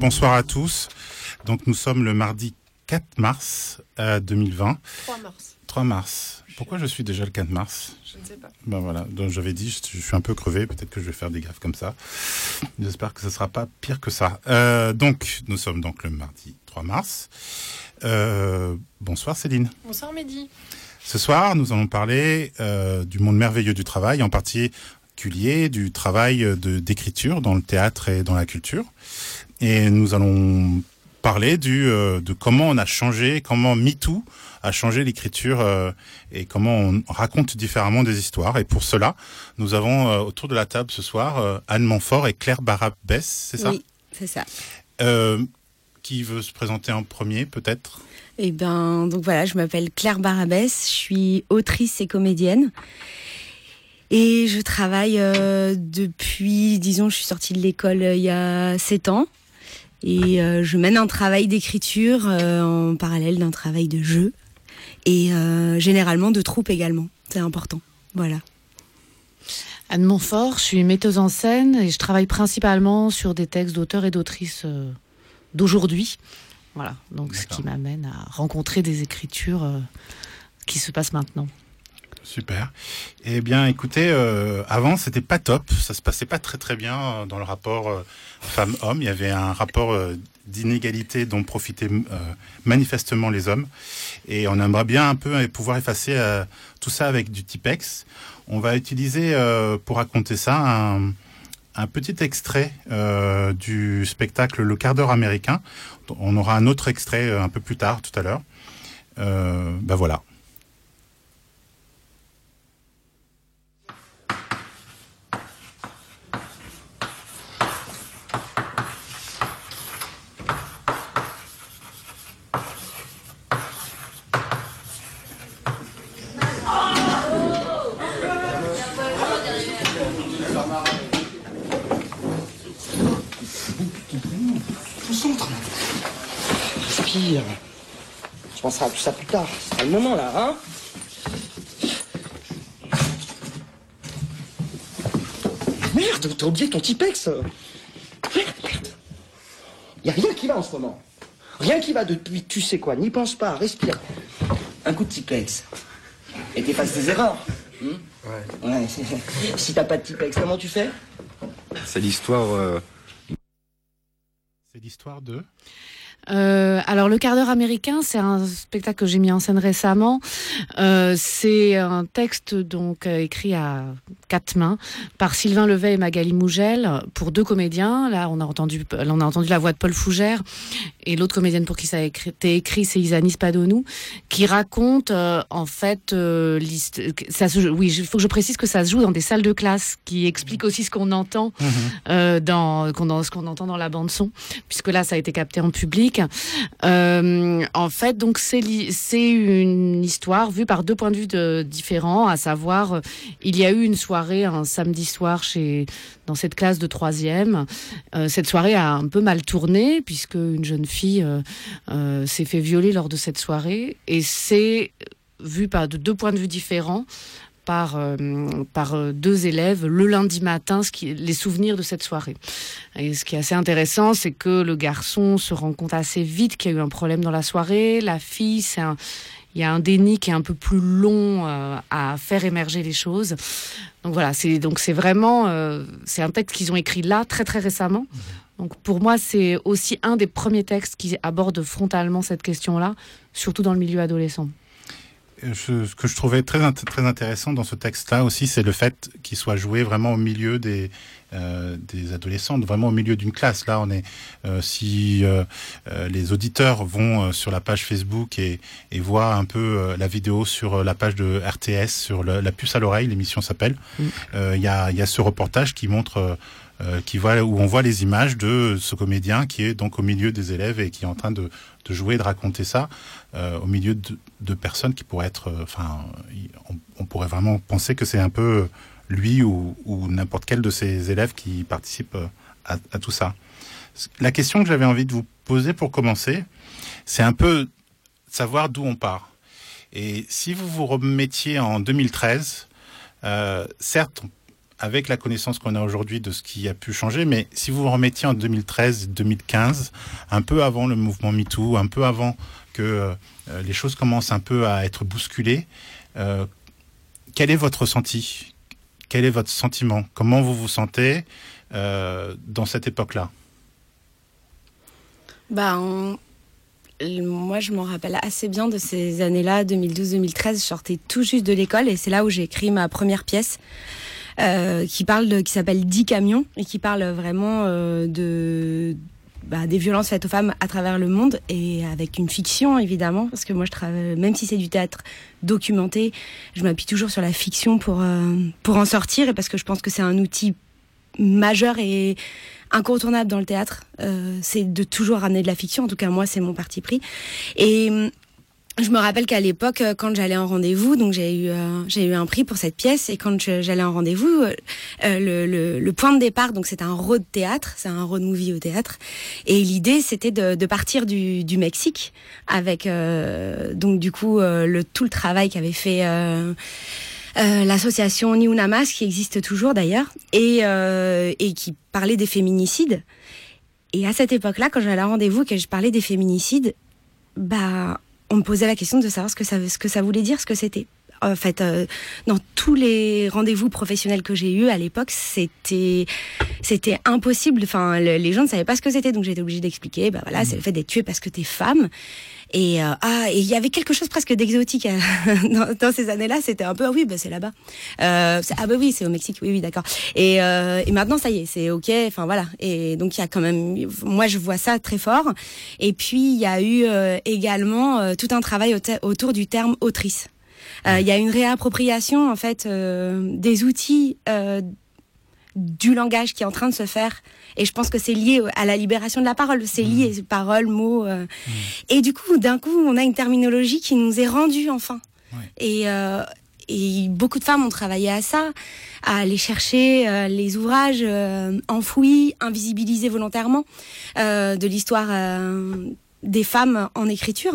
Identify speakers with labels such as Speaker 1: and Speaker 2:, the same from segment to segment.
Speaker 1: Bonsoir, à tous. Donc nous sommes le mardi 4 mars euh, 2020.
Speaker 2: 3 mars.
Speaker 1: 3 mars. Pourquoi je suis déjà le 4 mars?
Speaker 2: Je ne sais pas.
Speaker 1: Ben voilà, donc j'avais dit, je, je suis un peu crevé, peut-être que je vais faire des gaffes comme ça. J'espère que ce sera pas pire que ça. Euh, donc, nous sommes donc le mardi 3 mars. Euh, bonsoir Céline.
Speaker 2: Bonsoir Mehdi.
Speaker 1: Ce soir, nous allons parler euh, du monde merveilleux du travail, en particulier du travail de- d'écriture dans le théâtre et dans la culture. Et nous allons parler du, euh, de comment on a changé, comment MeToo a changé l'écriture euh, et comment on raconte différemment des histoires. Et pour cela, nous avons euh, autour de la table ce soir Anne Montfort et Claire Barabès, c'est ça?
Speaker 3: Oui, c'est ça.
Speaker 1: Qui veut se présenter en premier, peut-être?
Speaker 3: Et ben, donc voilà, je m'appelle Claire Barabès, je suis autrice et comédienne. Et je travaille depuis, disons, je suis sortie de l'école il y a sept ans. Et euh, je mène un travail d'écriture euh, en parallèle d'un travail de jeu. Et euh, généralement de troupe également. C'est important. Voilà.
Speaker 4: Anne Montfort, je suis metteuse en scène et je travaille principalement sur des textes d'auteurs et d'autrices euh, d'aujourd'hui. Voilà, donc ce qui m'amène à rencontrer des écritures euh, qui se passent maintenant.
Speaker 1: Super. Eh bien, écoutez, euh, avant, c'était pas top. Ça se passait pas très très bien euh, dans le rapport euh, femme-homme. Il y avait un rapport euh, d'inégalité dont profitaient manifestement les hommes. Et on aimerait bien un peu pouvoir effacer tout ça avec du Tipex. On va utiliser pour raconter ça un, un petit extrait du spectacle Le quart d'heure américain. On aura un autre extrait un peu plus tard, tout à l'heure. Ben voilà.
Speaker 5: Je penserai à tout ça plus tard. C'est pas le moment là, hein Merde, t'as oublié ton Tipex. Merde, merde. Y a rien qui va en ce moment. Rien qui va depuis tu sais quoi. N'y pense pas, respire. Un coup de Tipex. Et t'effaces tes erreurs. hmm ouais. si t'as pas de Tipex, comment tu fais?
Speaker 6: C'est l'histoire. euh,
Speaker 1: C'est l'histoire de...
Speaker 4: Euh, alors, Le quart d'heure américain, c'est un spectacle que j'ai mis en scène récemment. Euh, c'est un texte donc euh, écrit à quatre mains par Sylvain Levet et Magali Mougel pour deux comédiens. Là, on a entendu, on a entendu la voix de Paul Fougère et l'autre comédienne pour qui ça a été écrit, c'est Isanis Padonou, qui raconte euh, en fait euh, l'hist- ça se, oui, il faut que je précise que ça se joue dans des salles de classe, qui explique aussi ce qu'on entend euh, dans, ce qu'on entend dans la bande son, puisque là ça a été capté en public. En fait, donc c'est une histoire vue par deux points de vue de- différents, à savoir il y a eu une soirée un samedi soir chez dans cette classe de troisième. Euh, cette soirée a un peu mal tourné puisque une jeune fille euh, euh, s'est fait violer lors de cette soirée et c'est vu par de deux points de vue différents par, par deux élèves le lundi matin ce qui, les souvenirs de cette soirée. Et ce qui est assez intéressant, c'est que le garçon se rend compte assez vite qu'il y a eu un problème dans la soirée. La fille, c'est un, il y a un déni qui est un peu plus long à faire émerger les choses. Donc voilà, c'est donc c'est vraiment euh, c'est un texte qu'ils ont écrit là très très récemment. Donc pour moi, c'est aussi un des premiers textes qui aborde frontalement cette question-là, surtout dans le milieu adolescent.
Speaker 1: Je- ce que je trouvais très, int- très intéressant dans ce texte-là aussi, c'est le fait qu'il soit joué vraiment au milieu des, euh, des adolescentes, vraiment au milieu d'une classe. Là, on est, euh, si euh, euh, les auditeurs vont sur la page Facebook et, et voient un peu la vidéo sur la page de RTS, sur le- la puce à l'oreille, l'émission s'appelle, il y, a, y a ce reportage qui montre... qui voit, où on voit les images de ce comédien qui est donc au milieu des élèves et qui est en train de, de jouer, de raconter ça euh, au milieu de, de personnes qui pourraient être, euh, enfin, on, pourrait vraiment penser que c'est un peu lui ou, ou n'importe quel de ses élèves qui participent euh, à, à tout ça. La question que j'avais envie de vous poser pour commencer, c'est un peu savoir d'où on part. Et si vous vous remettiez en 2013, euh, certes, avec la connaissance qu'on a aujourd'hui de ce qui a pu changer, mais si vous vous remettiez en 2013-2015, un peu avant le mouvement MeToo, un peu avant que euh, les choses commencent un peu à être bousculées, euh, quel est votre ressenti Quel est votre sentiment? Comment vous vous sentez euh, dans cette époque-là?
Speaker 3: En- l- moi, je m'en rappelle assez bien de ces années-là, 2012-2013. Je sortais tout juste de l'école et c'est là où j'ai écrit ma première pièce. Euh, qui parle de, qui s'appelle 10 camions et qui parle vraiment euh, de bah, des violences faites aux femmes à travers le monde et avec une fiction évidemment parce que moi je travaille même si c'est du théâtre documenté je m'appuie toujours sur la fiction pour euh, pour en sortir et parce que je pense que c'est un outil majeur et incontournable dans le théâtre. Euh, c'est de toujours ramener de la fiction. En tout cas moi c'est mon parti pris. Et je me rappelle qu'à l'époque, euh, quand j'allais en rendez-vous, donc j'ai eu euh, j'ai eu un prix pour cette pièce et quand j'allais en rendez-vous, euh, le, le, point de départ, donc c'est un road théâtre, c'est un road movie au théâtre, et l'idée c'était de, partir du, du Mexique avec donc du coup le tout le travail qu'avait fait. L'association Ni qui existe toujours d'ailleurs, et, et qui parlait des féminicides. Et à cette époque-là, quand j'allais à rendez-vous, que je parlais des féminicides, bah, on me posait la question de savoir ce que ça, ce que ça voulait dire, ce que c'était. En fait, euh, dans tous les rendez-vous professionnels que j'ai eus à l'époque, c'était c'était impossible. Enfin, le- les gens ne savaient pas ce que c'était, donc j'étais obligée d'expliquer. Bah voilà, c'est le fait d'être tué parce que t'es femme. Et euh, ah, il y avait quelque chose presque d'exotique euh, dans, dans ces années-là. C'était un peu ah oui, bah c'est là-bas. Euh, ah bah oui, c'est au Mexique. Oui, oui, d'accord. Et, euh, et maintenant, ça y est, c'est ok. Enfin voilà. Et donc il y a quand même, moi je vois ça très fort. Et puis il y a eu euh, également euh, tout un travail au- autour du terme autrice. Euh, Il y a une réappropriation en fait euh, des outils euh, du langage qui est en train de se faire. Et je pense que c'est lié à la libération de la parole. C'est lié, parole, mots. euh. Et du coup, d'un coup, on a une terminologie qui nous est rendue enfin. Et, euh, et beaucoup de femmes ont travaillé à ça, à aller chercher euh, les ouvrages euh, enfouis, invisibilisés volontairement euh, de l'histoire euh, des femmes en écriture.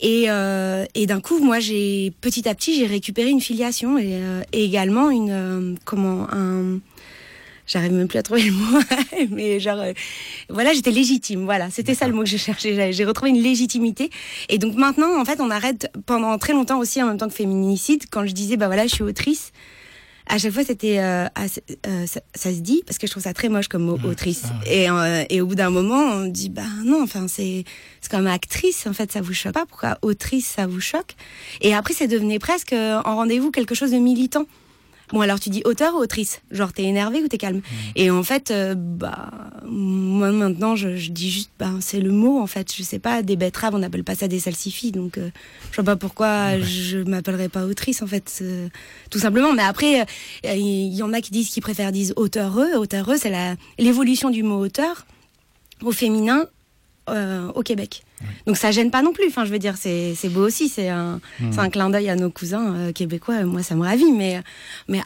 Speaker 3: Et, euh, et d'un coup, moi, j'ai petit à petit, j'ai récupéré une filiation et, euh, et également une euh, comment un J'arrive même plus à trouver le mot, mais genre, euh, voilà, j'étais légitime. Voilà, c'était ça le mot que je cherchais. J'ai- retrouvé une légitimité. Et donc maintenant, en fait, on arrête pendant très longtemps aussi, en même temps que féminicide, quand je disais, bah voilà, je suis autrice. À chaque fois, c'était, euh, ah, euh, ça, ça se dit, parce que je trouve ça très moche comme mot, autrice. Et, euh, et au bout d'un moment, on dit, bah non, enfin, c'est, c'est comme actrice, en fait, ça vous choque pas. Pourquoi autrice, ça vous choque? Et après, c'est devenu presque euh, en rendez-vous quelque chose de militant. Bon, alors tu dis auteur ou autrice? Genre, t'es énervé ou t'es calme? Et en fait, euh, bah, moi maintenant, je, je dis juste, bah, c'est le mot en fait. Je sais pas, des betteraves, on n'appelle pas ça des salsifis. Donc, euh, je vois pas pourquoi je m'appellerais pas autrice en fait. euh, tout simplement. Mais après, euh, il y en a qui disent, qui préfèrent disent auteureux. Auteureux, c'est la- l'évolution du mot auteur au féminin euh, au Québec. Donc ça gêne pas non plus. Enfin, je veux dire, c'est beau aussi. C'est un, c'est un clin d'œil à nos cousins euh, québécois. Moi, ça me ravit. Mais, mais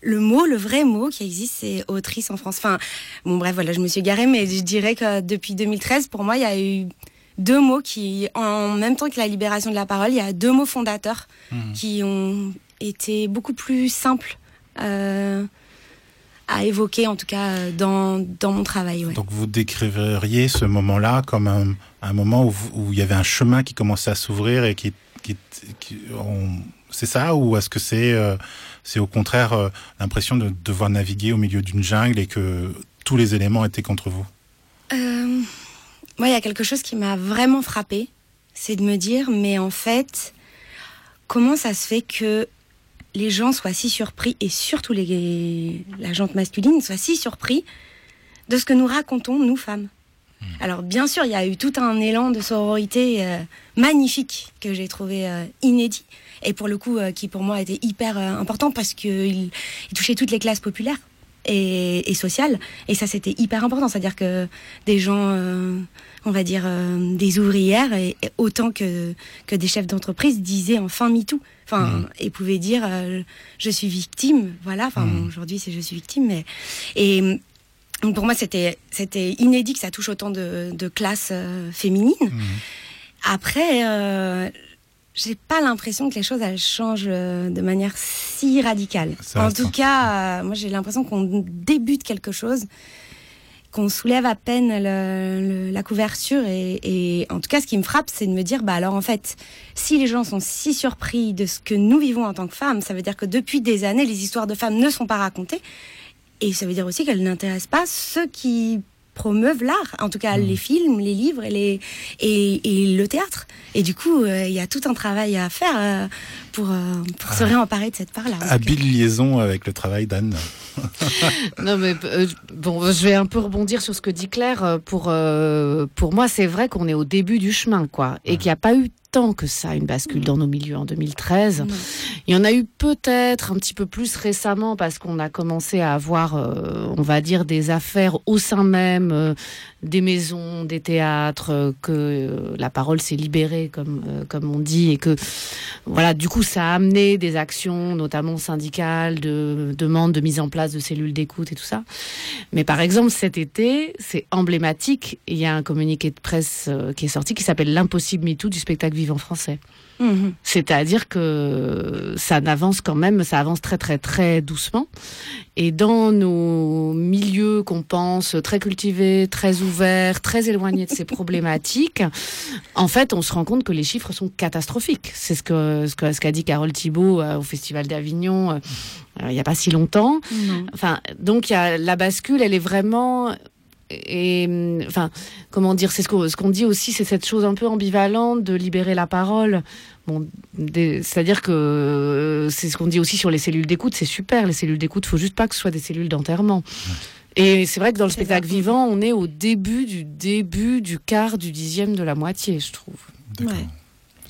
Speaker 3: le mot, le vrai mot qui existe, c'est autrice en France. Enfin, bon, bref, voilà, je me suis garée, mais je dirais que depuis 2013, pour moi, il y a eu deux mots qui, en même temps que la libération de la parole, il y a deux mots fondateurs qui ont été beaucoup plus simples euh, à évoquer, en tout cas euh, dans, dans mon travail. Ouais.
Speaker 1: Donc vous décriveriez ce moment-là comme un, un moment où, vous- où il y avait un chemin qui commençait à s'ouvrir et qui, qui, qui- on- c'est ça ou est-ce que c'est euh, c'est au contraire euh, l'impression de devoir naviguer au milieu d'une jungle et que tous les éléments étaient contre vous?
Speaker 3: Euh, moi, il y a quelque chose qui m'a vraiment frappée, c'est de me dire, mais en fait, comment ça se fait que les gens soient si surpris, et surtout les, la jante masculine soit si surpris de ce que nous racontons, nous femmes Alors, bien sûr, il y a eu tout un élan de sororité euh, magnifique que j'ai trouvé euh, inédit. Et pour le coup, euh, qui pour moi était hyper important parce qu'il il touchait toutes les classes populaires et, et sociales. Et ça, c'était hyper important. C'est-à-dire que des gens, on va dire, des ouvrières, et, et autant que, que des chefs d'entreprise disaient enfin MeToo. Enfin, et pouvaient dire euh, je suis victime. Voilà. Enfin, bon, aujourd'hui, c'est je suis victime. Mais et donc pour moi, c'était c'était inédit que ça touche autant de, de classes euh, féminines. Après, euh, j'ai pas l'impression que les choses elles changent euh, de manière si radicale.
Speaker 1: Ça
Speaker 3: en tout cas, euh, moi j'ai l'impression qu'on débute quelque chose, qu'on soulève à peine la couverture et, et en tout cas ce qui me frappe c'est de me dire bah alors en fait si les gens sont si surpris de ce que nous vivons en tant que femmes, ça veut dire que depuis des années les histoires de femmes ne sont pas racontées. Et ça veut dire aussi qu'elles n'intéressent pas ceux qui promeuvent l'art, en tout cas les films, les livres et, les, et, et le théâtre. Et du coup, euh, il y a tout un travail à faire euh, pour, euh, pour se réemparer de cette part-là.
Speaker 1: Habile liaison avec le travail d'Anne.
Speaker 4: Non, mais euh, bon, je vais un peu rebondir sur ce que dit Claire. Pour, euh, pour moi, c'est vrai qu'on est au début du chemin, quoi. Et qu'il n'y a pas eu tant que ça, une bascule dans nos milieux en 2013.
Speaker 3: Non.
Speaker 4: Il y en a eu peut-être un petit peu plus récemment parce qu'on a commencé à avoir, euh, on va dire, des affaires au sein même euh, des maisons, des théâtres, euh, que euh, la parole s'est libérée, comme, euh, comme on dit, et que, voilà, du coup, ça a amené des actions, notamment syndicales, de demande de mise en place de cellules d'écoute et tout ça. Mais par exemple, cet été, c'est emblématique. Il y a un communiqué de presse qui est sorti qui s'appelle L'impossible MeToo du spectacle vivant français.
Speaker 3: Mhm.
Speaker 4: C'est-à-dire que ça n'avance quand même, ça avance très très très doucement. Et dans nos milieux qu'on pense très cultivés, très ouverts, très éloignés de ces problématiques, en fait, on se rend compte que les chiffres sont catastrophiques. C'est ce que ce qu'a dit Carole Thibault euh, au Festival d'Avignon euh, euh, il n'y a pas si longtemps. Enfin, donc y a la bascule, elle est vraiment et hum, enfin comment dire, c'est ce qu'on ce dit aussi, c'est cette chose un peu ambivalente de libérer la parole. Bon, c'est-à-dire que euh, c'est ce qu'on dit aussi sur les cellules d'écoute, c'est super les cellules d'écoute, faut juste pas que ce soit des cellules d'enterrement. Et c'est vrai que dans le spectacle vivant, on est au début du début du quart du dixième de la moitié, je trouve.
Speaker 3: Ouais.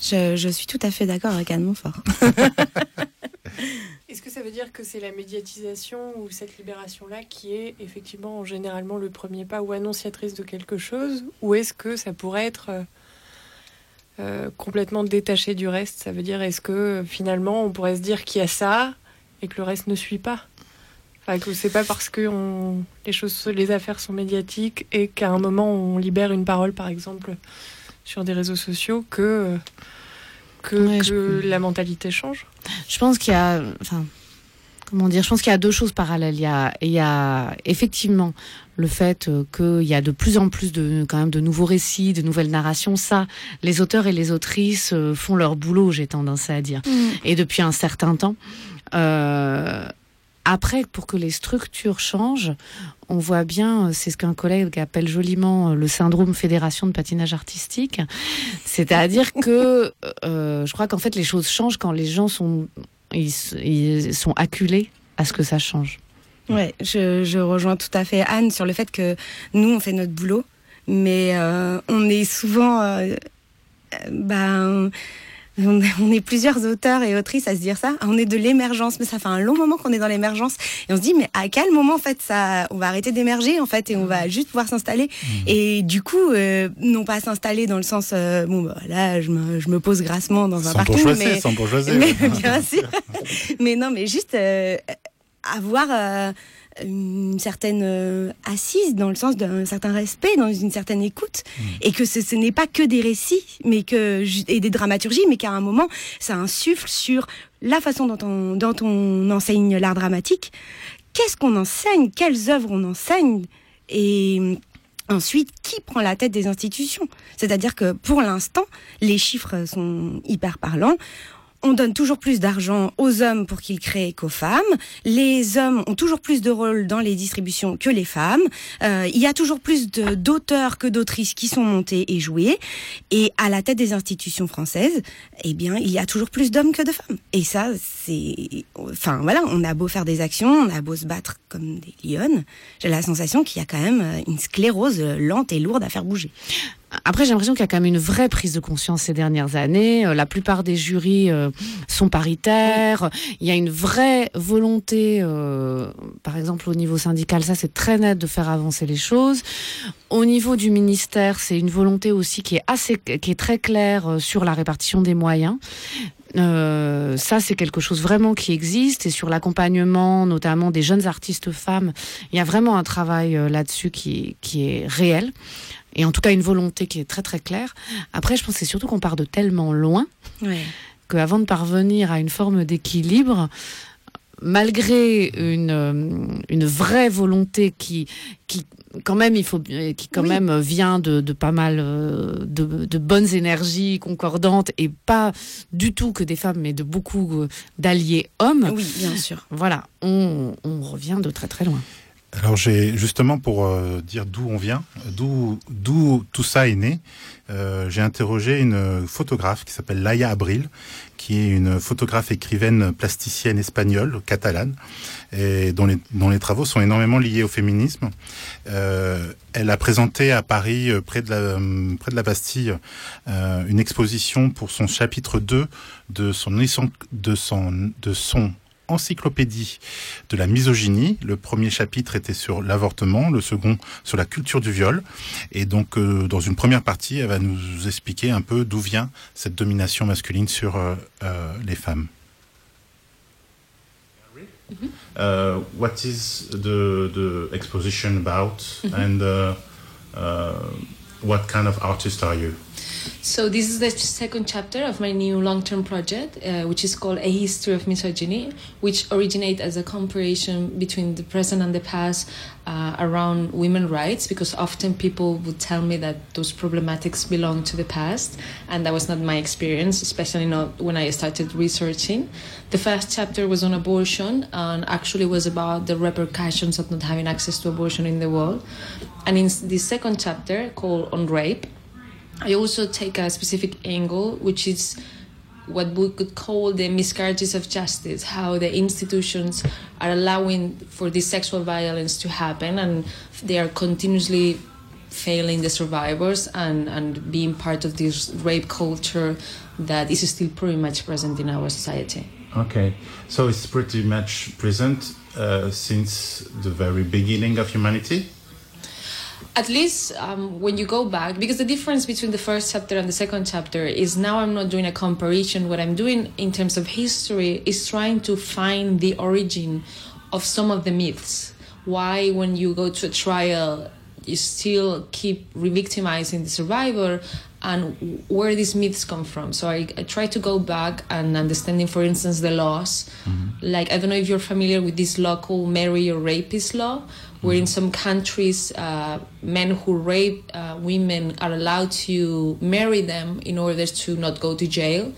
Speaker 3: Je, je suis tout à fait d'accord avec Anne Montfort.
Speaker 2: Est-ce que ça veut dire que c'est la médiatisation ou cette libération-là qui est effectivement généralement le premier pas ou annonciatrice de quelque chose Ou est-ce que ça pourrait être euh, euh, complètement détaché du reste? Ça veut dire est-ce que finalement on pourrait se dire qu'il y a ça et que le reste ne suit pas? Enfin, que c'est pas parce que les choses, les affaires sont médiatiques et qu'à un moment on libère une parole, par exemple, sur des réseaux sociaux, que, euh, que,
Speaker 4: Ouais,
Speaker 2: que
Speaker 4: je-
Speaker 2: la mentalité change.
Speaker 4: Je pense qu'il y a, enfin, comment dire, je pense qu'il y a deux choses parallèles. Il y a, il y a effectivement le fait euh, qu'il y a de plus en plus de, quand même, de nouveaux récits, de nouvelles narrations. Ça, les auteurs et les autrices euh, font leur boulot, j'ai tendance à dire, et depuis un certain temps. Euh, après, pour que les structures changent, on voit bien, euh, c'est ce qu'un collègue appelle joliment euh, le syndrome fédération de patinage artistique. C'est-à-dire que euh, je crois qu'en fait les choses changent quand les gens sont ils, sont acculés à ce que ça change.
Speaker 3: Ouais, je, rejoins tout à fait Anne sur le fait que nous, on fait notre boulot, mais on est souvent, ben, on est, on est plusieurs auteurs et autrices à se dire ça. On est de l'émergence, mais ça fait un long moment qu'on est dans l'émergence et on se dit mais à quel moment en fait ça, on va arrêter d'émerger en fait et on va juste pouvoir s'installer et du coup euh, non pas s'installer dans le sens euh, bon bah, là je me, je me pose grassement dans un
Speaker 1: Sans
Speaker 3: parking,
Speaker 1: bourgeoisie,
Speaker 3: mais
Speaker 1: sans bourgeoisie.
Speaker 3: mais bien sûr. mais non, mais juste euh, avoir euh, une certaine euh, assise dans le sens d'un certain respect, dans une certaine écoute, et que ce, ce n'est pas que des récits, mais que et des dramaturgies, mais qu'à un moment, ça insuffle sur la façon dont on, dont on enseigne l'art dramatique. Qu'est-ce qu'on enseigne? Quelles œuvres on enseigne? Et Ensuite, qui prend la tête des institutions? C'est-à-dire que pour l'instant, les chiffres sont hyper parlants. On donne toujours plus d'argent aux hommes pour qu'ils créent qu'aux femmes. Les hommes ont toujours plus de rôle dans les distributions que les femmes. Euh, il y a toujours plus d'auteurs que d'autrices qui sont montés et joués. Et à la tête des institutions françaises, eh bien, il y a toujours plus d'hommes que de femmes. Et ça, c'est, enfin voilà, on a beau faire des actions, on a beau se battre comme des lionnes, j'ai la sensation qu'il y a quand même euh, une sclérose lente et lourde à faire bouger.
Speaker 4: Après, j'ai l'impression qu'il y a quand même une vraie prise de conscience ces dernières années. Euh, La plupart des jurys euh, sont paritaires. Il y a une vraie volonté, euh, par exemple au niveau syndical, ça c'est très net de faire avancer les choses. Au niveau du ministère, c'est une volonté aussi qui est assez, qui est très claire sur la répartition des moyens. Euh, ça, c'est quelque chose vraiment qui existe. Et sur l'accompagnement, notamment des jeunes artistes femmes, il y a vraiment un travail là-dessus qui, qui est réel. Et en tout cas, une volonté qui est très très claire. Après, je pense que c'est surtout qu'on part de tellement loin
Speaker 3: Ouais.
Speaker 4: qu'avant de parvenir à une forme d'équilibre, malgré une, euh, une vraie volonté qui, qui quand même il faut qui quand
Speaker 3: Oui.
Speaker 4: même vient de, de pas mal euh, de, de bonnes énergies concordantes et pas du tout que des femmes mais de beaucoup euh, d'alliés hommes
Speaker 3: Oui, bien sûr.
Speaker 4: voilà on, on revient de très très loin
Speaker 1: Alors j'ai justement pour euh, dire d'où on vient, d'où tout ça est né, euh, j'ai interrogé une photographe qui s'appelle Laia Abril, qui est une photographe écrivaine plasticienne espagnole, catalane, et dont les, travaux sont énormément liés au féminisme. Euh, elle a présenté à Paris, euh, près de la, Bastille, une exposition pour son chapitre 2 de son, de de son encyclopédie de la misogynie. Le premier chapitre était sur l'avortement, le second sur la culture du viol. Et donc, euh, dans une première partie, elle va nous expliquer un peu d'où vient cette domination masculine sur euh, euh, les femmes. Uh, what is the the exposition about, and uh, uh, what kind of artist are you?
Speaker 7: So this is the second chapter of my new long-term project, uh, which is called A History of Misogyny, which originates as a comparison between the present and the past uh, around women rights, because often people would tell me that those problematics belong to the past, and that was not my experience, especially not when I started researching. The first chapter was on abortion, and actually was about the repercussions of not having access to abortion in the world. And in the second chapter, called On Rape, I also take a specific angle, which is what we could call the miscarriages of justice, how the institutions are allowing for this sexual violence to happen and they are continuously failing the survivors and, and being part of this rape culture that is still pretty much present in our society.
Speaker 1: Okay, so it's pretty much present uh, since the very beginning of humanity.
Speaker 7: At least um, when you go back because the difference between the first chapter and the second chapter is now i'm not doing a comparison. What i'm doing in terms of history is trying to find the origin of some of the myths. Why when you go to a trial you still keep re-victimizing the survivor and where these myths come from. So i, I try to go back and understanding for instance the laws. Like i don't know if you're familiar with this law called marry or rapist law where in some countries uh, men who rape uh, women are allowed to marry them in order to not go to jail.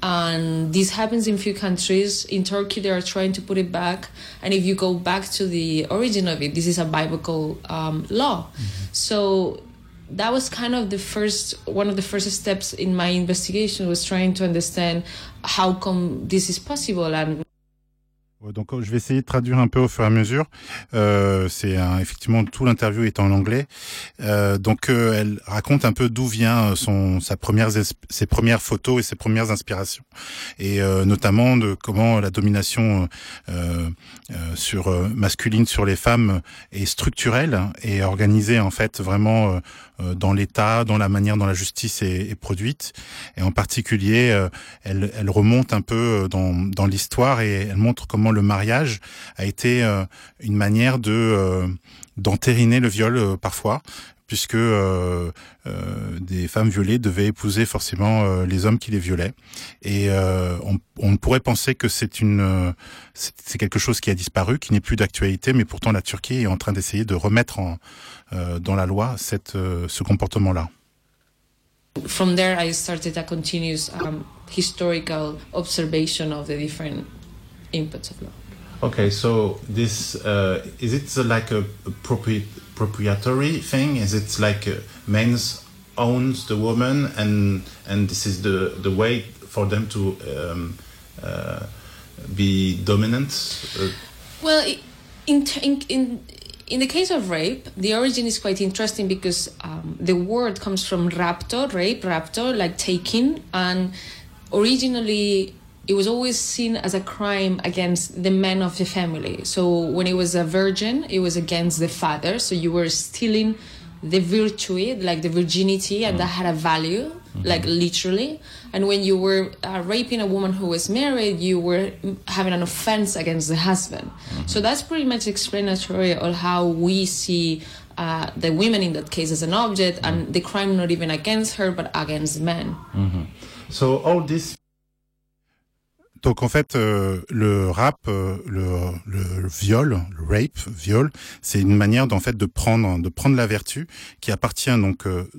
Speaker 7: And this happens in few countries. In turkey they are trying to put it back. And if you go back to the origin of it this is a biblical um, law. So that was kind of the first one of the first steps in my investigation was trying to understand how come this is possible. And
Speaker 1: Donc je vais essayer de traduire un peu au fur et à mesure. Euh, c'est effectivement tout l'interview est en anglais. Euh, donc euh, elle raconte un peu d'où vient son sa première ses premières photos et ses premières inspirations et euh, notamment de comment la domination euh, sur masculine sur les femmes est structurelle et organisée en fait vraiment dans l'État, dans la manière dont la justice est, est produite et en particulier elle, elle remonte un peu dans, dans l'histoire et elle montre comment le mariage a été euh, une manière de euh, d'entériner le viol euh, parfois puisque euh, euh, des femmes violées devaient épouser forcément euh, les hommes qui les violaient. Et on, on, pourrait penser que c'est une, c'est quelque chose qui a disparu, qui n'est plus d'actualité, mais pourtant la Turquie est en train d'essayer de remettre en, dans la loi cette, ce comportement-là.
Speaker 7: From there, I started a continuous um, historical observation of the different inputs of law.
Speaker 1: Okay, so this uh, is it like a propri proprietary thing? Is it like uh, men's owns the woman and and this is the the way for them to um, uh, be dominant? Uh,
Speaker 7: well, in, in in in the case of rape, the origin is quite interesting because um, the word comes from rapto, rape, rapto, like taking, and originally it was always seen as a crime against the men of the family. So when it was a virgin, it was against the father. So you were stealing the virtue, like the virginity, and that had a value, mm-hmm. like literally. And when you were uh, raping a woman who was married, you were having an offense against the husband. Mm-hmm. So that's pretty much explanatory of how we see uh, the women in that case as an object, and the crime not even against her, but against men.
Speaker 1: Mm-hmm. So all this Donc en fait, euh, le rap, euh, le, le, viol, le rape, viol, c'est une manière d'en fait de prendre, de prendre la vertu qui appartient donc euh,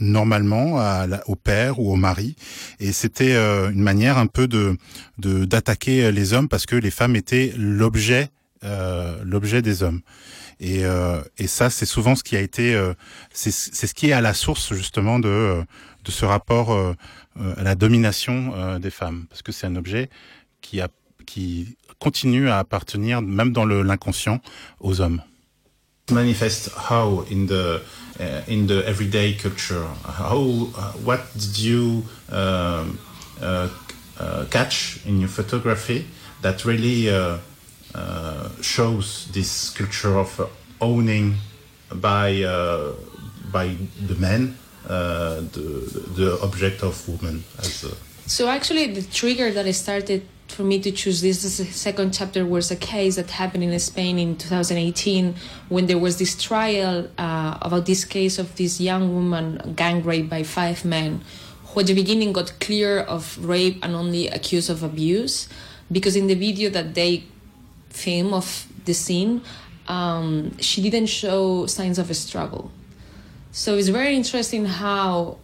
Speaker 1: normalement au père ou au mari, et c'était une manière un peu de d'attaquer les hommes parce que les femmes étaient l'objet l'objet des hommes. Et, et ça, c'est souvent ce qui a été, c'est ce qui est à la source justement de de ce rapport euh, à la domination euh, des femmes, parce que c'est un objet qui, a, qui continue à appartenir, même dans l'inconscient, aux hommes. Manifest how in the uh, in the everyday culture? How uh, what did you uh, uh, uh, catch in your photography that really shows this culture of owning by by the men the, the object of woman as
Speaker 7: so actually the trigger that I started for me to choose this second chapter was a case that happened in Spain in 2018 when there was this trial uh, about this case of this young woman gang raped by five men who at the beginning got clear of rape and only accused of abuse because in the video that they film of the scene um, she didn't show signs of a struggle. So it's very interesting how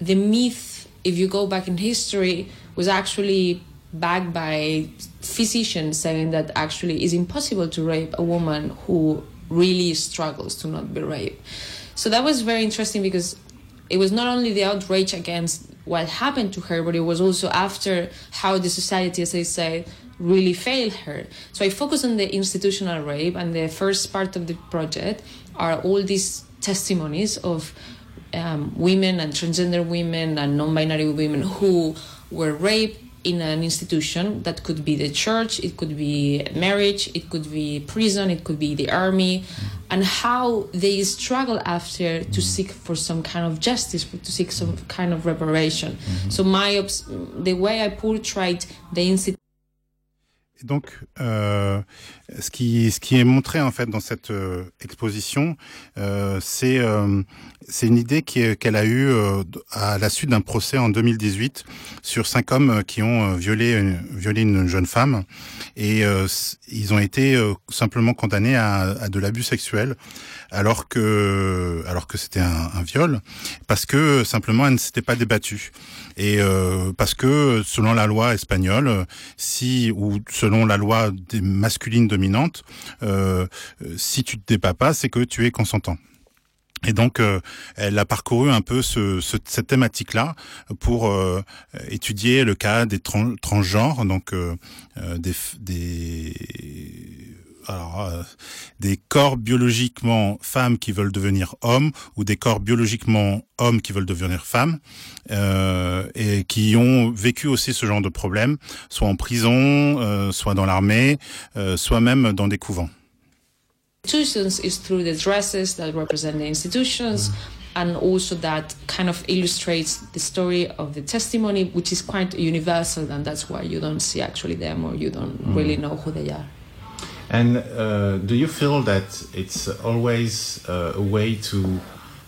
Speaker 7: the myth, if you go back in history, was actually backed by physicians saying that actually it's impossible to rape a woman who really struggles to not be raped. So that was very interesting because it was not only the outrage against what happened to her, but it was also after how the society, as I say, really failed her. So I focus on the institutional rape, and the first part of the project are all these testimonies of um, women and transgender women and non-binary women who were raped in an institution that could be the church it could be marriage it could be prison it could be the army and how they struggle after to seek for some kind of justice to seek some kind of reparation mm-hmm. so my the way i portrayed the institution
Speaker 1: donc, euh, ce qui ce qui est montré en fait dans cette euh, exposition, euh, c'est euh, c'est une idée qu'elle a eue euh, à la suite d'un procès en 2018 sur cinq hommes qui ont violé violé une jeune femme et ils ont été simplement condamnés à, de l'abus sexuel alors que alors que c'était un, viol parce que simplement elle ne s'était pas débattue et parce que selon la loi espagnole si ou selon la loi des masculines dominante, euh, si tu te débats pas, c'est que tu es consentant. Et donc, euh, elle a parcouru un peu ce, ce- cette thématique-là pour euh, étudier le cas des tran- transgenres, donc euh, des, des, corps biologiquement femmes qui veulent devenir hommes ou des corps biologiquement hommes qui veulent devenir femmes et qui ont vécu aussi ce genre de problème, soit en prison, soit dans l'armée, soit même dans des couvents.
Speaker 7: Institutions is through the dresses that represent the institutions and also that kind of illustrates the story of the testimony which is quite universal and that's why you don't see actually them or you don't really know who they are
Speaker 8: And uh, do you feel that it's always uh, a way to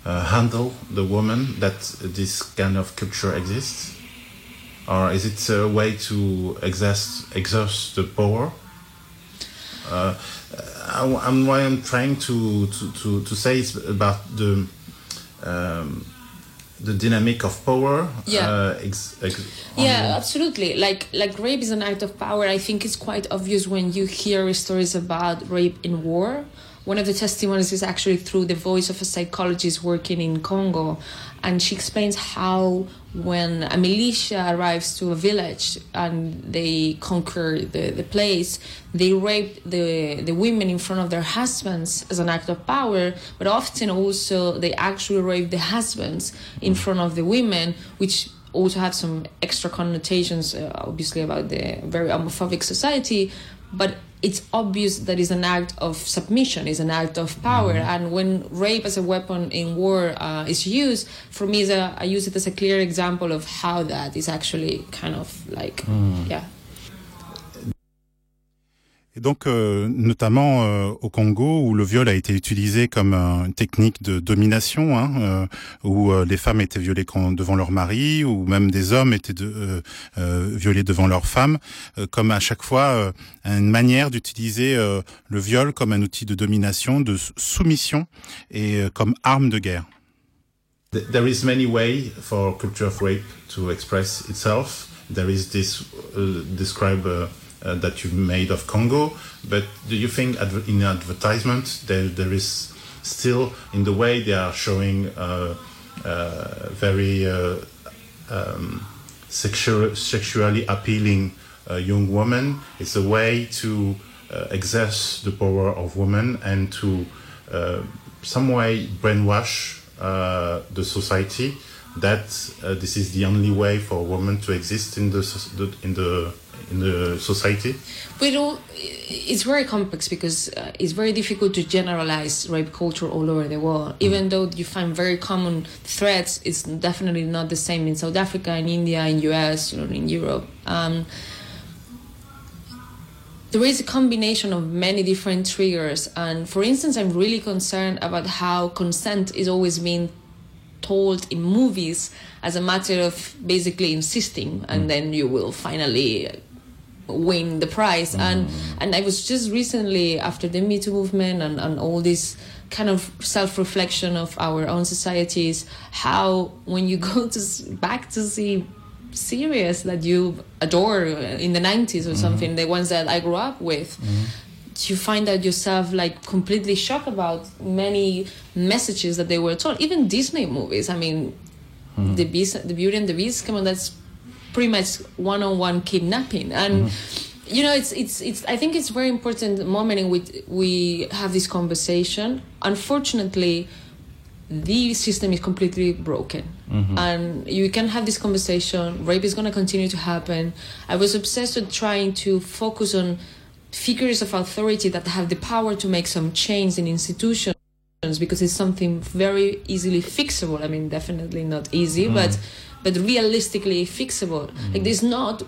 Speaker 8: uh, handle the woman that this kind of culture exists? Or is it a way to exert, exert the power? Uh, I, am what I'm trying to, to, to, to say is about the um, the dynamic of power.
Speaker 7: Yeah.
Speaker 8: Uh, ex, ex,
Speaker 7: yeah absolutely like like rape is an act of power i think it's quite obvious when you hear stories about rape in war one of the testimonies is actually through the voice of a psychologist working in congo and she explains how when a militia arrives to a village and they conquer the, the place they rape the, the women in front of their husbands as an act of power but often also they actually rape the husbands in front of the women which also have some extra connotations, uh, obviously, about the very homophobic society. But it's obvious that it's an act of submission, is an act of power. And when rape as a weapon in war uh, is used, for me, is a, I use it as a clear example of how that is actually kind of like, yeah.
Speaker 1: Et donc, euh, notamment euh, au Congo, où le viol a été utilisé comme euh, une technique de domination, hein, euh, où euh, les femmes étaient violées devant leur mari, ou même des hommes étaient de, violés devant leurs femmes, comme à chaque fois une manière d'utiliser le viol comme un outil de domination, de soumission et comme arme de guerre.
Speaker 8: Th- There is many way for culture of rape to express itself. There is this uh, describe uh, uh, that you've made of Congo, but do you think adver- in advertisement there there is still in the way they are showing uh, uh, very uh, um, sexual, sexually appealing uh, young women? It's a way to uh, exert the power of women and to some way brainwash the society that this is the only way for women to exist in the in the in the society.
Speaker 7: But it's very complex because uh, it's very difficult to generalize rape culture all over the world. Even though you find very common threats, it's definitely not the same in South Africa, in India, in US, you know, in Europe. Um, there is a combination of many different triggers, and for instance, I'm really concerned about how consent is always being told in movies as a matter of basically insisting, and then you will finally win the prize. And mm. and i was just recently after the me too movement and, and all this kind of self-reflection of our own societies how when you go to back to see series that you adore in the 90s or mm-hmm. something the ones that i grew up with mm-hmm. you find out yourself like completely shocked about many messages that they were told. Even disney movies i mean mm-hmm. the beast the beauty and the beast come on that's pretty much one-on-one kidnapping. And mm-hmm. you know it's it's it's i think it's very important moment in which we have this conversation. Unfortunately the system is completely broken. Mm-hmm. And you can have this conversation. Rape is going to continue to happen. I was obsessed with trying to focus on figures of authority that have the power to make some change in institutions because it's something very easily fixable. I mean, definitely not easy, mm-hmm. but but realistically fixable. Like mm-hmm. there's not.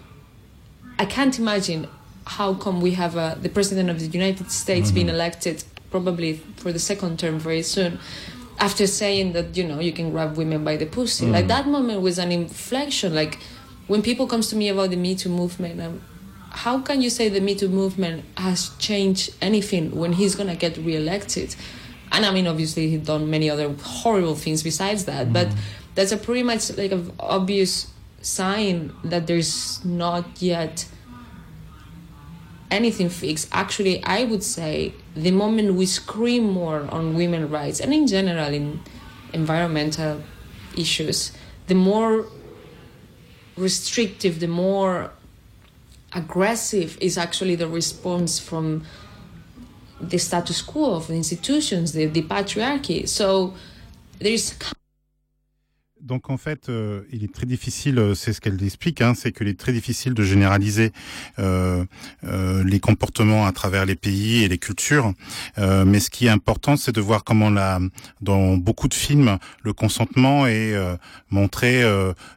Speaker 7: I can't imagine how come we have a, the president of the United States being mm-hmm. elected probably for the second term very soon. After saying that you know you can grab women by the pussy, like mm-hmm. that moment was an inflection. Like when people comes to me about the Me Too movement, um, how can you say the Me Too movement has changed anything when he's gonna get reelected? And I mean, obviously, he's done many other horrible things besides that, but that's a pretty much like an obvious sign that there's not yet anything fixed. Actually, I would say the moment we scream more on women's rights and in general in environmental issues, the more restrictive, the more aggressive is actually the response from the status quo of the institutions, the, the patriarchy. So there is
Speaker 1: Donc en fait, euh, il est très difficile, euh, c'est ce qu'elle explique, hein, c'est qu'il est très difficile de généraliser euh, les comportements à travers les pays et les cultures. Mais ce qui est important, c'est de voir comment dans beaucoup de films, le consentement est montré,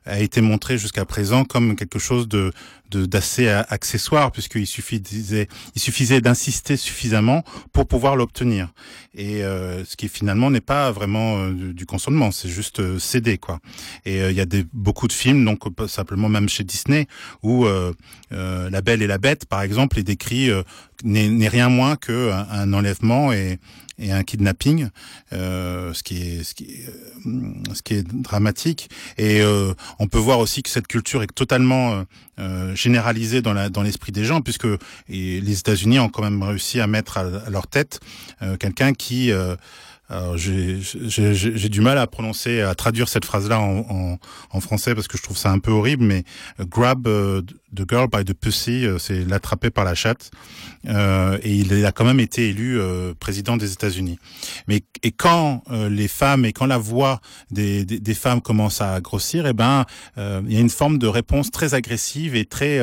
Speaker 1: a été montré jusqu'à présent comme quelque chose de- d'assez accessoire puisqu'il suffisait il suffisait d'insister suffisamment pour pouvoir l'obtenir. Et euh, ce qui finalement n'est pas vraiment euh, du, consentement c'est juste euh, céder quoi. Et euh, il y a des beaucoup de films donc simplement même chez Disney où La Belle et la Bête par exemple est décrit n'est rien moins que un enlèvement et et un kidnapping, euh, ce qui est ce qui est, euh, ce qui est dramatique. Et euh, on peut voir aussi que cette culture est totalement euh, euh, généralisée dans la dans l'esprit des gens, puisque les États-Unis ont quand même réussi à mettre à, à leur tête euh, quelqu'un qui j'ai du mal à prononcer, à traduire cette phrase-là en, français parce que je trouve ça un peu horrible, mais euh, grab euh, the girl by the pussy, euh, c'est l'attraper par la chatte. Et il a quand même été élu président des États-Unis. Mais et quand les femmes et quand la voix des, femmes commence à grossir, eh ben il y a une forme de réponse très agressive et très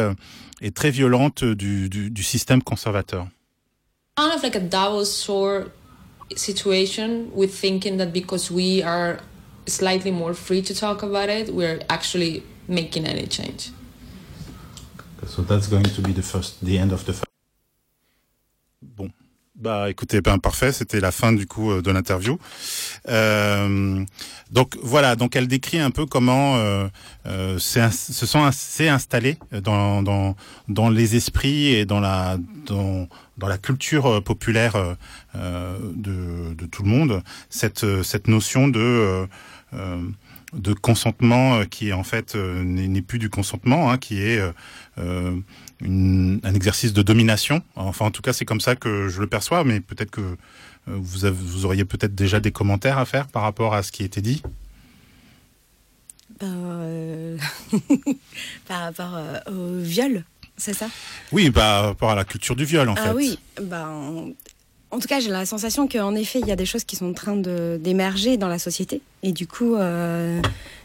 Speaker 1: et très violente du, système conservateur.
Speaker 7: kind of like a double sword situation with thinking that because we are slightly more free to talk about it, we're actually making any change.
Speaker 8: So that's going to be the first, the end of the first.
Speaker 1: Bon. Bah écoutez, ben parfait, c'était la fin du coup euh, de l'interview. Euh, donc voilà, donc elle décrit un peu comment euh, euh, se sont s'est installé dans, dans dans les esprits et dans la dans dans la culture euh, populaire euh, euh, de, tout le monde cette notion de consentement qui en fait n'est plus du consentement, hein, qui est un exercice de domination. Enfin, en tout cas, c'est comme ça que je le perçois, mais peut-être que vous, auriez peut-être déjà des commentaires à faire par rapport à ce qui été dit.
Speaker 3: Ben, par rapport au viol, c'est ça?
Speaker 1: Oui, par rapport à la culture du viol, en
Speaker 3: Ah
Speaker 1: fait.
Speaker 3: oui, ben, en tout cas, j'ai la sensation qu'en effet, il y a des choses qui sont en train d'émerger dans la société. Et du coup, euh,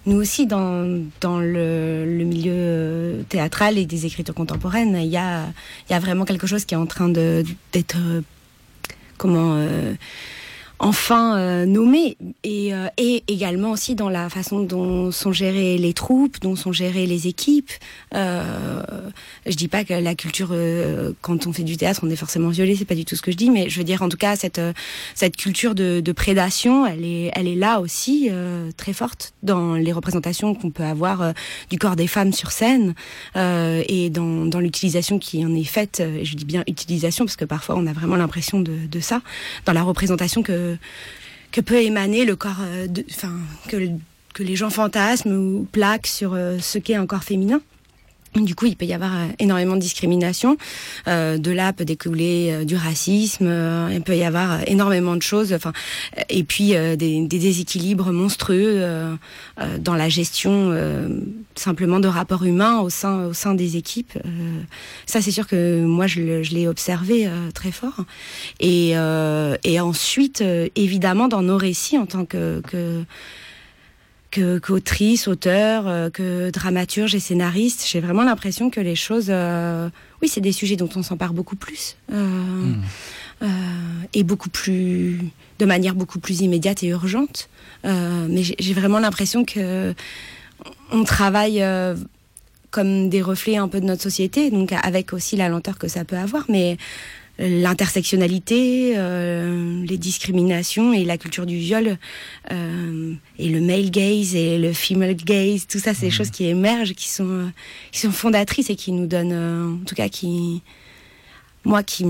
Speaker 3: nous aussi, dans, dans le, le milieu euh, théâtral et des écritures contemporaines, il y a, il y a vraiment quelque chose qui est en train d'être, euh, comment, euh, enfin euh, nommé. Et, euh, et également aussi dans la façon dont sont gérées les troupes, dont sont gérées les équipes. Euh, je dis pas que la culture, euh, quand on fait du théâtre, on est forcément violé, c'est pas du tout ce que je dis, mais je veux dire en tout cas cette euh, cette culture de, de prédation, elle est elle est là aussi euh, très forte dans les représentations qu'on peut avoir du corps des femmes sur scène et dans dans l'utilisation qui en est faite. je dis bien utilisation parce que parfois on a vraiment l'impression de de ça dans la représentation que que peut émaner le corps, euh, enfin que que les gens fantasment ou plaquent sur euh, ce qu'est un corps féminin. Du coup, il peut y avoir euh, énormément de discrimination. Euh, de là peut découler euh, du racisme. euh, il peut y avoir euh, énormément de choses. Enfin, et puis des, des déséquilibres monstrueux dans la gestion simplement de rapports humains au sein au sein des équipes. Ça, c'est sûr que moi, je, l'ai observé très fort. Et, et ensuite, évidemment, dans nos récits en tant que, que que qu'autrice, auteur, euh, que dramaturge et scénariste, j'ai vraiment l'impression que les choses, euh, oui, c'est des sujets dont on s'empare beaucoup plus euh, euh, et beaucoup plus, de manière beaucoup plus immédiate et urgente. Mais j'ai vraiment l'impression que on travaille comme des reflets un peu de notre société, donc avec aussi la lenteur que ça peut avoir, mais l'intersectionnalité, euh, les discriminations et la culture du viol euh, et le male gaze et le female gaze, tout ça, c'est des choses qui émergent, qui sont euh, qui sont fondatrices et qui nous donnent, euh, en tout cas, qui moi qui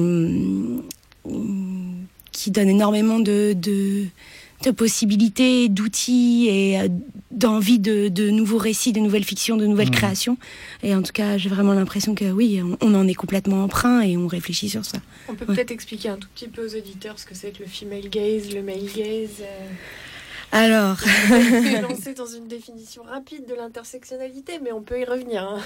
Speaker 3: qui donne énormément de de, de possibilités, d'outils et euh, d'envie de, de nouveaux récits, de nouvelles fictions, de nouvelles
Speaker 1: Mhm.
Speaker 3: créations. Et en tout cas, j'ai vraiment l'impression que oui, on, on en est complètement emprunt et on réfléchit sur ça.
Speaker 2: On peut
Speaker 3: Ouais.
Speaker 2: peut-être expliquer un tout petit peu aux auditeurs ce que c'est que le female gaze, le male gaze. euh.
Speaker 3: Alors,
Speaker 2: On peut lancer dans une définition rapide de l'intersectionnalité, mais on peut y revenir. hein.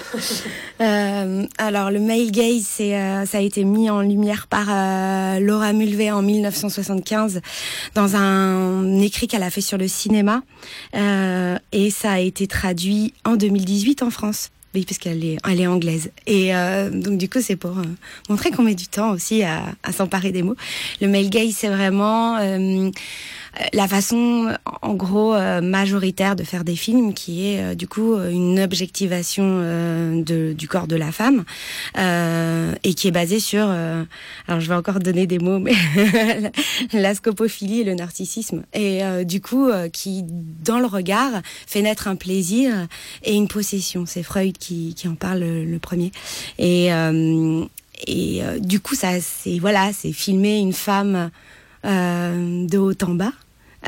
Speaker 3: Euh, alors le male gaze, euh, ça a été mis en lumière par euh, Laura Mulvey en 1975 dans un écrit qu'elle a fait sur le cinéma Euh, et ça a été traduit en 2018 en France. Oui, parce qu'elle est, elle est anglaise. Et euh, donc du coup, c'est pour euh, montrer qu'on met du temps aussi à, à s'emparer des mots. Le male gaze, c'est vraiment euh, la façon, en gros, euh, majoritaire de faire des films, qui est euh, du coup euh, une objectivation euh, de, du corps de la femme, euh, et qui est basée sur, euh, alors je vais encore donner des mots, mais la scopophilie et le narcissisme, et euh, du coup euh, qui, dans le regard, fait naître un plaisir et une possession. C'est Freud qui, qui en parle le, premier. Et, euh, et euh, du coup, ça, c'est voilà, c'est filmer une femme euh, de haut en bas,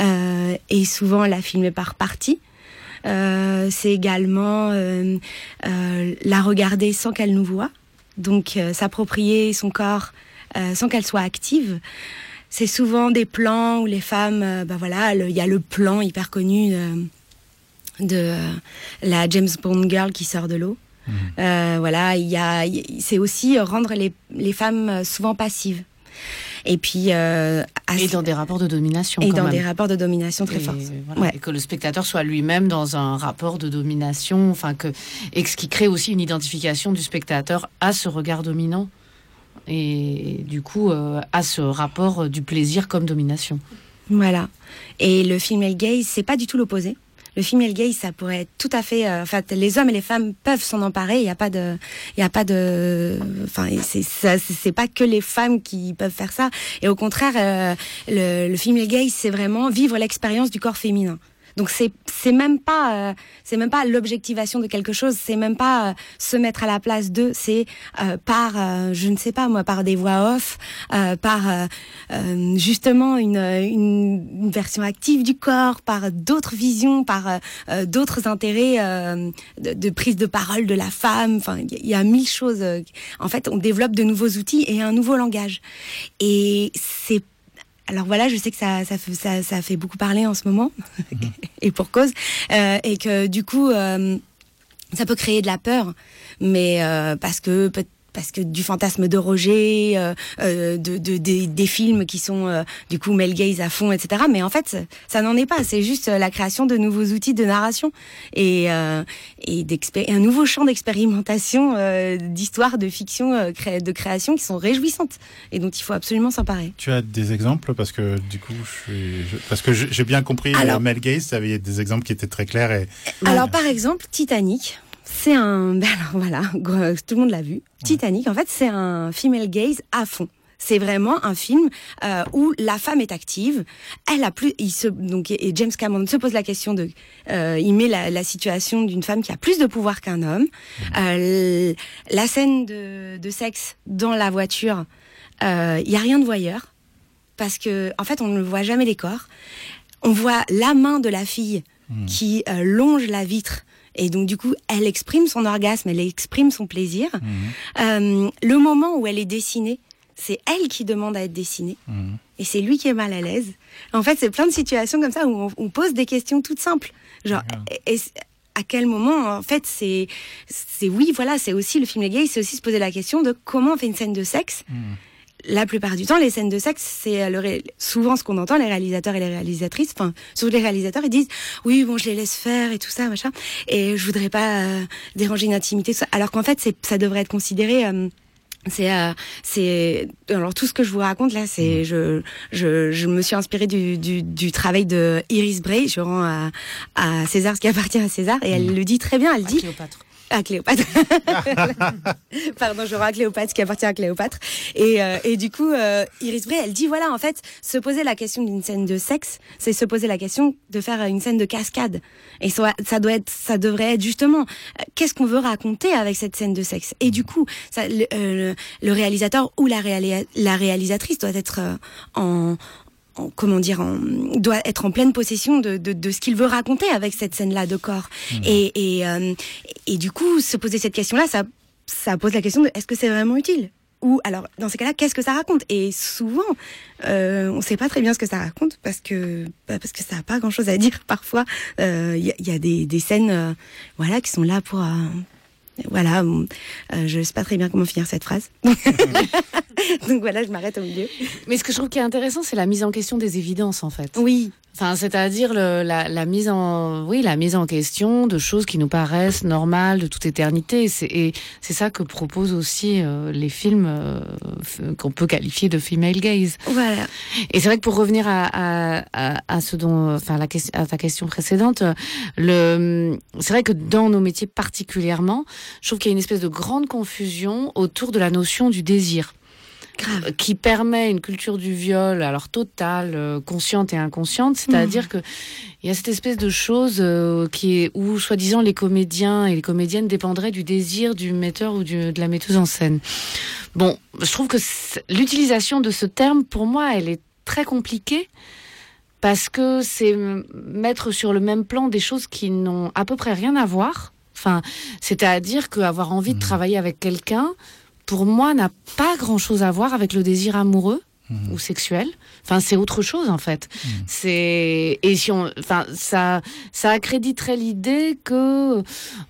Speaker 3: euh, et souvent la filmer par partie. Euh, c'est également euh, euh, la regarder sans qu'elle nous voie, donc euh, s'approprier son corps euh, sans qu'elle soit active. C'est souvent des plans où les femmes, euh, bah voilà, il y a le plan hyper connu euh, de euh, la James Bond girl qui sort de l'eau. Euh, voilà, il y a, c'est aussi rendre les, les femmes euh, souvent passives. Et puis euh,
Speaker 4: Et dans des rapports de domination.
Speaker 3: et
Speaker 4: quand
Speaker 3: dans
Speaker 4: même.
Speaker 3: des rapports de domination très
Speaker 4: Et
Speaker 3: forts.
Speaker 4: voilà,
Speaker 3: Ouais.
Speaker 4: et que le spectateur soit lui-même dans un rapport de domination, enfin que et ce qui crée aussi une identification du spectateur à ce regard dominant et du coup euh, à ce rapport du plaisir comme domination.
Speaker 3: Voilà. Et le female gaze, c'est pas du tout l'opposé. Le female gaze, ça pourrait être tout à fait. euh, Enfin, les hommes et les femmes peuvent s'en emparer. Il n'y a pas de, il y a pas de. Enfin, c'est pas que les femmes qui peuvent faire ça. Et au contraire, euh, le, le female c'est vraiment vivre l'expérience du corps féminin. Donc c'est c'est même pas euh, c'est même pas l'objectivation de quelque chose, c'est même pas euh, se mettre à la place d'eux, c'est euh, par euh, je ne sais pas moi par des voix off, euh, par euh, justement une, une une version active du corps, par d'autres visions, par d'autres intérêts de, de prise de parole de la femme. Enfin il y, a- mille choses. En fait, on développe de nouveaux outils et un nouveau langage. Et c'est alors voilà, je sais que ça, ça, fait- ça, ça fait beaucoup parler en ce moment, et pour cause, euh, et que du coup, euh, ça peut créer de la peur, mais euh, parce que peut- parce que du fantasme de Roger, euh, euh, de, de- des- des films qui sont euh, du coup male gaze à fond, etc. Mais en fait, ça- n'en est pas. C'est juste euh, la création de nouveaux outils de narration et, euh, et un nouveau champ d'expérimentation, euh, d'histoire, de fiction, euh, cré- de création qui sont réjouissantes et dont il faut absolument s'emparer.
Speaker 1: Tu as des exemples? Parce que du coup, je suis, je- parce que j'ai bien compris
Speaker 3: Alors-
Speaker 1: Mel Gaze, tu avais des exemples qui étaient très clairs et
Speaker 3: Alors par exemple, Titanic, c'est un... ben alors voilà, tout le monde l'a vu. Titanic, en fait, c'est un female gaze à fond. C'est vraiment un film euh, où la femme est active. Elle a plus, il se donc et James Cameron se pose la question de, euh, il met la, la situation d'une femme qui a plus de pouvoir qu'un homme. Euh, la scène de, de sexe dans la voiture, il y a rien de voyeur parce que en fait on ne voit jamais les corps. On voit la main de la fille qui euh, longe la vitre. Et donc du coup, elle exprime son orgasme, elle exprime son plaisir. Euh, le moment où elle est dessinée, c'est elle qui demande à être dessinée. Et c'est lui qui est mal à l'aise. En fait, c'est plein de situations comme ça où on, on pose des questions toutes simples. Genre, et- à quel moment, en fait, c'est, c'est oui, voilà, c'est aussi le film gay, c'est aussi se poser la question de comment on fait une scène de sexe. La plupart du temps, les scènes de sexe, c'est ré- souvent ce qu'on entend, les réalisateurs et les réalisatrices, enfin, surtout les réalisateurs, ils disent, oui, bon, je les laisse faire et tout ça, machin, et je voudrais pas euh, déranger une intimité, alors qu'en fait, c'est, ça devrait être considéré, euh, c'est euh, c'est alors tout ce que je vous raconte là c'est je, je je me suis inspirée du, du du travail de Iris Bray je rends à à César ce qui appartient à César et elle le dit très bien elle dit
Speaker 4: Cléopâtre.
Speaker 3: À Cléopâtre. Pardon, je à Cléopâtre, qui appartient à Cléopâtre. Et, euh, et du coup, euh, Iris Bray, elle dit voilà, en fait, se poser la question d'une scène de sexe, c'est se poser la question de faire une scène de cascade. Et ça, doit être, ça devrait être justement, euh, qu'est-ce qu'on veut raconter avec cette scène de sexe? Et du coup, ça, le, euh, le- réalisateur ou la, réali- la réalisatrice doit être euh, en en- comment dire, en- doit être en pleine possession de, de, de ce qu'il veut raconter avec cette scène-là de corps. Et, et, euh, et du coup, se poser cette question-là, ça, ça pose la question de est-ce que c'est vraiment utile? Ou alors, dans ces cas-là, qu'est-ce que ça raconte? Et souvent, euh, on ne sait pas très bien ce que ça raconte parce que bah, parce que ça n'a pas grand-chose à dire. Parfois, Euh, il y, a- il y a des, des scènes, euh, voilà, qui sont là pour, euh, voilà. bon, euh, je sais pas très bien comment finir cette phrase. Donc voilà, je m'arrête au milieu.
Speaker 4: Mais ce que je trouve qui est intéressant, c'est la mise en question des évidences, en fait.
Speaker 3: Oui,
Speaker 4: Enfin, c'est-à-dire la, la mise en, oui, la mise en question de choses qui nous paraissent normales de toute éternité. Et c'est- ça que proposent aussi euh, les films euh, qu'on peut qualifier de female gaze.
Speaker 3: voilà.
Speaker 4: Et c'est vrai que pour revenir à, à, à, à ce dont, enfin, la question, à ta question précédente, le, c'est vrai que dans nos métiers particulièrement, je trouve qu'il y a une espèce de grande confusion autour de la notion du désir
Speaker 3: Grave.
Speaker 4: qui permet une culture du viol, alors totale, euh, consciente et inconsciente, c'est-à-dire que il y a cette espèce de chose euh, qui est où, soi-disant, les comédiens et les comédiennes dépendraient du désir du metteur ou du- de la metteuse en scène. Bon, je trouve que l'utilisation de ce terme, pour moi, elle est très compliquée parce que c'est mettre sur le même plan des choses qui n'ont à peu près rien à voir. Enfin, c'est-à-dire qu'avoir envie de travailler avec quelqu'un, pour moi, n'a pas grand-chose à voir avec le désir amoureux ou sexuel. Enfin, c'est autre chose en fait. C'est et si on, enfin, ça, ça accréditerait l'idée que, euh,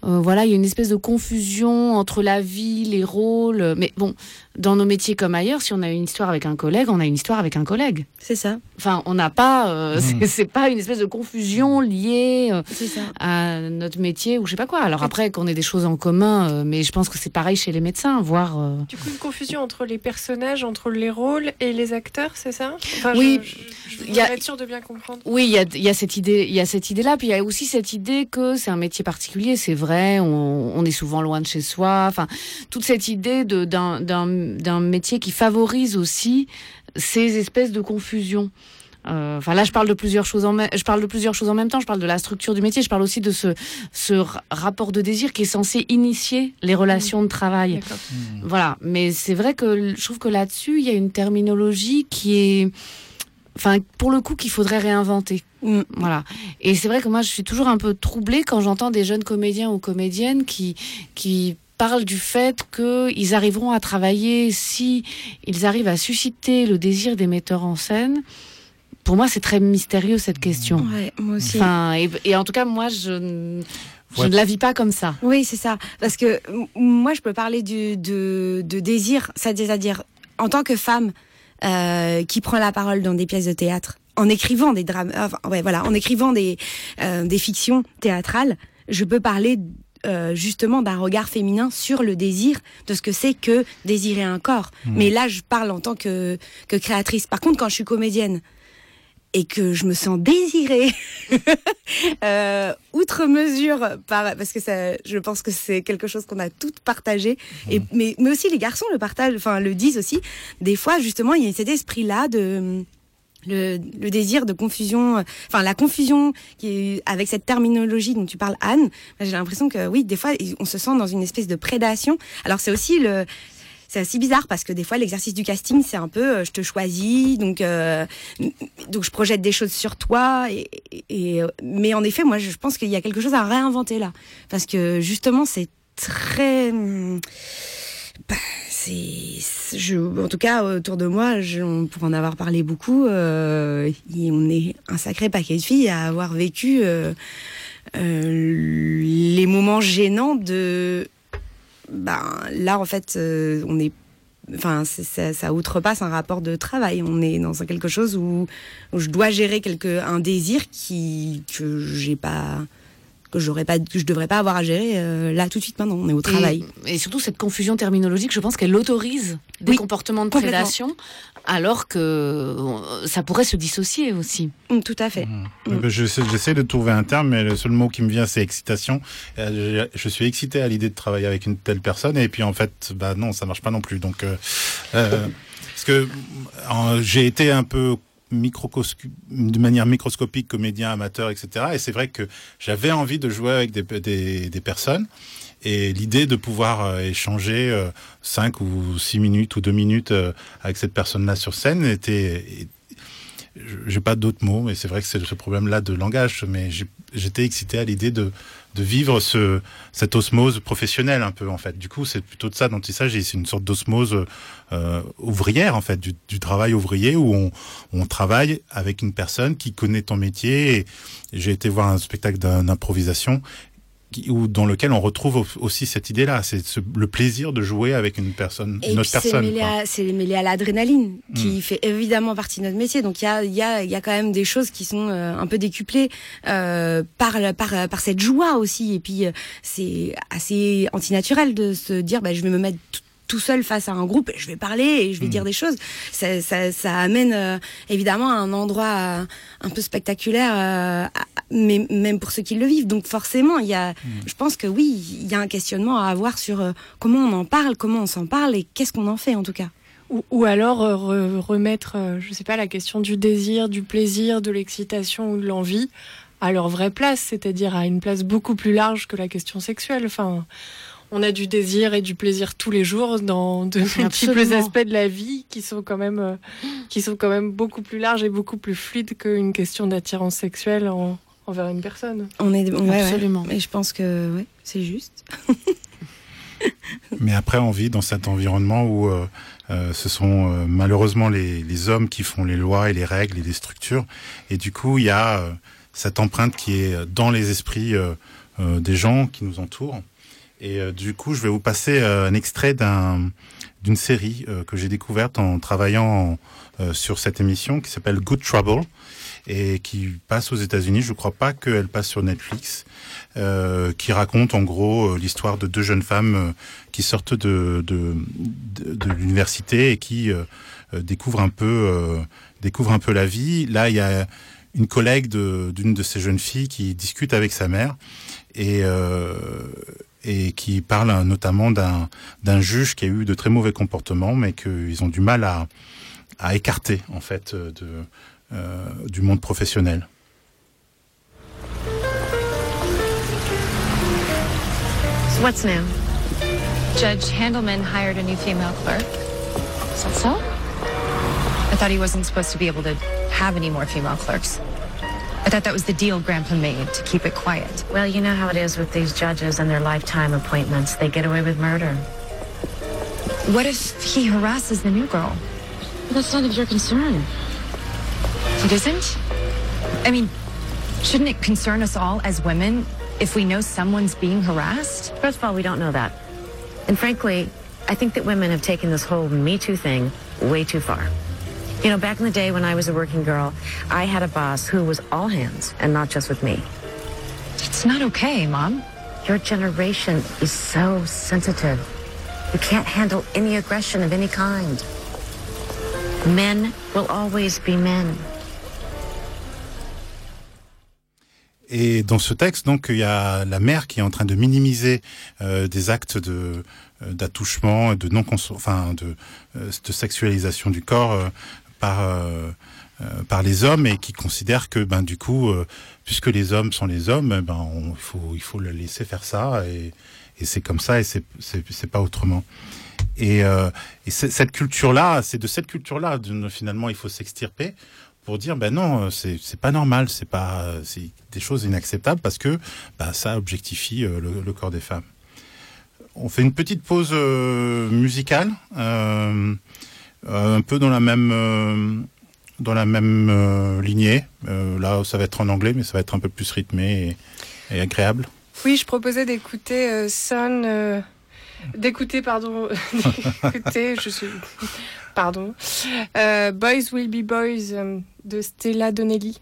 Speaker 4: voilà, il y a une espèce de confusion entre la vie, les rôles. Mais bon, dans nos métiers comme ailleurs, si on a une histoire avec un collègue, on a une histoire avec un collègue.
Speaker 3: C'est ça.
Speaker 4: Enfin, on n'a pas, euh, c'est- c'est pas une espèce de confusion liée euh,
Speaker 3: C'est ça.
Speaker 4: à notre métier ou je sais pas quoi. Alors après, qu'on ait des choses en commun, euh, mais je pense que c'est pareil chez les médecins, voire. euh,
Speaker 2: Du coup, une confusion entre les personnages, entre les rôles et les acteurs, c'est ça? Enfin,
Speaker 4: Oui.
Speaker 2: Je, je, je
Speaker 4: Il y a-
Speaker 2: voudrais être sûre de bien comprendre.
Speaker 4: Oui, il y a, il y a cette idée, il y a cette idée-là, puis il y a aussi cette idée que c'est un métier particulier. C'est vrai, on, on est souvent loin de chez soi. Enfin, toute cette idée d'un métier qui favorise aussi ces espèces de confusions. Euh, Enfin là, je parle de plusieurs choses en même, je parle de plusieurs choses en même temps. Je parle de la structure du métier. Je parle aussi de ce ce ra- rapport de désir qui est censé initier les relations de travail.
Speaker 2: D'accord.
Speaker 4: Voilà, mais c'est vrai que je trouve que là-dessus, il y a une terminologie qui est, enfin, pour le coup, qu'il faudrait réinventer.
Speaker 3: Mm.
Speaker 4: Voilà. Et c'est vrai que moi, je suis toujours un peu troublée quand j'entends des jeunes comédiens ou comédiennes qui, qui parlent du fait qu'ils arriveront à travailler si ils arrivent à susciter le désir des metteurs en scène. Pour moi, c'est très mystérieux cette question.
Speaker 3: Ouais, moi aussi.
Speaker 4: Enfin, et, et en tout cas, moi, je, ne- je
Speaker 1: Ouais.
Speaker 4: ne la vis pas comme ça.
Speaker 3: Oui, c'est ça. Parce que moi, je peux parler du, de, de désir, c'est-à-dire en tant que femme euh, qui prend la parole dans des pièces de théâtre, en écrivant des drames, enfin, ouais, voilà, en écrivant des, euh, des fictions théâtrales, je peux parler euh, justement d'un regard féminin sur le désir, de ce que c'est que désirer un corps. Mais là, je parle en tant que, que créatrice. Par contre, quand je suis comédienne, et que je me sens désirée. Euh, outre mesure par parce que ça je pense que c'est quelque chose qu'on a toutes partagé. Et mais mais aussi les garçons le partagent enfin le disent aussi. Des fois justement il y a cet esprit là de le, le désir de confusion, enfin la confusion qui est avec cette terminologie dont tu parles Anne, j'ai l'impression que oui, des fois on se sent dans une espèce de prédation. Alors c'est aussi le c'est assez bizarre parce que des fois l'exercice du casting c'est un peu euh, je te choisis donc euh, donc je projette des choses sur toi et, et- euh, mais en effet moi je pense qu'il y a quelque chose à réinventer là. Parce que justement c'est très hum, bah, c'est je en tout cas autour de moi je, pour en avoir parlé beaucoup euh, on est un sacré paquet de filles à avoir vécu euh, les moments gênants de ben là en fait euh, on est enfin ça, outrepasse un rapport de travail. On est dans quelque chose où, où je dois gérer un désir qui que j'ai pas que j'aurais pas que je devrais pas avoir à gérer euh, là tout de suite maintenant on est au travail
Speaker 4: Et, et surtout cette confusion terminologique, je pense qu'elle autorise des
Speaker 3: Oui,
Speaker 4: comportements de prédation, alors que euh, ça pourrait se dissocier aussi.
Speaker 3: Mm, tout à fait
Speaker 1: sais- J'essaie de trouver un terme, mais le seul mot qui me vient, c'est excitation. Euh, Je, je suis excité à l'idée de travailler avec une telle personne, et puis en fait, bah non, ça marche pas non plus. Donc, euh, euh, parce que j'ai été un peu de manière microscopique comédien amateur etc et c'est vrai que j'avais envie de jouer avec des, des, personnes et l'idée de pouvoir euh, échanger euh, cinq ou six minutes ou deux minutes euh, avec cette personne là sur scène était j'ai pas d'autres mots, mais c'est vrai que c'est ce problème-là de langage. Mais j'étais excité à l'idée de, de vivre ce, cette osmose professionnelle un peu en fait. Du coup, c'est plutôt de ça dont il s'agit. C'est une sorte d'osmose euh, ouvrière en fait, du, du, travail ouvrier où on, on travaille avec une personne qui connaît ton métier. Et, j'ai été voir un spectacle d'improvisation ou dans lequel on retrouve aussi cette idée-là, c'est le plaisir de jouer avec une personne,
Speaker 3: et
Speaker 1: une autre personne.
Speaker 3: C'est mêlé à l'adrénaline qui
Speaker 1: Mm.
Speaker 3: fait évidemment partie de notre métier. Donc il y a, y, a, y a quand même des choses qui sont euh, un peu décuplées euh, par, par, par cette joie aussi. Et puis c'est assez antinaturel de se dire bah, je vais me mettre tout- tout seul face à un groupe je vais parler et je vais
Speaker 1: Mm.
Speaker 3: dire des choses. Ça, ça, ça amène euh, évidemment à un endroit euh, un peu spectaculaire, euh, à- mais même pour ceux qui le vivent. Donc forcément, il y a, je pense que oui, il y a un questionnement à avoir sur euh, comment on en parle, comment on s'en parle et qu'est-ce qu'on en fait en tout cas.
Speaker 2: Ou, ou alors euh, re- remettre, euh, je sais pas, la question du désir, du plaisir, de l'excitation ou de l'envie à leur vraie place, c'est-à-dire à une place beaucoup plus large que la question sexuelle. Enfin, on a du désir et du plaisir tous les jours dans de multiples
Speaker 4: Absolument.
Speaker 2: aspects de la vie qui sont quand même, euh, qui sont quand même beaucoup plus larges et beaucoup plus fluides qu'une question d'attirance sexuelle en- envers une personne.
Speaker 3: On est, ouais, ouais.
Speaker 4: Absolument.
Speaker 3: Et je pense que ouais, c'est juste.
Speaker 1: Mais après, on vit dans cet environnement où euh, euh, ce sont euh, malheureusement les, les hommes qui font les lois et les règles et les structures. Et du coup, il y a euh, cette empreinte qui est dans les esprits euh, euh, des gens qui nous entourent. Et euh, du coup, je vais vous passer euh, un extrait d'un d'une série euh, que j'ai découverte en travaillant en, euh, sur cette émission qui s'appelle Good Trouble et qui passe aux États-Unis. Je crois pas qu'elle passe sur Netflix, euh, qui raconte en gros euh, l'histoire de deux jeunes femmes qui sortent de de, de, de l'université et qui découvrent un peu découvrent un peu la vie. Là, il y a une collègue de- d'une de, ces jeunes filles qui discute avec sa mère et euh, et qui parle notamment d'un juge qui a eu de très mauvais comportements, mais qu'ils ont du mal à à écarter en fait euh, de euh, du monde professionnel.
Speaker 9: What's new? Judge Handelman hired a new female clerk. Is that so? I thought he wasn't supposed to be able to have any more female clerks. Thought that was the deal Grandpa made, to keep it quiet.
Speaker 10: Well, you know how it is with these judges and their lifetime appointments. They get away with murder.
Speaker 9: What if he harasses the new girl?
Speaker 10: Well, that's none of your concern.
Speaker 9: It isn't? I mean, shouldn't it concern us all as women if we know someone's being harassed?
Speaker 10: First of all, we don't know that. And frankly, I think that women have taken this whole Me Too thing way too far. You know, back in the day when I was a working girl, I had a boss who was all hands and not just with me.
Speaker 9: It's not okay, Mom.
Speaker 10: Your generation is so sensitive. You can't handle any aggression of any kind. Men will always be men.
Speaker 1: Et dans ce texte, donc, il y a la mère qui est en train de minimiser euh, des actes de euh, d'attouchement, de euh, de sexualisation du corps par euh, euh, par les hommes et qui considère que ben du coup, euh, puisque les hommes sont les hommes, ben on, il faut il faut le laisser faire ça et, et c'est comme ça et c'est c'est pas autrement. Et, cette culture-là, c'est de cette culture-là, d'une- finalement, il faut s'extirper pour dire, ben non, c'est pas normal, c'est pas, c'est des choses inacceptables parce que ben, ça objectifie le, corps des femmes. On fait une petite pause musicale, un peu dans la même euh, dans la même euh, lignée. Euh, là, ça va être en anglais, mais ça va être un peu plus rythmé et, agréable.
Speaker 2: Oui, je proposais d'écouter euh, Son, euh, d'écouter, pardon, d'écouter, je suis, pardon, euh, Boys Will Be Boys euh, de Stella Donnelly.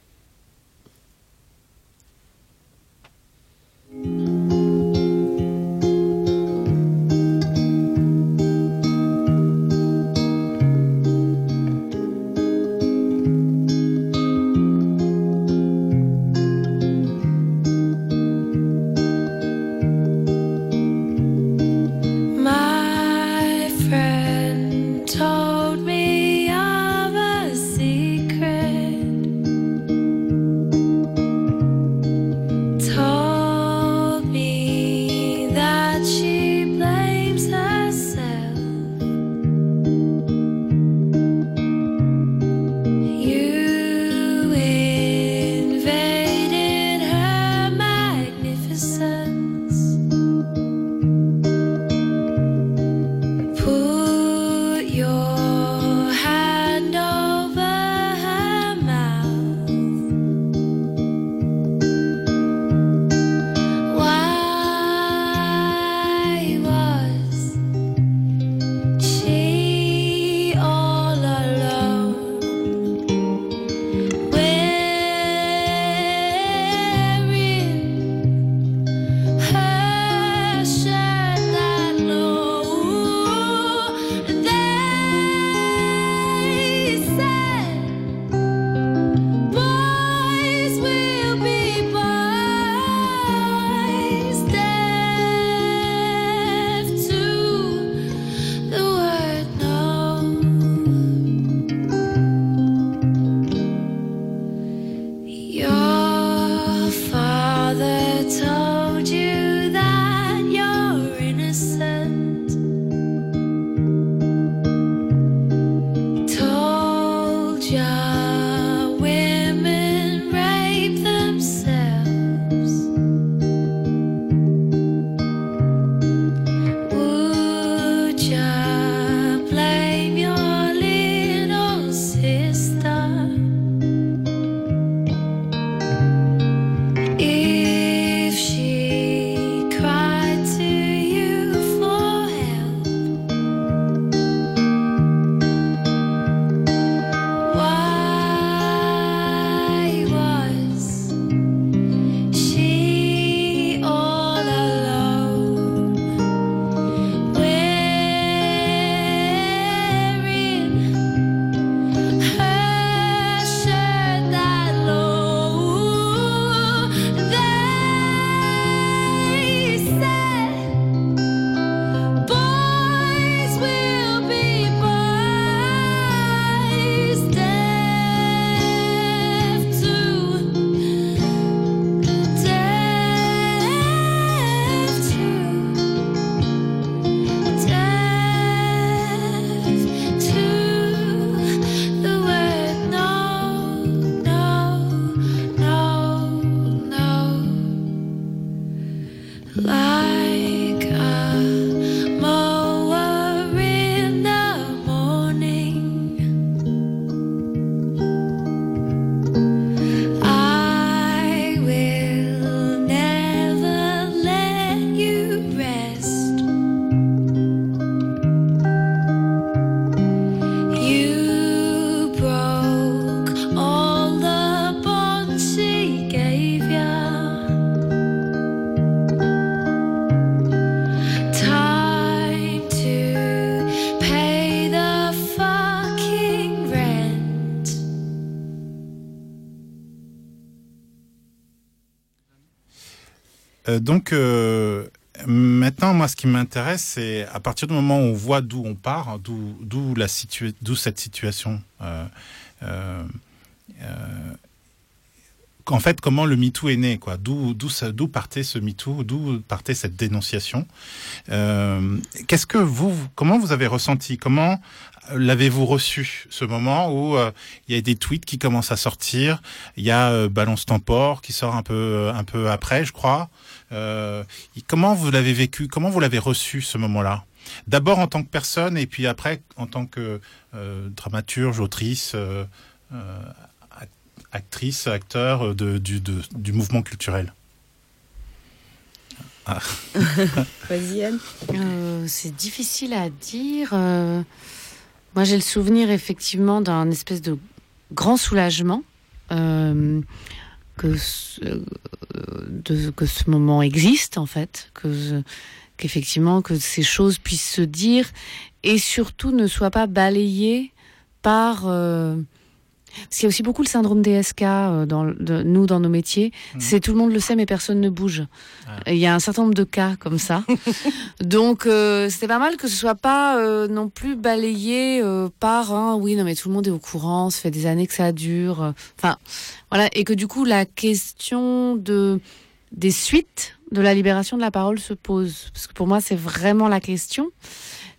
Speaker 1: Donc euh, maintenant, moi, ce qui m'intéresse, c'est à partir du moment où on voit d'où on part, hein, d'où cette situation. euh, euh, euh, en fait, comment le MeToo est né, quoi D'où partait ce MeToo D'où partait cette dénonciation Euh, Qu'est-ce que vous, comment vous avez ressenti? Comment l'avez-vous reçu ce moment où euh, il y a des tweets qui commencent à sortir Il y a euh, Balance Tempore qui sort un peu après, je crois. Euh, comment vous l'avez vécu Comment vous l'avez reçu ce moment-là? D'abord en tant que personne et puis après en tant que euh, dramaturge, autrice, euh, ac- actrice, acteur de, du, de- du mouvement culturel. Ah.
Speaker 3: Vas-y, Anne.
Speaker 4: Euh, c'est difficile à dire. Euh, moi, j'ai le souvenir effectivement d'un espèce de grand soulagement euh, que, ce, euh, que ce moment existe en fait, que qu'effectivement que ces choses puissent se dire et surtout ne soient pas balayées par euh, parce qu'il y a aussi beaucoup le syndrome DSK euh, dans de, nous dans nos métiers. C'est tout le monde le sait mais personne ne bouge. Il y a un certain nombre de cas comme ça. Donc euh, c'était pas mal que ce soit pas euh, non plus balayé euh, par un oui non mais tout le monde est au courant, ça fait des années que ça dure. Enfin voilà et que du coup la question de des suites de la libération de la parole se pose parce que pour moi c'est vraiment la question.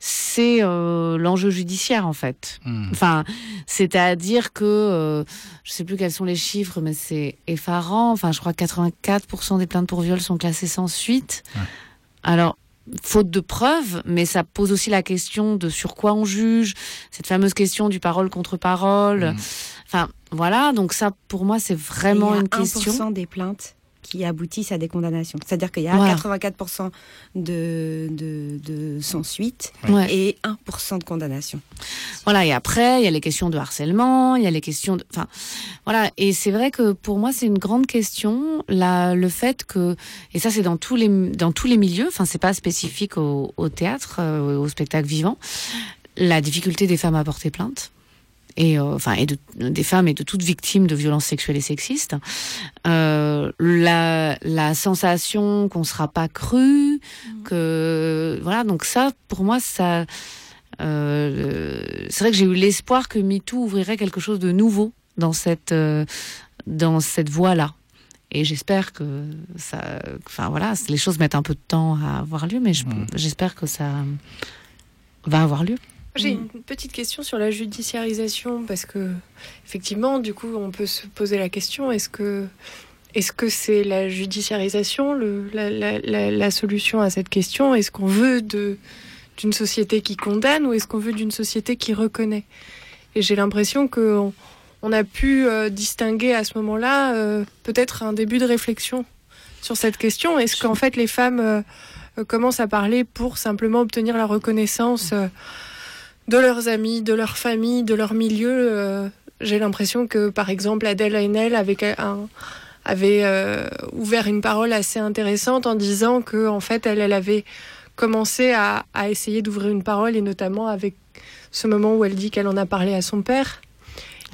Speaker 4: C'est euh, l'enjeu judiciaire en fait. Enfin, c'est-à-dire que euh, je sais plus quels sont les chiffres, mais c'est effarant. Enfin, je crois que 84% des plaintes pour viol sont classées sans suite. Alors, faute de preuves, mais ça pose aussi la question de sur quoi on juge, cette fameuse question du parole contre parole. Enfin, voilà, donc ça, pour moi, c'est vraiment
Speaker 3: Et il y a
Speaker 4: une question.
Speaker 3: 1% des plaintes qui aboutissent à des condamnations. C'est-à-dire qu'il y a
Speaker 4: Voilà.
Speaker 3: 84% de, de, de sans suite
Speaker 4: Ouais.
Speaker 3: et 1% de condamnation.
Speaker 4: Voilà, et après, il y a les questions de harcèlement, il y a les questions de... Enfin, voilà, et c'est vrai que pour moi, c'est une grande question, la, le fait que... Et ça, c'est dans tous les, dans tous les milieux, enfin, c'est pas spécifique au, au théâtre, euh, au spectacle vivant, la difficulté des femmes à porter plainte. Et euh, enfin, et de, des femmes et de toutes victimes de violences sexuelles et sexistes, euh, la, la sensation qu'on sera pas cru, que voilà, donc ça, pour moi, ça, euh, c'est vrai que j'ai eu l'espoir que MeToo ouvrirait quelque chose de nouveau dans cette, euh, dans cette voie-là. Et j'espère que ça. Enfin voilà, les choses mettent un peu de temps à avoir lieu, mais je- j'espère que ça va avoir lieu.
Speaker 2: J'ai
Speaker 4: Mm.
Speaker 2: une petite question sur la judiciarisation parce que effectivement, du coup, on peut se poser la question est-ce que est-ce que c'est la judiciarisation le, la, la- la- la solution à cette question? Est-ce qu'on veut de d'une société qui condamne ou est-ce qu'on veut d'une société qui reconnaît? Et j'ai l'impression que on, on a pu euh, distinguer à ce moment-là euh, peut-être un début de réflexion sur cette question. Est-ce qu'en fait les femmes euh, commencent à parler pour simplement obtenir la reconnaissance de leurs amis, de leur famille, de leur milieu euh, J'ai l'impression que par exemple Adèle Haenel avait, un- avait euh, ouvert une parole assez intéressante en disant que en fait elle, elle avait commencé à, à essayer d'ouvrir une parole et notamment avec ce moment où elle dit qu'elle en a parlé à son père.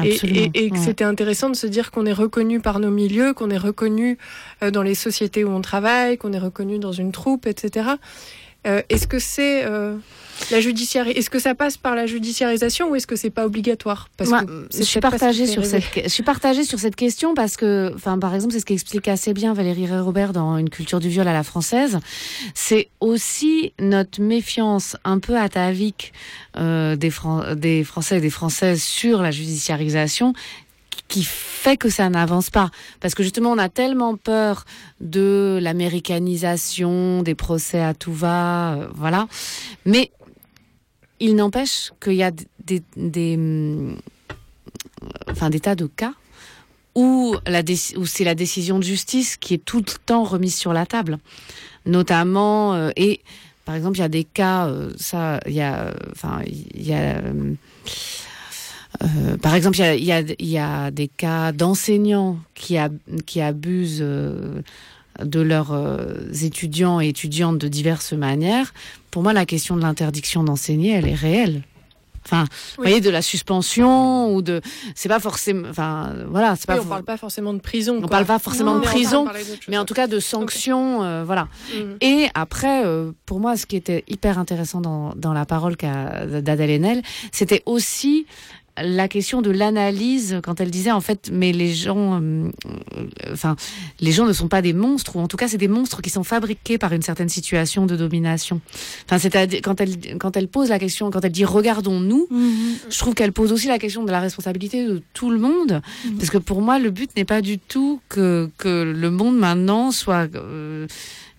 Speaker 2: Et,
Speaker 4: Absolument,
Speaker 2: et- et que
Speaker 4: ouais.
Speaker 2: c'était intéressant de se dire qu'on est reconnu par nos milieux, qu'on est reconnu euh, dans les sociétés où on travaille, qu'on est reconnu dans une troupe, etc. Euh, est-ce que c'est euh, la judiciaire Est-ce que ça passe par la judiciarisation ou est-ce que c'est pas obligatoire? Parce
Speaker 4: Moi,
Speaker 2: que
Speaker 4: je suis partagée sur cette, je suis partagée sur cette question parce que, enfin, par exemple, c'est ce qu'explique assez bien Valérie Robert dans Une culture du viol à la française. C'est aussi notre méfiance un peu atavique euh, des, Fran- des Français et des Françaises sur la judiciarisation qui fait que ça n'avance pas. Parce que justement, on a tellement peur de l'américanisation, des procès à tout va, euh, voilà. Mais il n'empêche qu'il y a des, des, enfin, des tas de cas où, la où c'est la décision de justice qui est tout le temps remise sur la table. Notamment, euh, et par exemple, il y a des cas, euh, ça, il y a, enfin, il y a. euh, par exemple, il y a, il y, a, il y a des cas d'enseignants qui, ab- qui abusent euh, de leurs euh, étudiants et étudiantes de diverses manières. Pour moi, la question de l'interdiction d'enseigner, elle est réelle. Enfin, vous voyez, de la suspension ou de, c'est pas forcément, enfin, voilà, c'est
Speaker 2: Oui,
Speaker 4: pas.
Speaker 2: on parle pas forcément de prison.
Speaker 4: On
Speaker 2: quoi.
Speaker 4: parle pas forcément
Speaker 2: Non,
Speaker 4: de prison, mais en tout cas de sanctions, euh, voilà.
Speaker 2: Mhm.
Speaker 4: Et après, euh, pour moi, ce qui était hyper intéressant dans, dans la parole qu'a- d'Adèle Haenel, c'était aussi la question de l'analyse quand elle disait en fait mais les gens euh, enfin les gens ne sont pas des monstres ou en tout cas c'est des monstres qui sont fabriqués par une certaine situation de domination enfin c'est-à-dire quand elle quand elle pose la question quand elle dit regardons-nous je trouve qu'elle pose aussi la question de la responsabilité de tout le monde parce que pour moi le but n'est pas du tout que que le monde maintenant soit euh.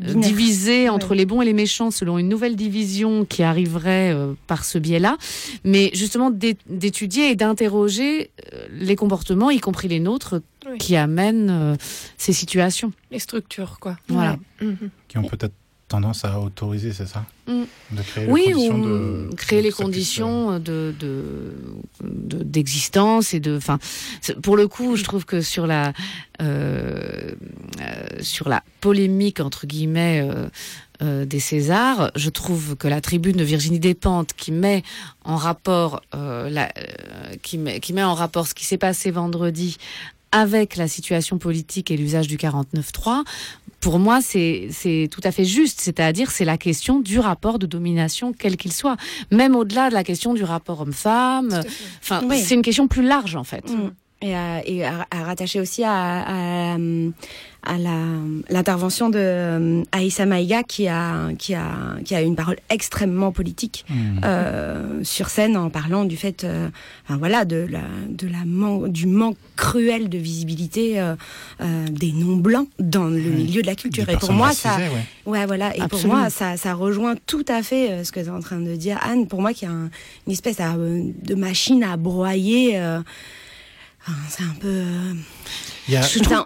Speaker 4: Divisé entre les bons et les méchants selon une nouvelle division qui arriverait euh, par ce biais-là, mais justement d'é- d'étudier et d'interroger euh, les comportements, y compris les nôtres,
Speaker 2: Oui.
Speaker 4: qui amènent euh, ces situations.
Speaker 2: Les structures, quoi.
Speaker 4: Voilà.
Speaker 2: Mhm.
Speaker 1: Qui ont peut-être tendance à autoriser, c'est ça. De créer
Speaker 4: Oui,
Speaker 1: les conditions
Speaker 4: ou
Speaker 1: de.
Speaker 4: créer
Speaker 1: de
Speaker 4: les conditions de de- de- d'existence et de, enfin, pour le coup, je trouve que sur la euh, euh, sur la polémique entre guillemets. euh, euh, des Césars, je trouve que la tribune de Virginie Despentes qui met en rapport euh, la, euh, qui, met, qui met en rapport ce qui s'est passé vendredi avec la situation politique et l'usage du 49.3, pour moi, c'est c'est tout à fait juste. C'est-à-dire, c'est la question du rapport de domination, quel qu'il soit. Même au-delà de la question du rapport homme-femme. Enfin,
Speaker 3: Oui.
Speaker 4: c'est une question plus large, en fait.
Speaker 3: Mm. Et, à, et à- à rattacher aussi à, à, à la l'intervention de euh, Aïssa Maïga qui a qui a qui a une parole extrêmement politique
Speaker 1: Mhm.
Speaker 3: euh, sur scène en parlant du fait euh, enfin voilà de la de la man- du manque cruel de visibilité euh, euh, des non blancs dans le milieu de la culture
Speaker 1: Des
Speaker 3: et pour moi ça
Speaker 1: ouais.
Speaker 3: ouais voilà et
Speaker 4: Absolument.
Speaker 3: pour moi ça ça rejoint tout à fait euh, ce que tu es en train de dire Anne pour moi qui a un- une espèce de machine à broyer euh, enfin, c'est un peu
Speaker 1: Il y a-
Speaker 4: Je trouve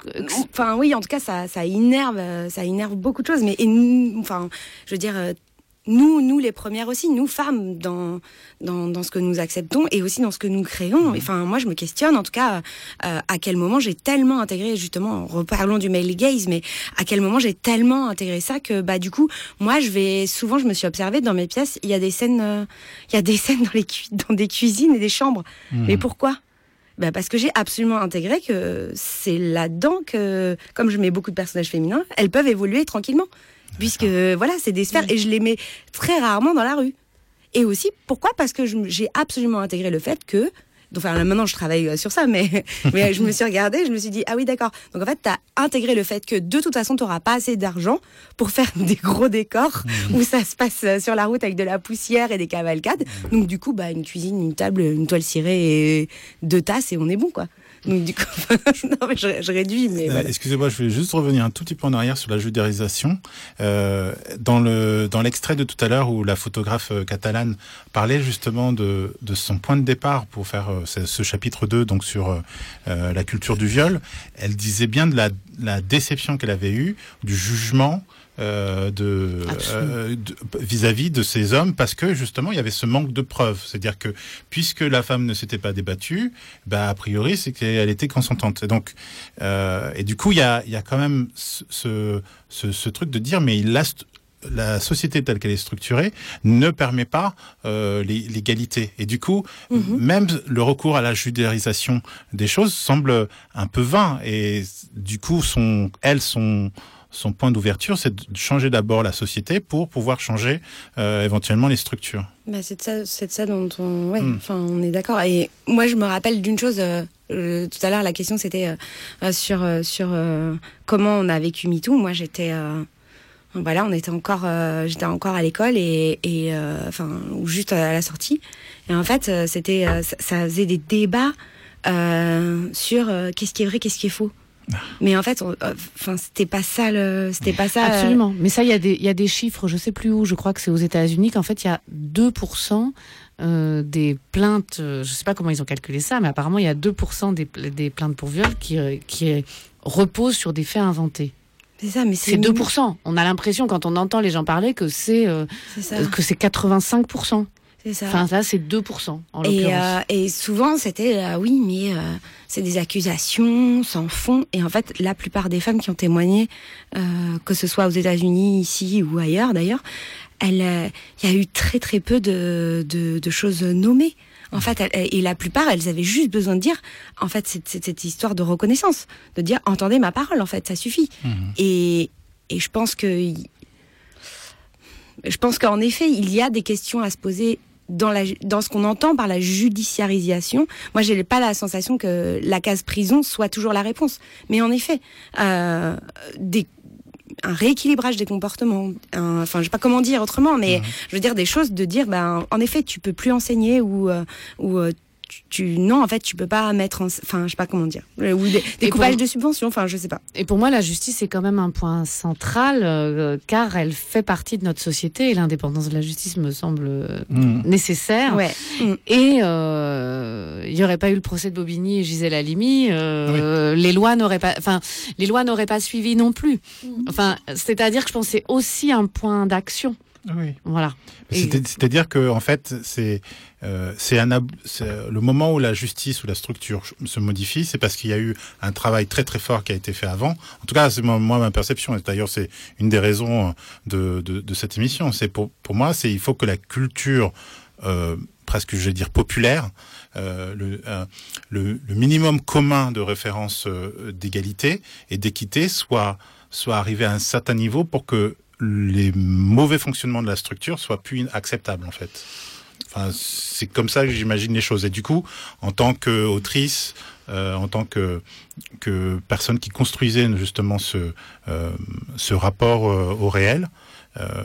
Speaker 3: Enfin, oui, en tout cas, ça, ça énerve, euh, ça beaucoup de choses. Mais et nous, enfin, je veux dire, euh, nous, nous les premières aussi, nous femmes, dans, dans, dans ce que nous acceptons et aussi dans ce que nous créons. Enfin, moi, je me questionne, en tout cas, euh, à quel moment j'ai tellement intégré, justement, reparlons du male gaze, mais à quel moment j'ai tellement intégré ça que, bah, du coup, moi, je vais souvent, je me suis observée dans mes pièces, il y a des scènes, euh, il y a des scènes dans les dans des cuisines et des chambres.
Speaker 1: Mhm.
Speaker 3: Mais pourquoi? Bah parce que j'ai absolument intégré que c'est là-dedans que, comme je mets beaucoup de personnages féminins, elles peuvent évoluer tranquillement. Puisque, voilà, c'est des sphères et je les mets très rarement dans la rue. Et aussi, pourquoi? Parce que j'ai absolument intégré le fait que enfin, là, maintenant, je travaille euh, sur ça, mais, mais je me suis regardée, je me suis dit, ah oui, d'accord. Donc, en fait, tu as intégré le fait que de toute façon, tu n'auras pas assez d'argent pour faire des gros décors où ça se passe euh, sur la route avec de la poussière et des cavalcades. Donc, du coup, bah, une cuisine, une table, une toile cirée et deux tasses et on est bon, quoi. Donc, du coup, non, mais je, je réduis, mais
Speaker 1: Euh,
Speaker 3: voilà.
Speaker 1: Excusez-moi, je vais juste revenir un tout petit peu en arrière sur la judéarisation. Euh, dans le dans l'extrait de tout à l'heure où la photographe euh, catalane parlait justement de, de son point de départ pour faire euh, ce, ce chapitre 2 donc sur euh, la culture du viol, elle disait bien de la, la déception qu'elle avait eue, du jugement euh, de euh, de- vis-à-vis de ces hommes parce que justement il y avait ce manque de preuves. C'est-à-dire que puisque la femme ne s'était pas débattue bah a priori c'est qu'elle était consentante. Et donc euh, et du coup il y a il y a quand même ce ce, ce, truc de dire mais la st- la société telle qu'elle est structurée ne permet pas euh, l'é- l'égalité. Et du coup même le recours à la judiciarisation des choses semble un peu vain. Et du coup son elle son son point d'ouverture, c'est de changer d'abord la société pour pouvoir changer euh, éventuellement les structures.
Speaker 3: Bah, c'est de ça, c'est de ça dont on, ouais,
Speaker 1: Mm.
Speaker 3: enfin, on est d'accord. Et moi, je me rappelle d'une chose. euh, euh, tout à l'heure, la question c'était sur sur comment on a vécu MeToo. Moi, j'étais, voilà, on était encore, euh, j'étais encore à l'école et, et euh, enfin, ou juste à la sortie. Et en fait, c'était, ça, ça faisait des débats euh, sur qu'est-ce qui est vrai, qu'est-ce qui est faux. Mais en fait, euh, enfin, c'était pas ça le, c'était pas ça. euh,
Speaker 4: Absolument. Mais ça, il y, a des- il y a des chiffres, je sais plus où, je crois que c'est aux États-Unis, qu'en fait, il y a 2% euh, des plaintes, euh, je sais pas comment ils ont calculé ça, mais apparemment, il y a 2% des, des plaintes pour viol qui, euh, qui reposent sur des faits inventés.
Speaker 3: C'est ça, mais
Speaker 4: C'est 2%. On a l'impression, quand on entend les gens parler, que c'est euh, que c'est 85%.
Speaker 3: C'est ça.
Speaker 4: Enfin, là, c'est 2%, en
Speaker 3: Et,
Speaker 4: l'occurrence.
Speaker 3: euh, et souvent, c'était euh, oui, mais euh, c'est des accusations sans fond. Et en fait, la plupart des femmes qui ont témoigné, euh, que ce soit aux États-Unis, ici ou ailleurs d'ailleurs, euh, il y a eu très très peu de, de, de choses nommées. En fait, et la plupart, elles avaient juste besoin de dire, en fait, c'est c'est cette histoire de reconnaissance, de dire, entendez ma parole, en fait, ça suffit. Et, et je pense que, je pense qu'en effet, il y a des questions à se poser dans, la, dans ce qu'on entend par la judiciarisation. Moi, j'ai pas la sensation que la case prison soit toujours la réponse. Mais en effet, euh, des, un rééquilibrage des comportements, un- enfin, je sais pas comment dire autrement, mais je veux dire des choses de dire, ben, en effet, tu peux plus enseigner ou, euh, ou euh, tu, tu- non, en fait, tu peux pas mettre en, enfin, je sais pas comment dire, Euh, ou des, des
Speaker 4: pour-
Speaker 3: coupages de subventions, enfin, je sais pas.
Speaker 4: Et pour moi, la justice est quand même un point central, euh, car elle fait partie de notre société et l'indépendance de la justice me semble euh,
Speaker 1: Mm.
Speaker 4: nécessaire.
Speaker 3: Ouais. Mm.
Speaker 4: Et euh, il n'y aurait pas eu le procès de Bobigny et Gisèle Halimi, euh, les lois n'auraient pas, enfin, les lois n'auraient pas suivi non plus. Enfin, c'est-à-dire que je pense que c'est aussi un point d'action.
Speaker 1: Oui.
Speaker 4: Voilà.
Speaker 1: C'est-à-dire que en fait, c'est euh, c'est le moment où la justice ou la structure se modifie, c'est parce qu'il y a eu un travail très très fort qui a été fait avant. En tout cas, c'est moi, moi, ma perception. Et d'ailleurs, c'est une des raisons euh, de, de, de cette émission. C'est pour pour moi, c'est il faut que la culture euh, presque, je vais dire, populaire, euh, le, euh, le, le minimum commun de référence euh, d'égalité et d'équité soit soit arrivé à un certain niveau pour que les mauvais fonctionnements de la structure soient plus acceptables en fait. Enfin, c'est comme ça que j'imagine les choses. Et du coup, en tant qu'autrice, euh, en tant que, personne qui construisait justement ce, euh, rapport euh, au réel,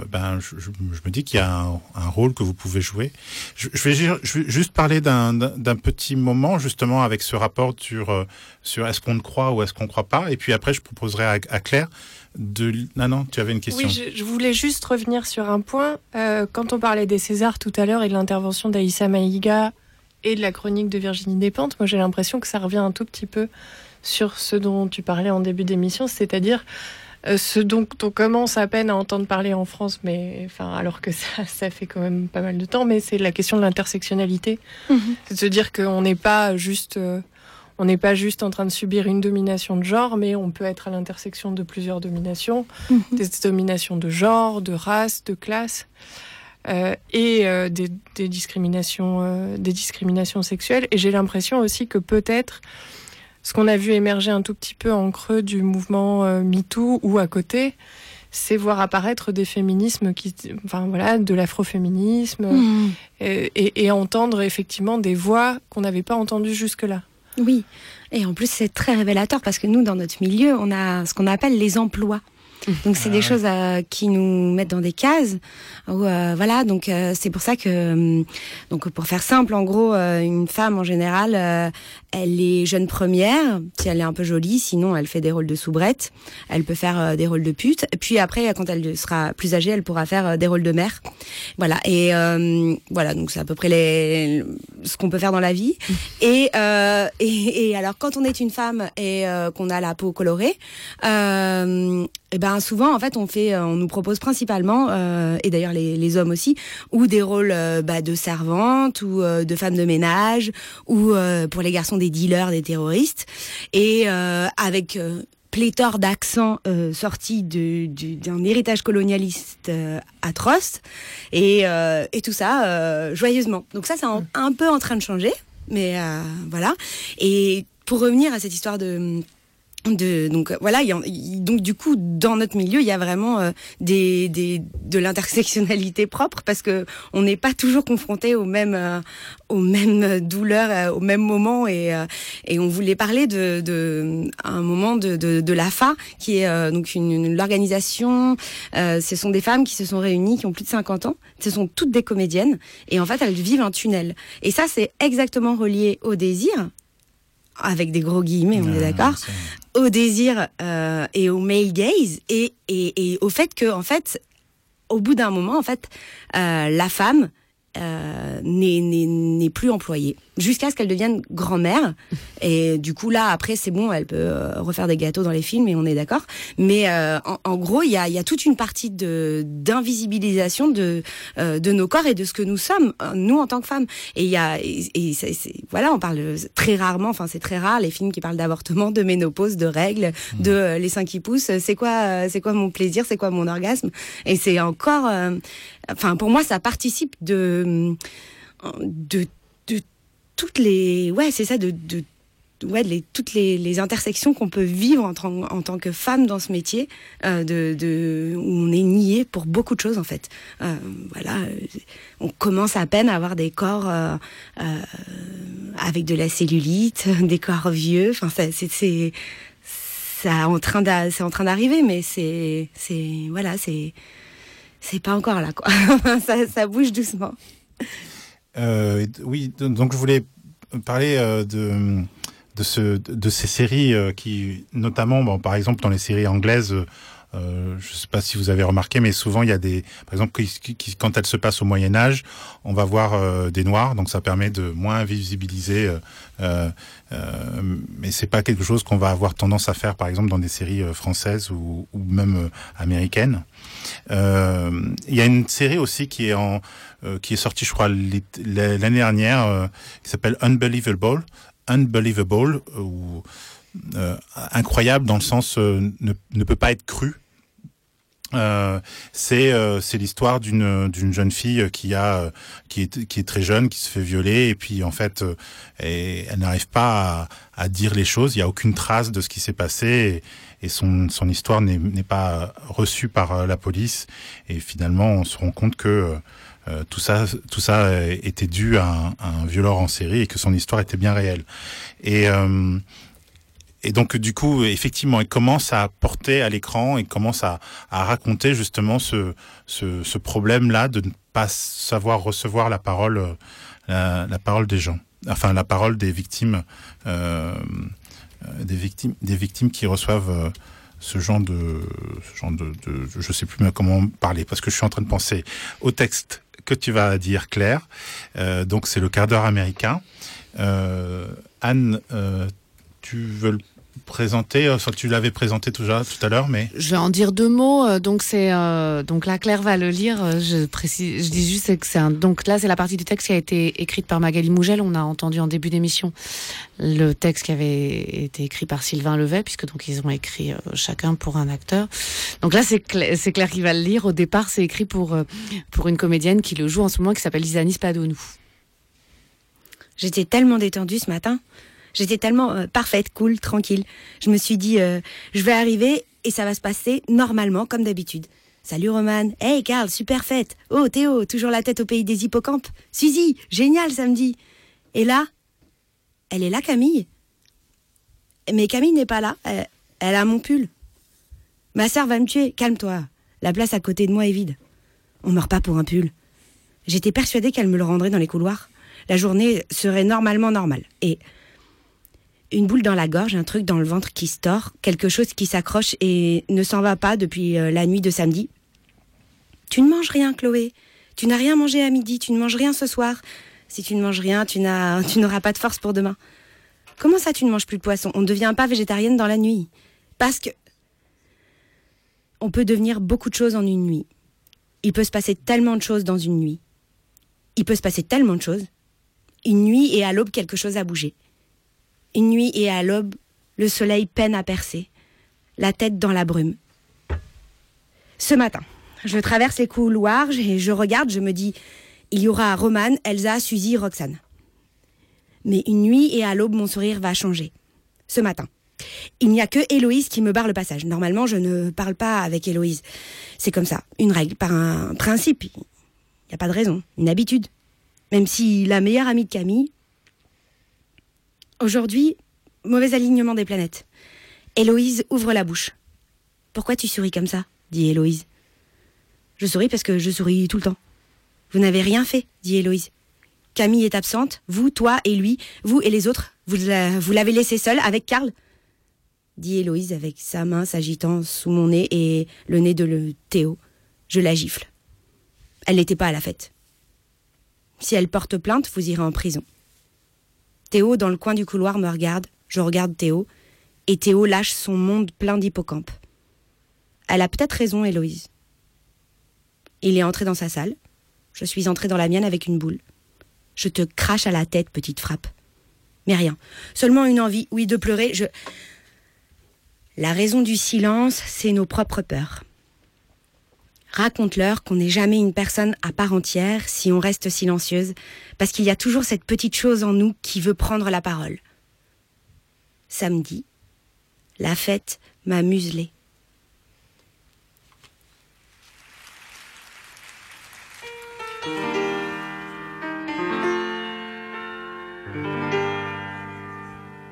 Speaker 1: ben, je, me dis qu'il y a un, rôle que vous pouvez jouer. Je, vais, juste parler d'un petit moment justement avec ce rapport sur, est-ce qu'on croit ou est-ce qu'on croit pas. Et puis après, je proposerai à, Claire de... Non, non, tu avais une question.
Speaker 2: Oui, je, voulais juste revenir sur un point. Quand on parlait des Césars tout à l'heure et de l'intervention d'Aïssa Maïga et de la chronique de Virginie Despentes, moi j'ai l'impression que ça revient un tout petit peu sur ce dont tu parlais en début d'émission, c'est-à-dire euh, ce dont on commence à peine à entendre parler en France, mais enfin alors que ça, ça fait quand même pas mal de temps, mais c'est la question de l'intersectionnalité. C'est de se dire qu'on n'est pas juste euh, on n'est pas juste en train de subir une domination de genre, mais on peut être à l'intersection de plusieurs dominations, des dominations de genre, de race, de classe, euh, et euh, des, des discriminations, euh, des discriminations sexuelles. Et j'ai l'impression aussi que peut-être ce qu'on a vu émerger un tout petit peu en creux du mouvement MeToo ou à côté, c'est voir apparaître des féminismes qui, enfin voilà, de l'afroféminisme et, et- et entendre effectivement des voix qu'on n'avait pas entendues jusque-là.
Speaker 3: Oui, et en plus c'est très révélateur parce que nous, dans notre milieu, on a ce qu'on appelle les emplois. Donc c'est des choses euh, qui nous mettent dans des cases. Où, euh, voilà, donc euh, c'est pour ça que, hum, donc pour faire simple, en gros, euh, une femme en général, euh, elle est jeune première, si elle est un peu jolie, sinon elle fait des rôles de soubrette. Elle peut faire euh, des rôles de pute. Et puis après, quand elle sera plus âgée, elle pourra faire euh, des rôles de mère. Voilà. Et euh, voilà, donc c'est à peu près les, ce qu'on peut faire dans la vie. Et, euh, et, et alors, quand on est une femme et euh, qu'on a la peau colorée, euh, et ben souvent, en fait, on fait, euh, on nous propose principalement, euh, et d'ailleurs les, les hommes aussi, ou des rôles euh, bah, de servantes ou euh, de femmes de ménage, ou euh, pour les garçons des dealers, des terroristes, et euh, avec euh, pléthore d'accents euh, sortis d'un héritage colonialiste euh, atroce et, euh, et tout ça euh, joyeusement. Donc ça c'est un, un peu en train de changer, mais euh, voilà. Et pour revenir à cette histoire de de donc voilà y donc du coup dans notre milieu il y a vraiment euh, des, des de l'intersectionnalité propre parce que on n'est pas toujours confronté aux mêmes euh, aux mêmes douleurs euh, au même moment et euh, et on voulait parler de, de à un moment de, de, de l'AFA qui est euh, donc une, une l'organisation euh, ce sont des femmes qui se sont réunies qui ont plus de 50 ans. Ce sont toutes des comédiennes et en fait elles vivent un tunnel. Et ça c'est exactement relié au désir avec des gros guillemets, on est d'accord, au désir euh, et au male gaze et, et, au fait que en fait, au bout d'un moment, en fait, euh, la femme euh, n'est- plus employée. Jusqu'à ce qu'elle devienne grand-mère. Et du coup là après c'est bon elle peut euh, refaire des gâteaux dans les films et on est d'accord. Mais euh, en, en gros il y a, y a toute une partie de d'invisibilisation de euh, de nos corps et de ce que nous sommes euh, nous en tant que femmes. Et il y a et, et voilà on parle très rarement enfin c'est très rare les films qui parlent d'avortement de ménopause de règles de euh, les seins qui poussent c'est quoi c'est quoi mon plaisir c'est quoi mon orgasme? Et c'est encore euh, enfin pour moi ça participe de de de toutes les ouais c'est ça de, ouais toutes les, intersections qu'on peut vivre en, en tant que femme dans ce métier euh, de, où on est nié pour beaucoup de choses en fait. Euh, voilà euh, on commence à peine à avoir des corps euh, euh, avec de la cellulite des corps vieux. Enfin c'est ça en train c'est en train d'arriver mais c'est c'est voilà c'est c'est pas encore là quoi. Ça bouge doucement
Speaker 1: Euh, oui, donc je voulais parler euh, de de ce de ces séries euh, qui notamment par exemple dans les séries anglaises euh, je sais pas si vous avez remarqué mais souvent il y a des par exemple quand elles se passent au Moyen Âge on va voir euh, des noirs donc ça permet de moins visibiliser euh, euh, euh, mais c'est pas quelque chose qu'on va avoir tendance à faire par exemple dans des séries euh, françaises ou, ou même américaines il y a une série aussi qui est en qui est sortie, je crois, l'année dernière, qui s'appelle Unbelievable. Unbelievable, euh, incroyable dans le sens euh, ne, ne peut pas être cru. Euh, c'est euh, c'est l'histoire d'une d'une jeune fille qui a euh, qui est qui est très jeune qui se fait violer et puis en fait euh, et elle n'arrive pas à, dire les choses il y a aucune trace de ce qui s'est passé et, son son histoire n'est n'est pas reçue par euh, la police et finalement on se rend compte que euh, euh, tout ça, tout ça euh, était dû à un, à un violeur en série et que son histoire était bien réelle. Et, euh, et donc du coup, effectivement, il commence à porter à l'écran et commence à, raconter justement ce, problème-là de ne pas savoir recevoir la parole, euh, la, parole des gens, enfin la parole des victimes, euh, des victimes, des victimes qui reçoivent. euh, ce genre de, ce genre de, de, je sais plus comment parler parce que je suis en train de penser au texte que tu vas dire, Claire. Donc c'est le quart d'heure américain. Anne, tu veux présenter Enfin, tu l'avais présenté déjà tout à l'heure, mais
Speaker 4: Je vais en dire deux mots. Euh, Donc c'est euh, donc là Claire va le lire. Euh, Je précise, je dis juste que c'est un. Donc là c'est la partie du texte qui a été écrite par Magali Mougel. On a entendu en début d'émission le texte qui avait été écrit par Sylvain Levet, puisque donc ils ont écrit euh, chacun pour un acteur. Donc là c'est Claire, c'est Claire qui va le lire. Au départ c'est écrit pour euh, pour une comédienne qui le joue en ce moment qui s'appelle Isanis Padonou.
Speaker 3: J'étais tellement détendue ce matin. J'étais tellement euh, parfaite, cool, tranquille. Je me suis dit, euh, je vais arriver et ça va se passer normalement comme d'habitude. Salut Roman. Hey Karl, super fête. Oh Théo, toujours la tête au pays des hippocampes. Suzy, génial samedi. Et là, elle est là Camille. Mais Camille n'est pas là. Elle, elle a mon pull. Ma sœur va me tuer. Calme-toi. La place à côté de moi est vide. On meurt pas pour un pull. J'étais persuadée qu'elle me le rendrait dans les couloirs. La journée serait normalement normale. Et une boule dans la gorge, un truc dans le ventre qui se tord, quelque chose qui s'accroche et ne s'en va pas depuis euh, la nuit de samedi. Tu ne manges rien, Chloé. Tu n'as rien mangé à midi, tu ne manges rien ce soir. Si tu ne manges rien, tu n'auras pas de force pour demain. Comment ça, tu ne manges plus de poisson? On ne devient pas végétarienne dans la nuit. Parce que on peut devenir beaucoup de choses en une nuit. Il peut se passer tellement de choses dans une nuit. Il peut se passer tellement de choses. Une nuit et à l'aube, quelque chose a bougé. Une nuit et à l'aube, le soleil peine à percer, la tête dans la brume. Ce matin, je traverse les couloirs et je regarde, je me dis, il y aura Roman, Elsa, Suzy, Roxane. Mais une nuit et à l'aube, mon sourire va changer. Ce matin. Il n'y a que Héloïse qui me barre le passage. Normalement, je ne parle pas avec Héloïse. C'est comme ça, une règle, par un principe. Il n'y a pas de raison, une habitude. Même si la meilleure amie de Camille. Aujourd'hui, mauvais alignement des planètes. Héloïse ouvre la bouche. Pourquoi tu souris comme ça dit Héloïse. Je souris parce que je souris tout le temps. Vous n'avez rien fait, dit Héloïse. Camille est absente, vous, toi et lui, vous et les autres, vous la- vous l'avez laissé seul avec Karl dit Héloïse avec sa main s'agitant sous mon nez et le nez de le Théo. Je la gifle. Elle n'était pas à la fête. Si elle porte plainte, vous irez en prison. Théo, dans le coin du couloir, me regarde, je regarde Théo, et Théo lâche son monde plein d'hippocampes. Elle a peut-être raison, Héloïse. Il est entré dans sa salle. Je suis entrée dans la mienne avec une boule. Je te crache à la tête, petite frappe. Mais rien. Seulement une envie, oui, de pleurer. Je. La raison du silence, c'est nos propres peurs. Raconte-leur qu'on n'est jamais une personne à part entière si on reste silencieuse, parce qu'il y a toujours cette petite chose en nous qui veut prendre la parole. Samedi, la fête m'a muselée.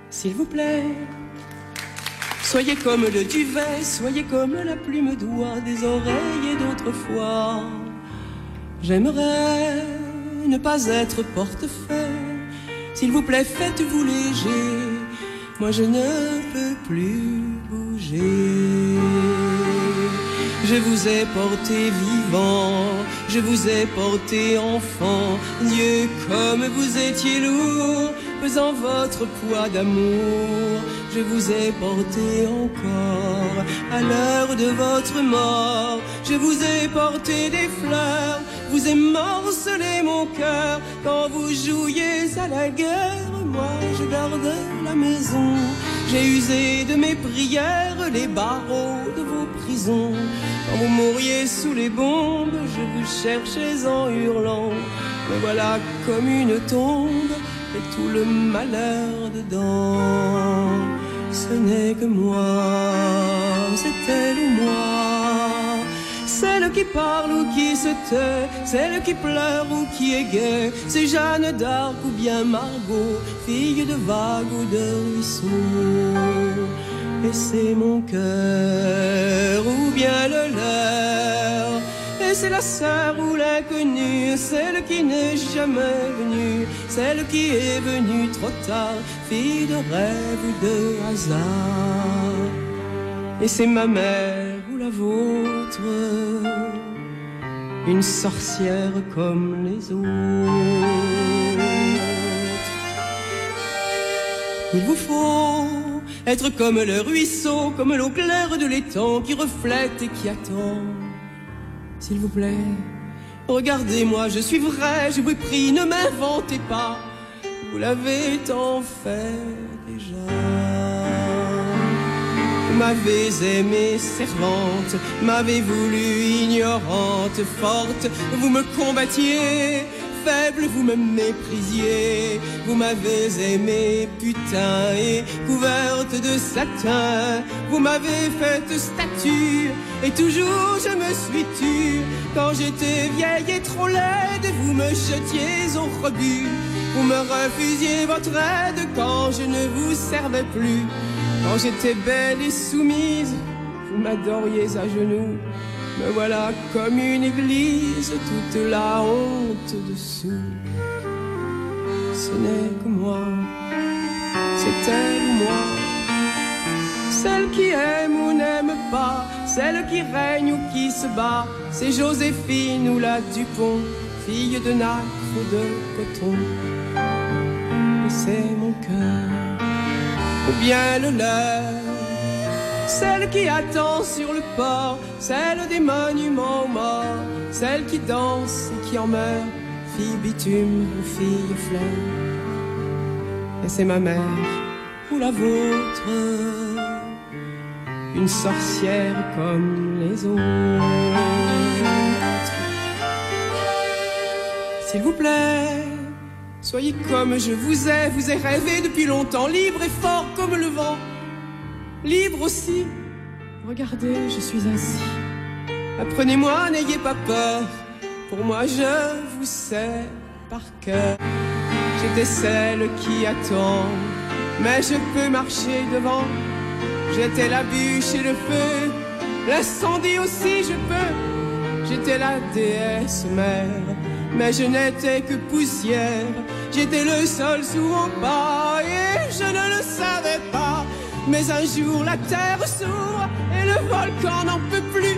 Speaker 11: S'il vous plaît, soyez comme le duvet, soyez comme la plume d'oie des oreilles d'autrefois. J'aimerais ne pas être portefeuille. S'il vous plaît, faites-vous léger. Moi, je ne peux plus bouger. Je vous ai porté vivant, je vous ai porté enfant. Dieu, comme vous étiez lourd, pesant votre poids d'amour. Je vous ai porté encore à l'heure de votre mort. Je vous ai porté des fleurs, vous ai morcelé mon cœur. Quand vous jouiez à la guerre, moi je gardais la maison. J'ai usé de mes prières les barreaux de vos prisons. Quand vous mouriez sous les bombes, je vous cherchais en hurlant. Me voilà comme une tombe et tout le malheur dedans. Ce n'est que moi, c'est elle ou moi. Celle qui parle ou qui se tait, celle qui pleure ou qui est gaie, c'est Jeanne d'Arc ou bien Margot, fille de vague ou de ruisseau. Et c'est mon cœur ou bien le leur. Et c'est la sœur ou l'inconnue, celle qui n'est jamais venue, celle qui est venue trop tard, fille de rêve ou de hasard. Et c'est ma mère une sorcière comme les autres. Il vous faut être comme le ruisseau, comme l'eau claire de l'étang qui reflète et qui attend. S'il vous plaît, regardez-moi, je suis vrai, je vous prie, ne m'inventez pas. Vous l'avez tant fait m'avez aimée servante, m'avez voulu ignorante, forte, vous me combattiez, faible, vous me méprisiez. Vous m'avez aimé, putain, et couverte de satin. Vous m'avez faite statue, et toujours je me suis tue. Quand j'étais vieille et trop laide, vous me jetiez au rebut. Vous me refusiez votre aide quand je ne vous servais plus. Quand j'étais belle et soumise, vous m'adoriez à genoux. Me voilà comme une église, toute la honte dessous. Ce n'est que moi, c'est elle moi. Celle qui aime ou n'aime pas, celle qui règne ou qui se bat. C'est Joséphine ou la Dupont, fille de nacre ou de coton. C'est mon cœur, ou bien le leur. Celle qui attend sur le port, celle des monuments morts, celle qui danse et qui en meurt, fille bitume ou fille fleur. Et c'est ma mère ou la vôtre, une sorcière comme les autres. S'il vous plaît, soyez comme je vous ai, vous ai rêvé depuis longtemps, libre et fort comme le vent libre aussi. Regardez, je suis ainsi. Apprenez-moi, n'ayez pas peur. Pour moi, je vous sais par cœur. J'étais celle qui attend, mais je peux marcher devant. J'étais la bûche et le feu, l'incendie aussi, je peux. J'étais la déesse mère, mais je n'étais que poussière. J'étais le sol sous en bas et je ne le savais pas. Mais un jour la terre s'ouvre et le volcan n'en peut plus.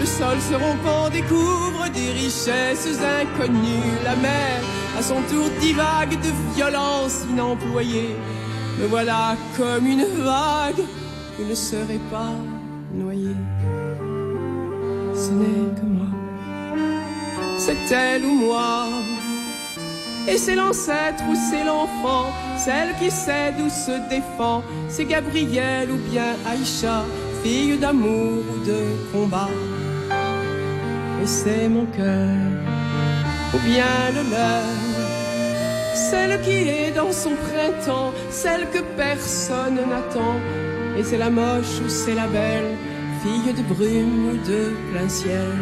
Speaker 11: Le sol se rompant découvre des richesses inconnues. La mer, à son tour, divague de violence inemployée. Me voilà comme une vague, vous ne serez pas noyé. Ce n'est que moi, c'est elle ou moi. Et c'est l'ancêtre ou c'est l'enfant, celle qui cède ou se défend. C'est Gabrielle ou bien Aïcha, fille d'amour ou de combat. Et c'est mon cœur, ou bien le leur. Celle qui est dans son printemps, celle que personne n'attend. Et c'est la moche ou c'est la belle, fille de brume ou de plein ciel.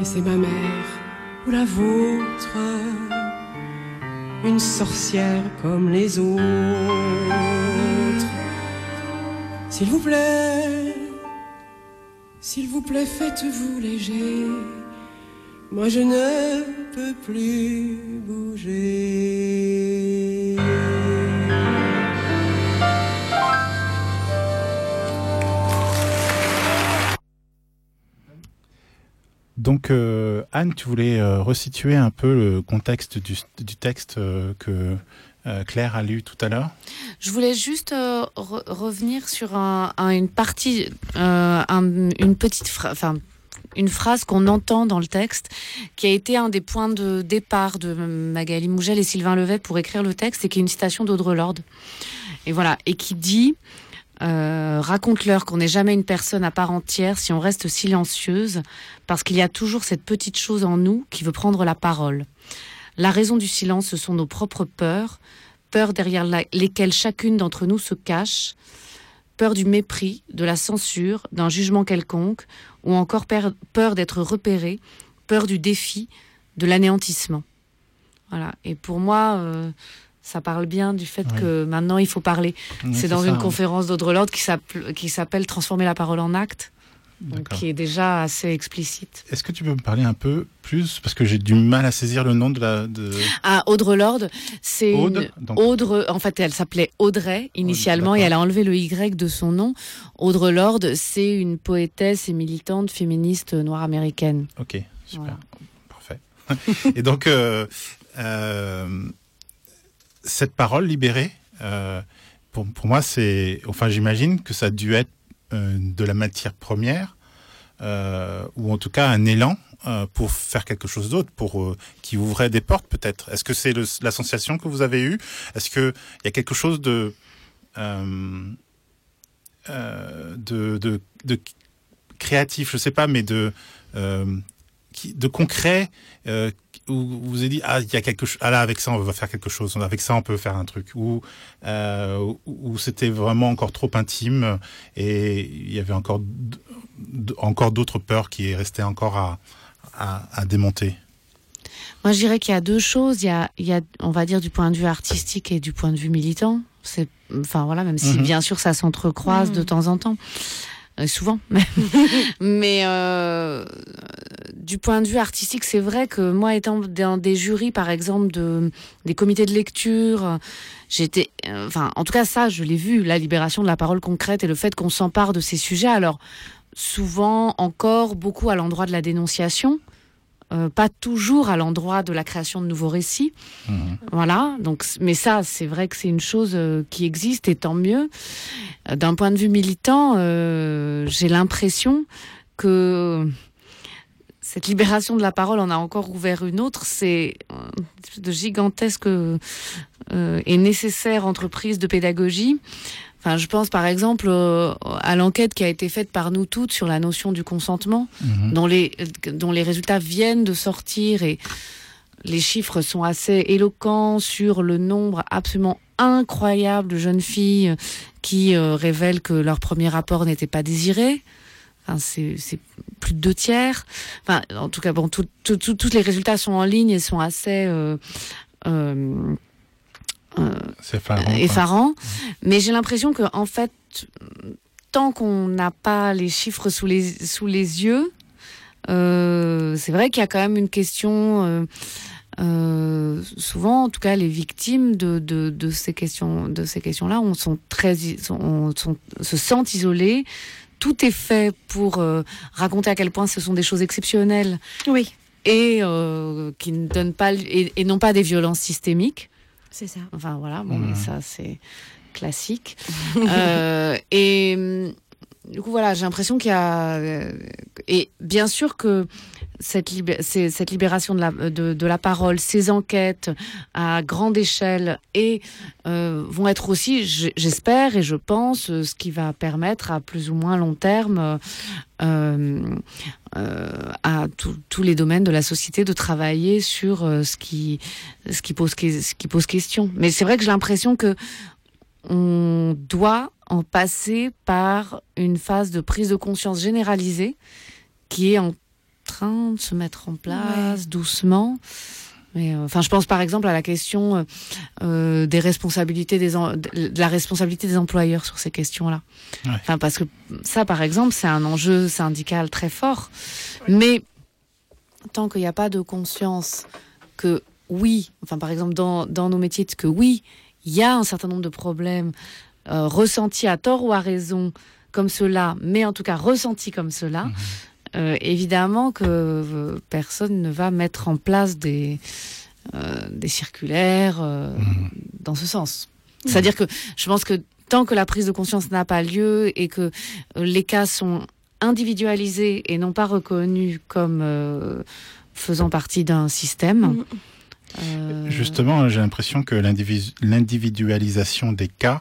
Speaker 11: Et c'est ma mère ou la vôtre, une sorcière comme les autres. S'il vous plaît, s'il vous plaît, faites-vous léger. Moi je ne peux plus bouger.
Speaker 1: Donc euh, Anne, tu voulais euh, resituer un peu le contexte du, texte euh, que Claire a lu tout à l'heure?
Speaker 4: Je voulais juste re- revenir sur un- un- une partie, un- une petite enfin une phrase qu'on entend dans le texte, qui a été un des points de départ de Magali Mougel et Sylvain Levet pour écrire le texte, et qui est une citation d'Audre Lorde. Et voilà, et qui dit euh, raconte-leur qu'on n'est jamais une personne à part entière si on reste silencieuse, parce qu'il y a toujours cette petite chose en nous qui veut prendre la parole. La raison du silence, ce sont nos propres peurs, peurs derrière lesquelles chacune d'entre nous se cache, peur du mépris, de la censure, d'un jugement quelconque, ou encore peur d'être repéré, peur du défi, de l'anéantissement. Voilà. Et pour moi, euh, ça parle bien du fait
Speaker 1: Ouais.
Speaker 4: que maintenant il faut parler.
Speaker 1: Ouais,
Speaker 4: c'est dans
Speaker 1: ça,
Speaker 4: une conférence d'Audre Lorde qui s'appelle Transformer la parole en acte, donc qui est déjà assez explicite.
Speaker 1: Est-ce que tu peux me parler un peu plus parce que j'ai du mal à saisir le nom de la de
Speaker 4: Ah, Audre Lorde, c'est
Speaker 1: Aude,
Speaker 4: une
Speaker 1: donc-
Speaker 4: Audre. En fait, elle s'appelait Audrey initialement et elle a enlevé le Y de son nom. Audre Lorde, c'est une poétesse et militante féministe noire américaine.
Speaker 1: OK, super.
Speaker 4: Voilà.
Speaker 1: Parfait. Et donc euh, euh, cette parole libérée euh, pour, moi c'est enfin j'imagine que ça a dû être euh, de la matière première euh, ou en tout cas un élan pour faire quelque chose d'autre, pour qui ouvrait des portes peut-être. Est-ce que c'est la sensation que vous avez eue? Est-ce que il y a quelque chose de de, de, créatif, je sais pas, mais de qui, de concret euh, où vous vous avez dit ah il y a quelque chose ah là avec ça on va faire quelque chose avec ça on peut faire un truc ou euh, où, c'était vraiment encore trop intime et il y avait encore encore d'autres peurs qui restaient encore à, à, à démonter.
Speaker 4: Moi, je dirais qu'il y a deux choses. Il y a, il y a, on va dire, du point de vue artistique et du point de vue militant. C'est, enfin voilà, même si
Speaker 12: Mhm.
Speaker 4: bien sûr ça s'entrecroise
Speaker 12: Mhm.
Speaker 4: de temps en temps, Euh, souvent. Mais euh, du point de vue artistique, c'est vrai que moi, étant dans des jurys, par exemple, de des comités de lecture, j'étais, euh, en tout cas, ça, je l'ai vu, la libération de la parole concrète et le fait qu'on s'empare de ces sujets. Alors souvent encore beaucoup à l'endroit de la dénonciation. Euh, pas toujours à l'endroit de la création de nouveaux récits. Voilà. Donc, mais ça, c'est vrai que c'est une chose euh, qui existe et tant mieux. Euh, D'un point de vue militant, euh, j'ai l'impression que cette libération de la parole en a encore ouvert une autre. C'est de gigantesque et nécessaire entreprise de pédagogie. Enfin, je pense par exemple euh, à l'enquête qui a été faite par nous toutes sur la notion du consentement,
Speaker 12: Mhm.
Speaker 4: dont les dont les résultats viennent de sortir et les chiffres sont assez éloquents sur le nombre absolument incroyable de jeunes filles qui euh, révèlent que leur premier rapport n'était pas désiré. Enfin, c'est c'est plus de deux tiers. Enfin, en tout cas, bon, tout- tout- tout- tous les résultats sont en ligne et sont assez euh, euh, euh,
Speaker 1: C'est effarant, quoi.
Speaker 4: effarants. Mais j'ai l'impression que en fait, tant qu'on n'a pas les chiffres sous les sous les yeux, euh, c'est vrai qu'il y a quand même une question. euh, euh, souvent, en tout cas, les victimes de, de, de ces questions, de ces questions-là, on sont très, i- sont, on- sont- se sentent isolés. Tout est fait pour euh, raconter à quel point ce sont des choses exceptionnelles.
Speaker 3: Oui.
Speaker 4: Et euh, qui ne donnent pas et, et non pas des violences systémiques.
Speaker 3: C'est ça.
Speaker 4: Enfin voilà, bon, mais ça c'est classique. Euh, et hum, du coup voilà, j'ai l'impression qu'il y a euh, et bien sûr que cette, c'est- cette libération de la, de, de la parole, ces enquêtes à grande échelle et euh, vont être aussi, j'espère et je pense, euh, ce qui va permettre à plus ou moins long terme euh, à tous- tous les domaines de la société de travailler sur ce qui ce qui pose ce qui pose question. Mais c'est vrai que j'ai l'impression que on doit en passer par une phase de prise de conscience généralisée qui est en train de se mettre en place doucement. Mais euh, enfin, je pense par exemple à la question euh, euh, des responsabilités des en- de la responsabilité des employeurs sur ces questions-là.
Speaker 1: Ouais.
Speaker 4: Enfin, parce que ça, par exemple, c'est un enjeu syndical très fort. Mais tant qu'il n'y a pas de conscience que oui, enfin par exemple dans, dans nos métiers, que oui, il y a un certain nombre de problèmes euh, ressentis à tort ou à raison comme cela, mais en tout cas ressentis comme cela, euh, évidemment que euh, personne ne va mettre en place des, euh, des circulaires euh, dans ce sens. C'est-à-dire que je pense que tant que la prise de conscience n'a pas lieu et que les cas sont individualisés et non pas reconnus comme euh, faisant partie d'un système. euh,
Speaker 1: Justement, j'ai l'impression que l'individu- l'individualisation des cas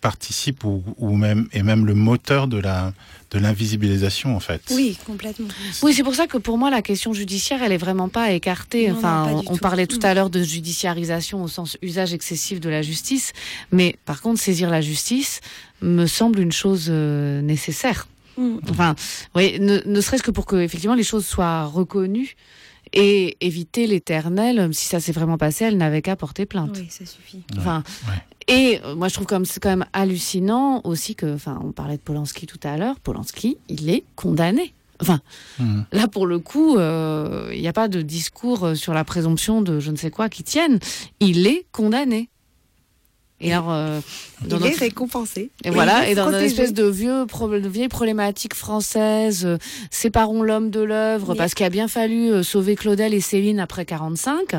Speaker 1: participe ou, ou même est même le moteur de la de l'invisibilisation en fait.
Speaker 3: Oui, complètement.
Speaker 4: Oui, c'est pour ça que pour moi, la question judiciaire, elle est vraiment pas écartée.
Speaker 3: Non, non,
Speaker 4: enfin,
Speaker 3: pas
Speaker 4: on, parlait tout
Speaker 3: Mm.
Speaker 4: à l'heure de judiciarisation au sens usage excessif de la justice, mais par contre, saisir la justice me semble une chose euh, nécessaire.
Speaker 3: Mm.
Speaker 4: Enfin, oui, ne, ne serait-ce que pour que effectivement les choses soient reconnues et éviter l'éternel. Si ça s'est vraiment passé, elle n'avait qu'à porter plainte.
Speaker 3: Oui, ça suffit.
Speaker 4: Enfin, et euh, moi je trouve comme c'est quand même hallucinant aussi que, enfin, on parlait de Polanski tout à l'heure. Polanski, il est condamné. Enfin,
Speaker 1: Mhm.
Speaker 4: là pour le coup, euh, il n'y a pas de discours euh, sur la présomption de je ne sais quoi qui tienne. Il est condamné. Et alors, euh,
Speaker 3: Il est récompensé.
Speaker 4: et voilà, et dans une espèce de vieux de vieille problématique française, euh, séparons l'homme de l'œuvre, parce qu'il a bien fallu euh, sauver Claudel et Céline après 45.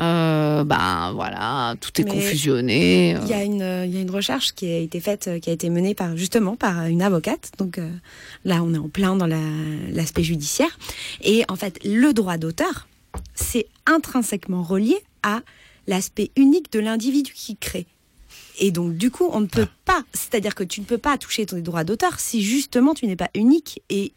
Speaker 4: Euh, ben voilà, tout est
Speaker 3: Mais
Speaker 4: confusionné.
Speaker 3: Il y, a une, il y a une recherche qui a été faite, qui a été menée par justement par une avocate. Donc là, on est en plein dans la- l'aspect judiciaire. Et en fait, le droit d'auteur, c'est intrinsèquement relié à l'aspect unique de l'individu qui crée. Et donc, du coup, on ne peut pas, c'est-à-dire que tu ne peux pas toucher ton droit d'auteur si justement tu n'es pas unique et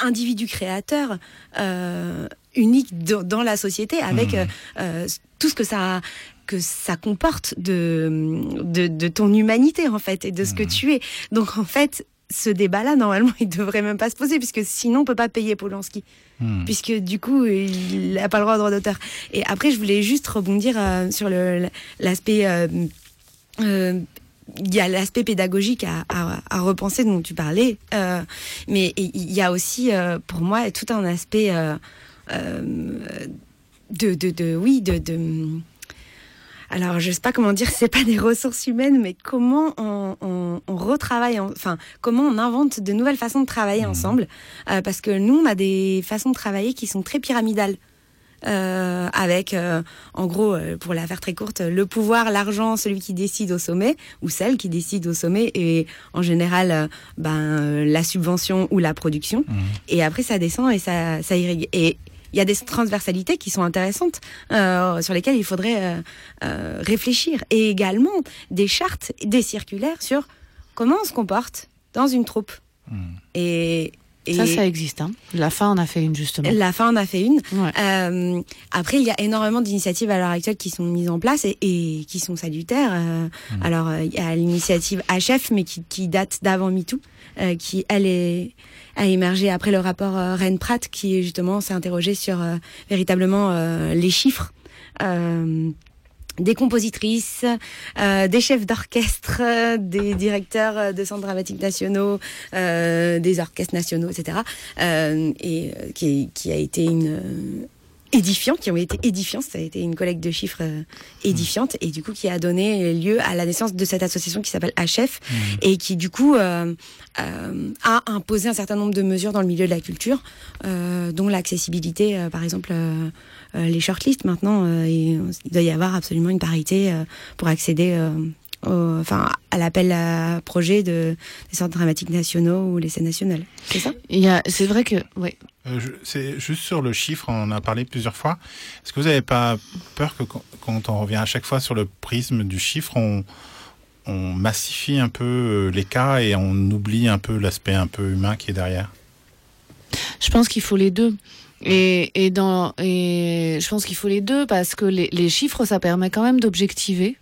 Speaker 3: individu créateur euh, unique dans, dans la société avec
Speaker 12: Mhm.
Speaker 3: euh, euh, tout ce que ça que ça comporte de, de, de ton humanité en fait et de ce que tu es. Donc en fait, ce débat-là, normalement, il devrait même pas se poser puisque sinon on peut pas payer Polanski.
Speaker 1: Hmm.
Speaker 3: Puisque du coup, il n'a pas le droit au droit d'auteur. Et après, je voulais juste rebondir euh, sur l'aspect euh, il y a l'aspect pédagogique à, à, à repenser dont tu parlais, euh, mais il y a aussi euh, pour moi tout un aspect euh, euh, de, de, de oui de, de alors je sais pas comment dire c'est pas des ressources humaines mais comment on, on, on retravaille en- enfin comment on invente de nouvelles façons de travailler ensemble Euh, parce que nous on a des façons de travailler qui sont très pyramidales euh, avec, euh, en gros, euh, pour la faire très courte, le pouvoir, l'argent, celui qui décide au sommet, ou celle qui décide au sommet, et en général, euh, ben, la subvention ou la production. Et après, ça descend et ça, ça irrigue. Et il y a des transversalités qui sont intéressantes, sur lesquelles il faudrait réfléchir. Et également des chartes, des circulaires sur comment on se comporte dans une troupe. Et, et
Speaker 4: Ça, ça existe. Hein. La fin en a fait une, justement.
Speaker 3: la fin en a fait une. Euh, après, il y a énormément d'initiatives à l'heure actuelle qui sont mises en place et, et qui sont salutaires. Euh, Alors, euh, il y a l'initiative HF, mais qui, qui date d'avant MeToo, euh, qui, elle, est, a émergé après le rapport euh, Rennes-Pratt, qui justement s'est interrogé sur euh, véritablement euh, les chiffres. Euh, des compositrices, euh, des chefs d'orchestre, euh, des directeurs euh, de centres dramatiques nationaux, euh, des orchestres nationaux, etc. Euh, et euh, qui, qui a été une édifiant, qui ont été édifiants. Ça a été une collecte de chiffres édifiante et du coup qui a donné lieu à la naissance de cette association qui s'appelle HF et qui du coup euh, euh, a imposé un certain nombre de mesures dans le milieu de la culture, euh, dont l'accessibilité, euh, par exemple. Euh, les shortlists maintenant, euh, et il doit y avoir absolument une parité euh, pour accéder euh, au- enfin, à l'appel à projet de, des centres dramatiques nationaux ou les scènes nationales. C'est ça?
Speaker 4: Il y a- C'est vrai que. Ouais.
Speaker 1: Euh, c'est juste sur le chiffre, on en a parlé plusieurs fois. Est-ce que vous n'avez pas peur que quand- on revient à chaque fois sur le prisme du chiffre, on, on massifie un peu les cas et on oublie un peu l'aspect un peu humain qui est derrière?
Speaker 4: Je pense qu'il faut les deux. Et, et, dans, et je pense qu'il faut les deux parce que les, les chiffres, ça permet quand même d'objectiver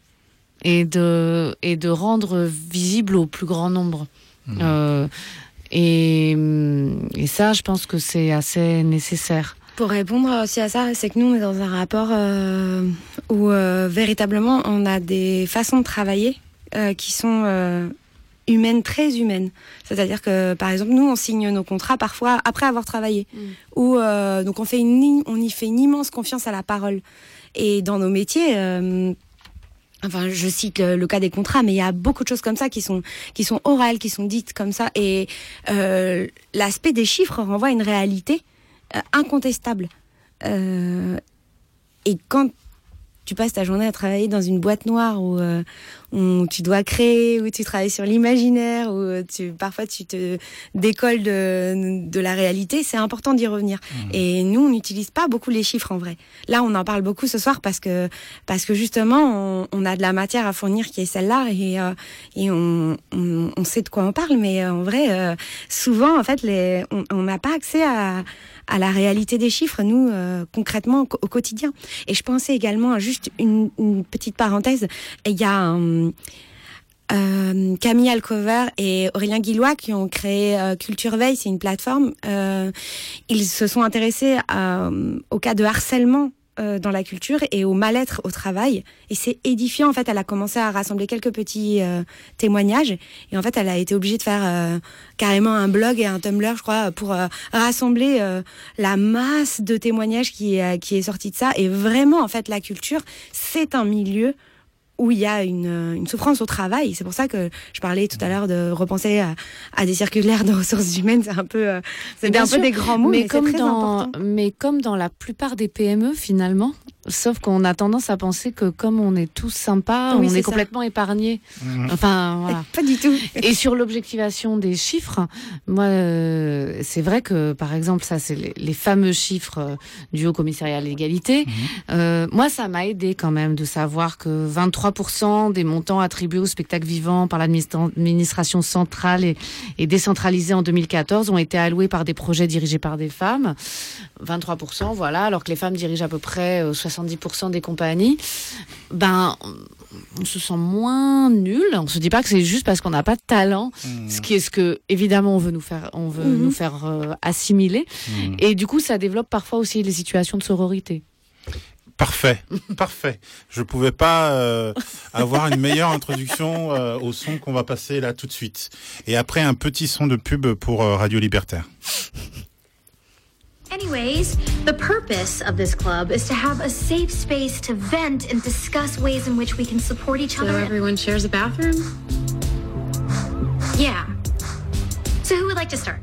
Speaker 4: et de, et de rendre visible au plus grand nombre. Euh, et, et ça, je pense que c'est assez nécessaire.
Speaker 3: Pour répondre aussi à ça, c'est que nous, on est dans un rapport euh, où euh, véritablement on a des façons de travailler euh, qui sont humaines, très humaines. C'est-à-dire que, par exemple, nous, on signe nos contrats parfois après avoir travaillé. Ou euh, donc on fait une, on y fait une immense confiance à la parole. Et dans nos métiers. euh, Enfin, je cite le, le cas des contrats, mais il y a beaucoup de choses comme ça qui sont qui sont orales, qui sont dites comme ça, et euh, l'aspect des chiffres renvoie à une réalité incontestable. Et quand tu passes ta journée à travailler dans une boîte noire où, où tu dois créer, où tu travailles sur l'imaginaire, où tu, parfois tu te décolles de, de la réalité, c'est important d'y revenir. Et nous, on n'utilise pas beaucoup les chiffres en vrai. Là, on en parle beaucoup ce soir parce que, parce que justement, on, on a de la matière à fournir qui est celle-là et, euh, et on, on, on sait de quoi on parle, mais euh, en vrai, euh, souvent, en fait, les, on on n'a pas accès à, à la réalité des chiffres, nous, euh, concrètement, au, au quotidien. Et je pensais également à juste une, une petite parenthèse. Il y a un, euh, Camille Alcover et Aurélien Guillois qui ont créé euh, Culture Veille, c'est une plateforme. Euh, ils se sont intéressés à, euh, au cas de harcèlement euh, dans la culture et au mal-être au travail. Et c'est édifiant. En fait, elle a commencé à rassembler quelques petits euh, témoignages. Et en fait, elle a été obligée de faire euh, carrément un blog et un Tumblr, je crois, pour euh, rassembler euh, la masse de témoignages qui, qui est sortie de ça. Et vraiment, en fait, la culture, c'est un milieu où il y a une, euh, une souffrance au travail. C'est pour ça que je parlais tout à l'heure de repenser à, à des circulaires de ressources humaines. C'est un peu, euh, c'est
Speaker 4: Bien
Speaker 3: un peu des grands mots, mais,
Speaker 4: comme
Speaker 3: très
Speaker 4: dans,
Speaker 3: important.
Speaker 4: mais comme dans la plupart des PME finalement, sauf qu'on a tendance à penser que comme on est tous sympas,
Speaker 3: Oui,
Speaker 4: on est complètement épargnés.
Speaker 1: Mhm.
Speaker 4: Enfin, voilà.
Speaker 3: Pas du tout.
Speaker 4: Et sur l'objectivation des chiffres, moi, euh, c'est vrai que, par exemple, ça, c'est les, les fameux chiffres euh, du Haut Commissariat à l'égalité. Euh, moi, ça m'a aidé quand même de savoir que 23% des montants attribués au spectacle vivant par l'administra- l'administration centrale et, et décentralisée en 2014 ont été alloués par des projets dirigés par des femmes. 23%, voilà, alors que les femmes dirigent à peu près euh, 70% des compagnies. Ben, on se sent moins nul. On se dit pas que c'est juste parce qu'on n'a pas de talent, ce qui est ce que évidemment on veut nous faire, on veut
Speaker 1: Mhm.
Speaker 4: nous faire euh, assimiler. Et du coup, ça développe parfois aussi les situations de sororité.
Speaker 1: Parfait, parfait. Je pouvais pas euh, avoir une meilleure introduction euh, au son qu'on va passer là tout de suite. Et après un petit son de pub pour euh, Radio Libertaire.
Speaker 12: Anyways, the purpose of this club is to have a safe space to vent and discuss ways in which we can support each
Speaker 9: So
Speaker 12: other.
Speaker 9: So everyone shares a bathroom?
Speaker 12: Yeah. So who would like to start?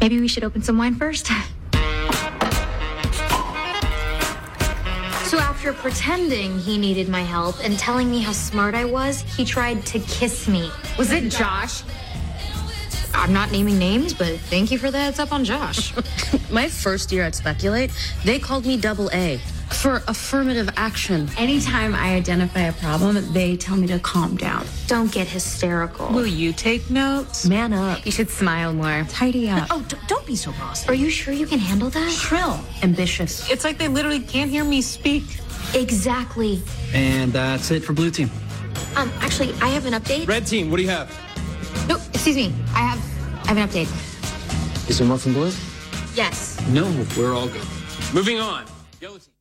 Speaker 12: Maybe we should open some wine first. after pretending he needed my help and telling me how smart I was, he tried to kiss me.
Speaker 9: Was it Josh?
Speaker 12: I'm not naming names, but thank you for the heads up on Josh.
Speaker 13: My first year at Speculate, they called me double A for affirmative action.
Speaker 12: Anytime I identify a problem, they tell me to calm down. Don't get hysterical.
Speaker 13: Will you take notes?
Speaker 12: Man up. You should smile more. Tidy up.
Speaker 13: Oh, d- don't be so bossy.
Speaker 12: Are you sure you can handle that?
Speaker 13: Shrill, ambitious. It's like they literally can't hear me speak.
Speaker 12: Exactly.
Speaker 14: And that's it for blue team.
Speaker 12: Um, actually, I have an update.
Speaker 14: Red team, what do you have?
Speaker 12: No, excuse me. I have, I have an update.
Speaker 14: Is there more from blue?
Speaker 12: Yes.
Speaker 14: No, we're all good. Moving on. Yellow team.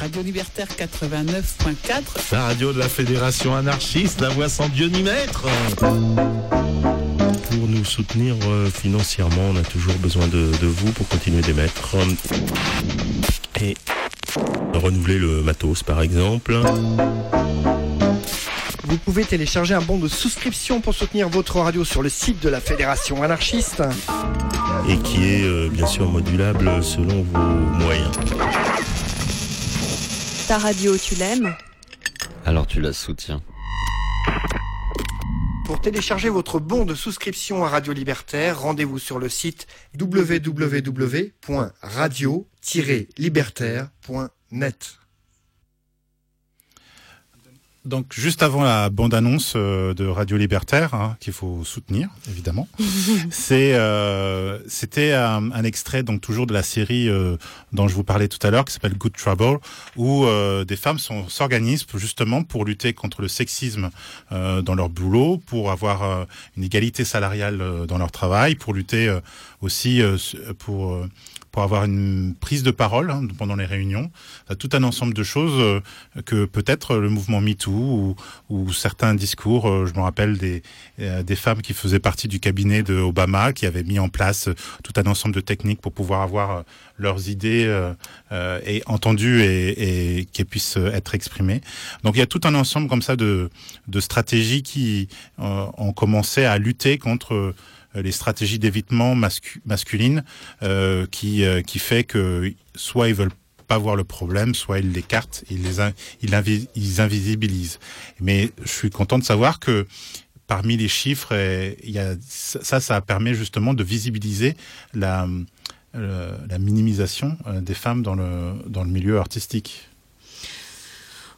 Speaker 15: Radio Libertaire 89.4.
Speaker 16: La radio de la Fédération anarchiste, la voix sans Dieu ni maître. Pour nous soutenir euh, financièrement, on a toujours besoin de, de vous pour continuer d'émettre. Et renouveler le matos, par exemple.
Speaker 17: Vous pouvez télécharger un bon de souscription pour soutenir votre radio sur le site de la Fédération anarchiste.
Speaker 16: Et qui est euh, bien sûr modulable selon vos moyens.
Speaker 18: Ta radio, tu l'aimes?
Speaker 19: Alors tu la soutiens.
Speaker 17: Pour télécharger votre bon de souscription à Radio Libertaire, rendez-vous sur le site www.radio-libertaire.net.
Speaker 1: Donc juste avant la bande-annonce euh, de Radio Libertaire, hein, qu'il faut soutenir évidemment, c'est euh, c'était un, un extrait donc toujours de la série euh, dont je vous parlais tout à l'heure qui s'appelle Good Trouble, où euh, des femmes s'organisent justement pour lutter contre le sexisme euh, dans leur boulot, pour avoir euh, une égalité salariale euh, dans leur travail, pour lutter euh, aussi euh, pour euh, pour avoir une prise de parole hein, pendant les réunions, Euh, tout un ensemble de choses euh, que peut-être le mouvement MeToo ou, ou certains discours, euh, je me rappelle des, des femmes qui faisaient partie du cabinet de Obama, qui avaient mis en place tout un ensemble de techniques pour pouvoir avoir leurs idées euh, et entendues et, et qu'elles puissent être exprimées. Donc il y a tout un ensemble comme ça de, de stratégies qui euh, ont commencé à lutter contre les stratégies d'évitement mascu- masculines euh, qui, euh, qui fait que soit ils veulent pas voir le problème, soit ils l'écartent, ils les ils, invi- ils invisibilisent. Mais je suis content de savoir que parmi les chiffres, il y a, ça, ça permet justement de visibiliser la, euh, la minimisation euh, des femmes dans le, dans le milieu artistique.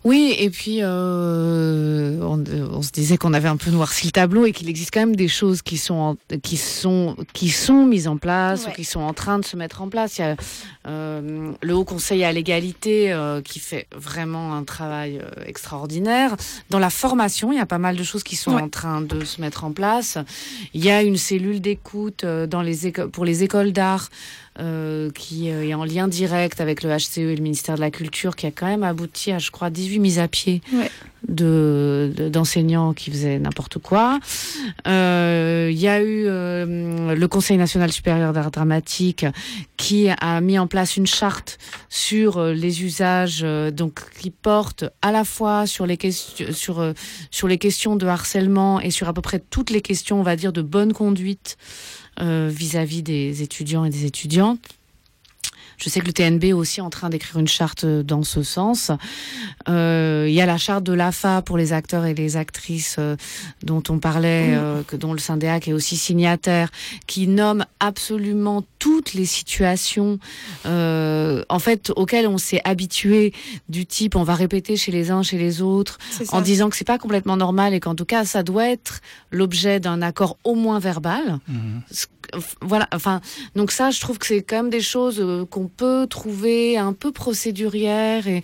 Speaker 4: Oui, et puis euh, on, on se disait qu'on avait un peu noirci le tableau et qu'il existe quand même des choses qui sont en- qui sont qui sont mises en place
Speaker 3: Ouais.
Speaker 4: ou qui sont en train de se mettre en place. Il y a euh, le Haut Conseil à l'égalité euh, qui fait vraiment un travail euh, extraordinaire. Dans la formation, il y a pas mal de choses qui sont
Speaker 3: Ouais.
Speaker 4: en train de se mettre en place. Il y a une cellule d'écoute dans les éco- pour les écoles d'art euh, qui est en lien direct avec le HCE et le ministère de la Culture, qui a quand même abouti à, je crois, 18 mises à pied
Speaker 3: Ouais.
Speaker 4: De de- d'enseignants qui faisaient n'importe quoi. Euh, Il y a eu euh, le Conseil national supérieur d'art dramatique qui a mis en place une charte sur euh, les usages, qui porte à la fois sur les questions de harcèlement et sur à peu près toutes les questions, on va dire, de bonne conduite vis-à-vis des étudiants et des étudiantes. Je sais que le TNB est aussi en train d'écrire une charte euh, dans ce sens. Euh, Il y a la charte de l'AFA pour les acteurs et les actrices euh, dont on parlait, euh, que dont le syndicat est aussi signataire, qui nomme absolument toutes les situations, euh, en fait, auxquelles on s'est habitué, du type on va répéter chez les uns, chez les autres, en disant que c'est pas complètement normal et qu'en tout cas ça doit être l'objet d'un accord au moins verbal. Ce- Voilà, enfin, donc ça, je trouve que c'est quand même des choses euh, qu'on peut trouver un peu procédurières, et...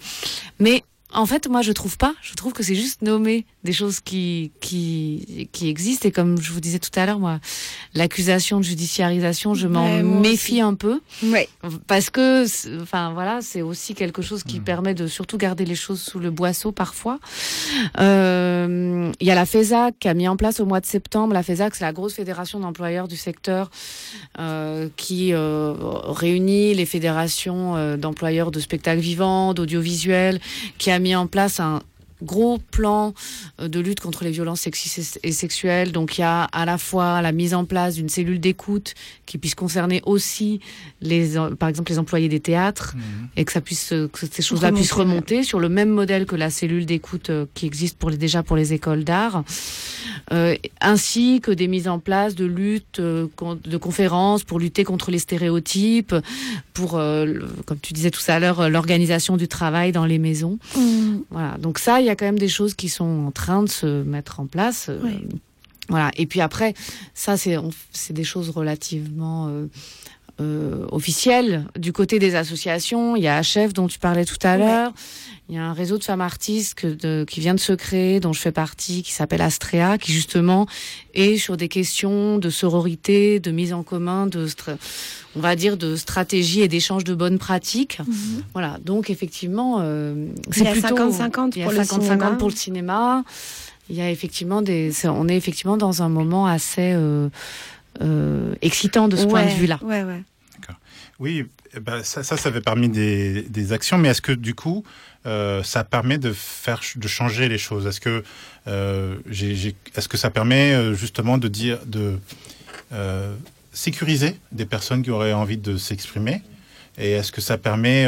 Speaker 4: mais en fait, moi, je trouve pas. Je trouve que c'est juste nommer des choses qui, qui, qui existent. Et comme je vous disais tout à l'heure, moi, l'accusation de judiciarisation, je m'en
Speaker 3: Ouais,
Speaker 4: méfie un peu.
Speaker 3: Ouais.
Speaker 4: Parce que, c'est- enfin, voilà, c'est aussi quelque chose qui permet de surtout garder les choses sous le boisseau parfois. Euh, Il y a la FESAC qui a mis en place au mois de septembre. La FESAC, c'est la grosse fédération d'employeurs du secteur euh, qui euh, réunit les fédérations euh, d'employeurs de spectacles vivants, d'audiovisuel, qui a mis en place un gros plan euh, de lutte contre les violences sexistes et sexuelles. Donc il y a à la fois la mise en place d'une cellule d'écoute qui puisse concerner aussi les, euh, par exemple les employés des théâtres et que ça puisse euh, que ces choses-là puissent remonter sur le même modèle que la cellule d'écoute qui existe pour les, déjà pour les écoles d'art, euh, ainsi que des mises en place de lutte, de conférences pour lutter contre les stéréotypes, pour, euh, comme tu disais tout à l'heure, l'organisation du travail dans les maisons. Voilà. Donc ça, il y a quand même des choses qui sont en train de se mettre en place. euh. Voilà. Et puis après, ça, c'est des choses relativement euh, officielles. Du côté des associations, il y a HF dont tu parlais tout à l'heure. Il y a un réseau de femmes artistes que de- qui vient de se créer, dont je fais partie, qui s'appelle Astrea, qui justement est sur des questions de sororité, de mise en commun, de on va dire de stratégie et d'échange de bonnes pratiques. Voilà. Donc effectivement, euh, c'est plutôt
Speaker 3: 50-50
Speaker 4: il y a
Speaker 3: pour le
Speaker 4: 50-50
Speaker 3: cinéma.
Speaker 4: pour le cinéma. Il y a effectivement des, on est effectivement dans un moment assez euh, euh, excitant de ce point de vue-là.
Speaker 3: Ouais, ouais.
Speaker 1: Oui, eh ben, ça, ça, ça fait parmi des, actions, mais est-ce que du coup, euh, ça permet de faire, de changer les choses? Est-ce que, euh, est-ce que ça permet euh, justement de dire, de sécuriser des personnes qui auraient envie de s'exprimer? Et est-ce que ça permet,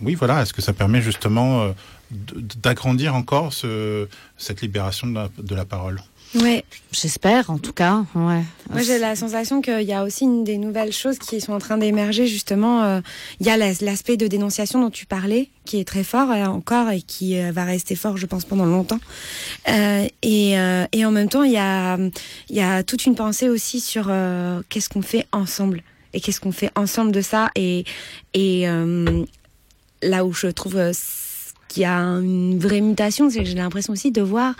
Speaker 1: oui, voilà, est-ce que ça permet justement d'agrandir encore ce, cette libération de la parole?
Speaker 3: Ouais.
Speaker 4: J'espère, en tout cas. Ouais.
Speaker 3: Moi, j'ai la sensation qu'il y a aussi une des nouvelles choses qui sont en train d'émerger, justement. euh, Il y a la- l'aspect de dénonciation dont tu parlais, qui est très fort euh, encore et qui euh, va rester fort, je pense, pendant longtemps. Euh, et, euh, et en même temps, il y a, il y a toute une pensée aussi sur euh, qu'est-ce qu'on fait ensemble et qu'est-ce qu'on fait ensemble de ça. Et, et là où je trouve qu'il y a une vraie mutation, c'est que j'ai l'impression aussi de voir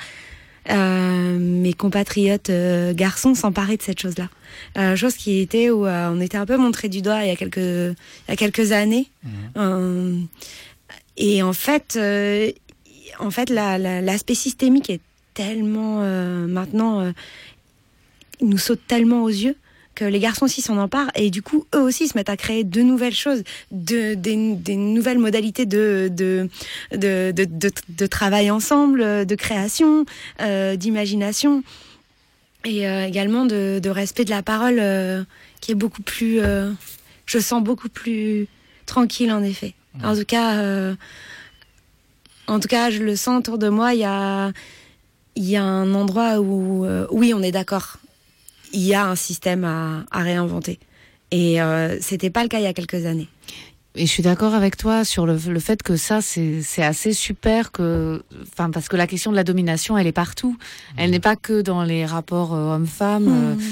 Speaker 3: euh, mes compatriotes euh, garçons s'emparer de cette chose-là. Euh, chose qui était où euh, on était un peu montré du doigt il y a quelques, il y a quelques années. Euh, et en fait, euh, en fait, la- la- l'aspect systémique est tellement euh, maintenant, euh, il nous saute tellement aux yeux que les garçons aussi s'en emparent et du coup eux aussi se mettent à créer de nouvelles choses, de, des, des nouvelles modalités de, de, de, travail ensemble, de création, euh, d'imagination et euh, également de, respect de la parole euh, qui est beaucoup plus, je sens beaucoup plus tranquille en effet. En tout cas, en tout cas, je le sens autour de moi. Il y a, il y a un endroit où, euh, oui, on est d'accord. Il y a un système à, réinventer. Et euh, c'était pas le cas il y a quelques années.
Speaker 4: Et je suis d'accord avec toi sur le, le fait que ça, c'est c'est assez super que, enfin, parce que la question de la domination, elle est partout. Elle n'est pas que dans les rapports euh, hommes-femmes. euh,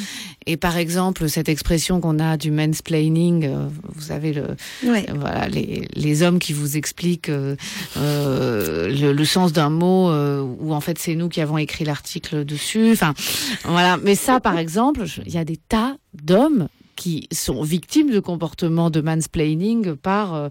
Speaker 4: et par exemple, cette expression qu'on a du mansplaining, euh, vous savez, le,
Speaker 3: Ouais.
Speaker 4: voilà, les, les hommes qui vous expliquent euh, euh, le, le sens d'un mot, où en fait c'est nous qui avons écrit l'article dessus. Enfin, voilà. Mais ça, par exemple, il y a des tas d'hommes qui sont victimes de comportements de mansplaining par euh,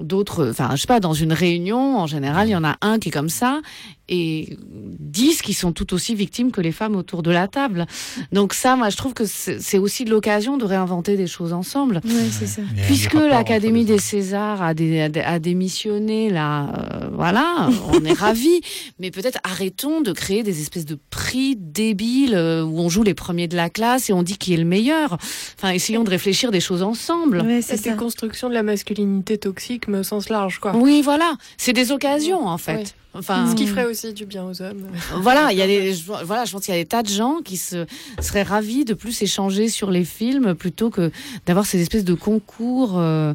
Speaker 4: d'autres, enfin, je sais pas, dans une réunion, en général, il y en a un qui est comme ça et dix qui sont tout aussi victimes que les femmes autour de la table. Donc ça, moi, je trouve que c'est aussi de l'occasion de réinventer des choses ensemble.
Speaker 3: Ouais, c'est ça.
Speaker 4: Puisque l'Académie des Césars a, dé- a dé- a démissionné, là, euh, voilà, on est ravis. Mais peut-être arrêtons de créer des espèces de prix débiles euh, où on joue les premiers de la classe et on dit qui est le meilleur. Enfin, essayons de réfléchir des choses ensemble.
Speaker 2: c'est une construction de la masculinité toxique, au sens large, quoi.
Speaker 4: Oui, voilà. C'est des occasions, en fait. Enfin,
Speaker 2: Ce qui ferait aussi du bien aux hommes.
Speaker 4: voilà, il y a des, je- voilà, je pense qu'il y a des tas de gens qui se, seraient ravis de plus échanger sur les films plutôt que d'avoir ces espèces de concours. Euh,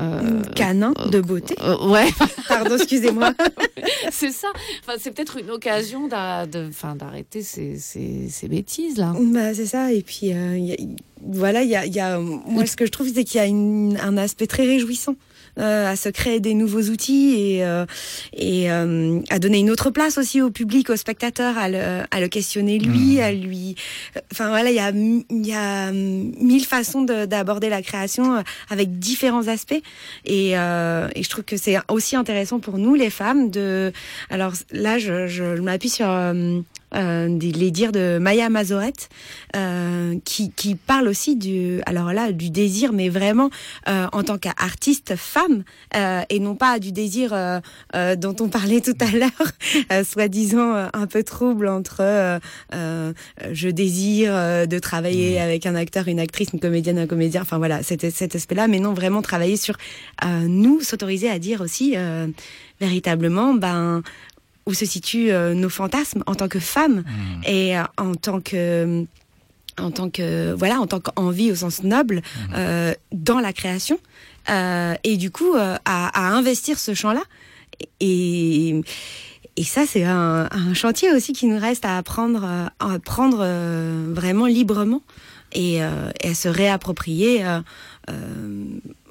Speaker 4: euh,
Speaker 3: Canin de beauté.
Speaker 4: euh, ouais.
Speaker 3: Pardon, excusez-moi.
Speaker 4: c'est ça. Enfin, c'est peut-être une occasion d'arrêter ces, ces, ces bêtises là.
Speaker 3: Bah, c'est ça. Et puis, euh, y a- voilà, il y a, il y a- moi, ce que je trouve, c'est qu'il y a une- un aspect très réjouissant. Euh, à se créer des nouveaux outils et, euh, et euh, à donner une autre place aussi au public, au spectateur, à le, à le questionner lui, à lui. Enfin voilà, il y a, y a mille façons de- d'aborder la création avec différents aspects et, euh, et je trouve que c'est aussi intéressant pour nous les femmes de. Alors là, je, je m'appuie sur euh, euh, des- les dires de Maya Mazoret, euh, qui, qui parle aussi du, alors là, du désir, mais vraiment euh, en tant qu'artiste femme, euh, et non pas du désir euh, euh, dont on parlait tout à l'heure, euh, soi-disant euh, un peu trouble entre je désire euh, de travailler avec un acteur, une actrice, une comédienne, un comédien, enfin voilà, cet, cet aspect-là, mais non, vraiment travailler sur euh, nous, s'autoriser à dire aussi euh, véritablement, ben où se situent euh, nos fantasmes en tant que femmes et euh, en tant que en tant que voilà en tant qu'envie au sens noble euh, dans la création Euh, et du coup euh, à, à investir ce champ là et et ça, c'est un, un chantier aussi qui nous reste à apprendre, à prendre vraiment librement et, et à se réapproprier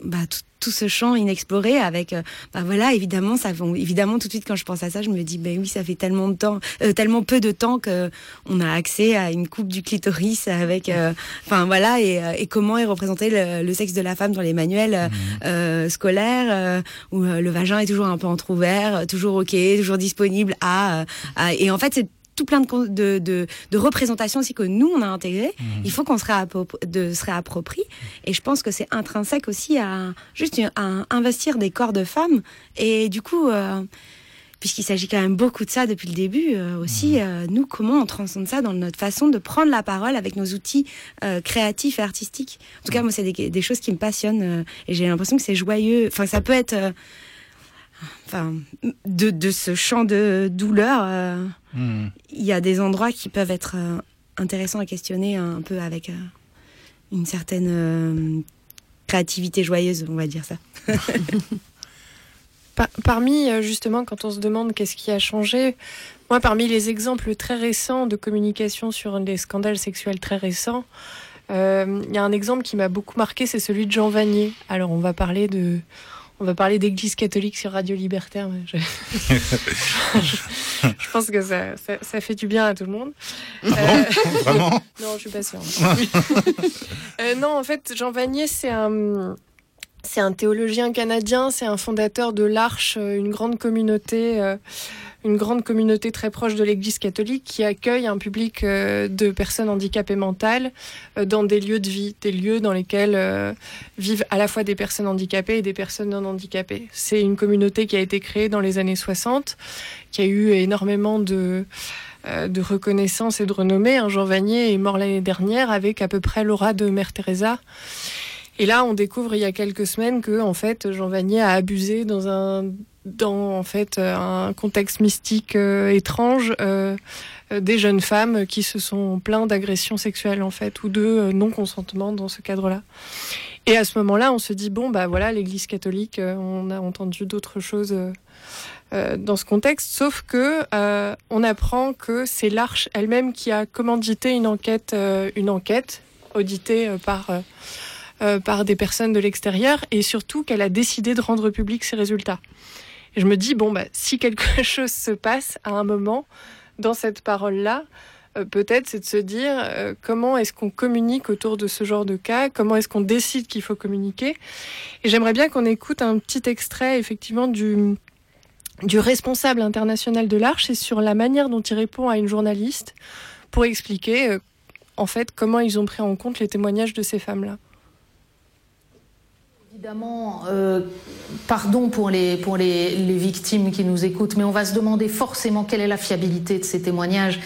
Speaker 3: bah, tout, tout ce champ inexploré avec, euh, bah voilà, évidemment, ça, évidemment, tout de suite quand je pense à ça, je me dis, ben oui, ça fait tellement de temps, euh, tellement peu de temps que on a accès à une coupe du clitoris avec, euh, enfin voilà, et, euh, et comment est représenté le, le sexe de la femme dans les manuels euh, euh, scolaires euh, où euh, le vagin est toujours un peu entrouvert, toujours ok, toujours disponible à, à- et en fait c'est tout plein de, con- de, de, de représentations aussi que nous on a intégrées. Il faut qu'on se, de, se réapproprie. Et je pense que c'est intrinsèque aussi à juste à investir des corps de femmes. Et du coup, euh, puisqu'il s'agit quand même beaucoup de ça depuis le début, euh, aussi, euh, nous, comment on transcende ça dans notre façon de prendre la parole avec nos outils euh, créatifs et artistiques? En tout cas, moi, c'est des, des choses qui me passionnent et j'ai l'impression que c'est joyeux. Enfin, ça peut être. Enfin, de, de ce champ de douleur, euh,
Speaker 1: Hmm.
Speaker 3: il y a des endroits qui peuvent être euh, intéressants à questionner un peu avec euh, une certaine euh, créativité joyeuse, on va dire ça.
Speaker 2: Par- parmi, justement, quand on se demande qu'est-ce qui a changé, moi, parmi les exemples très récents de communication sur des scandales sexuels très récents, euh, il y a un exemple qui m'a beaucoup marqué, c'est celui de Jean Vanier. Alors, on va parler de. On va parler d'église catholique sur Radio Libertaire. mais je... je pense que ça, ça, ça fait du bien à tout le monde. Euh,
Speaker 1: Vraiment
Speaker 2: Non, je suis pas sûre. Euh, non, en fait, Jean Vanier, c'est un, c'est un théologien canadien, c'est un fondateur de l'Arche, euh, une grande communauté, euh, une grande communauté très proche de l'Église catholique qui accueille un public euh, de personnes handicapées mentales dans des lieux de vie, des lieux dans lesquels vivent à la fois des personnes handicapées et des personnes non handicapées. C'est une communauté qui a été créée dans les années 60, qui a eu énormément de reconnaissance et de renommée. Un Jean Vanier est mort l'année dernière avec à peu près l'aura de Mère Teresa. Et là, on découvre il y a quelques semaines que en fait Jean Vanier a abusé dans un dans en fait un contexte mystique euh, étrange euh, euh, des jeunes femmes qui se sont plaintes d'agressions sexuelles en fait ou de euh, non consentement dans ce cadre-là. Et à ce moment-là, on se dit bon bah voilà l'Église catholique, on a entendu d'autres choses. dans ce contexte, sauf que on apprend que c'est l'Arche elle-même qui a commandité une enquête, une enquête auditée par euh, par des personnes de l'extérieur, et surtout qu'elle a décidé de rendre public ses résultats. Et je me dis bon bah si quelque chose se passe à un moment dans cette parole-là, euh, peut-être, c'est de se dire euh, comment est-ce qu'on communique autour de ce genre de cas, comment est-ce qu'on décide qu'il faut communiquer. Et j'aimerais bien qu'on écoute un petit extrait, effectivement, du, du responsable international de l'Arche et sur la manière dont il répond à une journaliste pour expliquer, en fait, comment ils ont pris en compte les témoignages de ces femmes-là.
Speaker 20: Évidemment, euh, pardon pour, les, pour les, les victimes qui nous écoutent, mais on va se demander forcément quelle est la fiabilité de ces témoignages.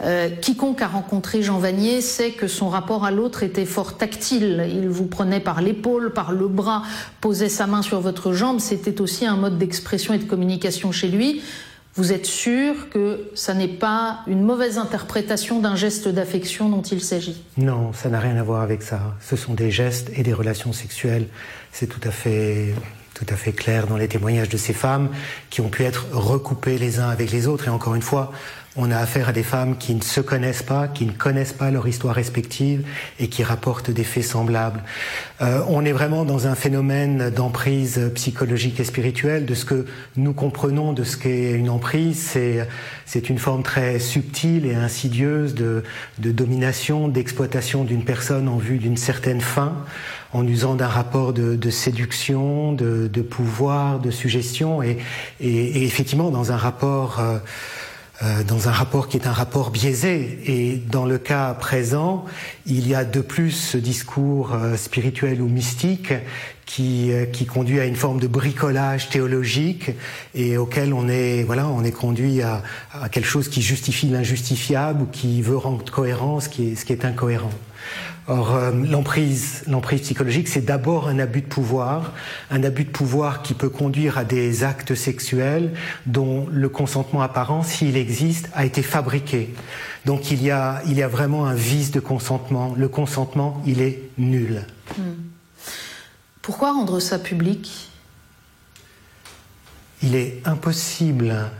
Speaker 20: Euh, quiconque a rencontré Jean Vanier sait que son rapport à l'autre était fort tactile. Il vous prenait par l'épaule, par le bras, posait sa main sur votre jambe. C'était aussi un mode d'expression et de communication chez lui. Vous êtes sûr que ça n'est pas une mauvaise interprétation d'un geste d'affection dont il s'agit?
Speaker 21: Non, ça n'a rien à voir avec ça. Ce sont des gestes et des relations sexuelles. C'est tout à fait tout à fait clair dans les témoignages de ces femmes qui ont pu être recoupées les uns avec les autres. Et encore une fois, on a affaire à des femmes qui ne se connaissent pas, qui ne connaissent pas leur histoire respective et qui rapportent des faits semblables. Euh, on est vraiment dans un phénomène d'emprise psychologique et spirituelle. De ce que nous comprenons de ce qu'est une emprise, c'est c'est une forme très subtile et insidieuse de, de domination, d'exploitation d'une personne en vue d'une certaine fin, en usant d'un rapport de, de séduction, de, de pouvoir, de suggestion, et, et, effectivement dans un rapport euh, dans un rapport qui est un rapport biaisé. Et dans le cas présent, il y a de plus ce discours euh, spirituel ou mystique qui, euh, qui conduit à une forme de bricolage théologique et auquel on est, voilà, on est conduit à, à quelque chose qui justifie l'injustifiable ou qui veut rendre cohérent ce qui est, ce qui est incohérent. Or, euh, l'emprise, l'emprise psychologique, c'est d'abord un abus de pouvoir, un abus de pouvoir qui peut conduire à des actes sexuels dont le consentement apparent, s'il existe, a été fabriqué. Donc, il y a, il y a vraiment un vice de consentement. Le consentement, il est nul.
Speaker 20: Hmm. Pourquoi rendre ça public?
Speaker 21: Il est impossible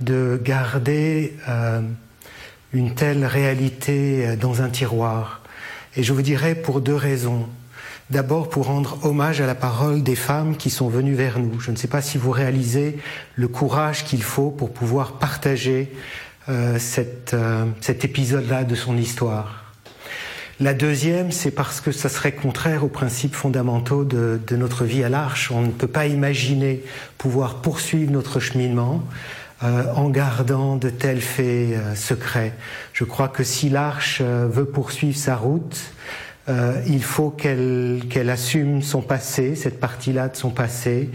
Speaker 21: de garder euh, une telle réalité euh, dans un tiroir. Et je vous dirais pour deux raisons. D'abord pour rendre hommage à la parole des femmes qui sont venues vers nous. Je ne sais pas si vous réalisez le courage qu'il faut pour pouvoir partager euh, euh, cet épisode-là de son histoire. La deuxième, c'est parce que ça serait contraire aux principes fondamentaux de notre vie à l'Arche. On ne peut pas imaginer pouvoir poursuivre notre cheminement euh, en gardant de tels faits euh, secrets. Je crois que si l'Arche euh, veut poursuivre sa route, il faut qu'elle assume son passé, cette partie-là de son passé.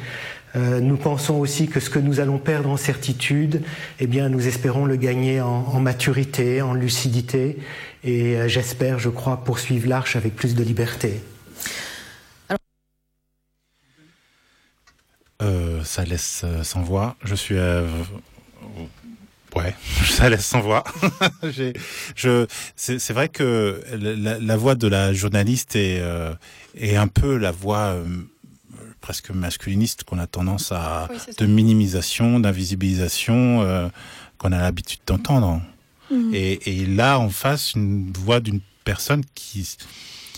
Speaker 21: Nous pensons aussi que ce que nous allons perdre en certitude, eh bien, nous espérons le gagner en, maturité, en lucidité, et j'espère, je crois, poursuivre l'arche avec plus de liberté.
Speaker 1: Ça laisse sans voix. Je suis. Ouais, ça laisse sans voix. Je, c'est vrai que la, la voix de la journaliste est, euh, est un peu la voix euh, presque masculiniste qu'on a tendance à
Speaker 2: Oui,
Speaker 1: de minimisation, d'invisibilisation euh, qu'on a l'habitude d'entendre.
Speaker 2: Mhm.
Speaker 1: Et, et là, en face, une voix d'une personne qui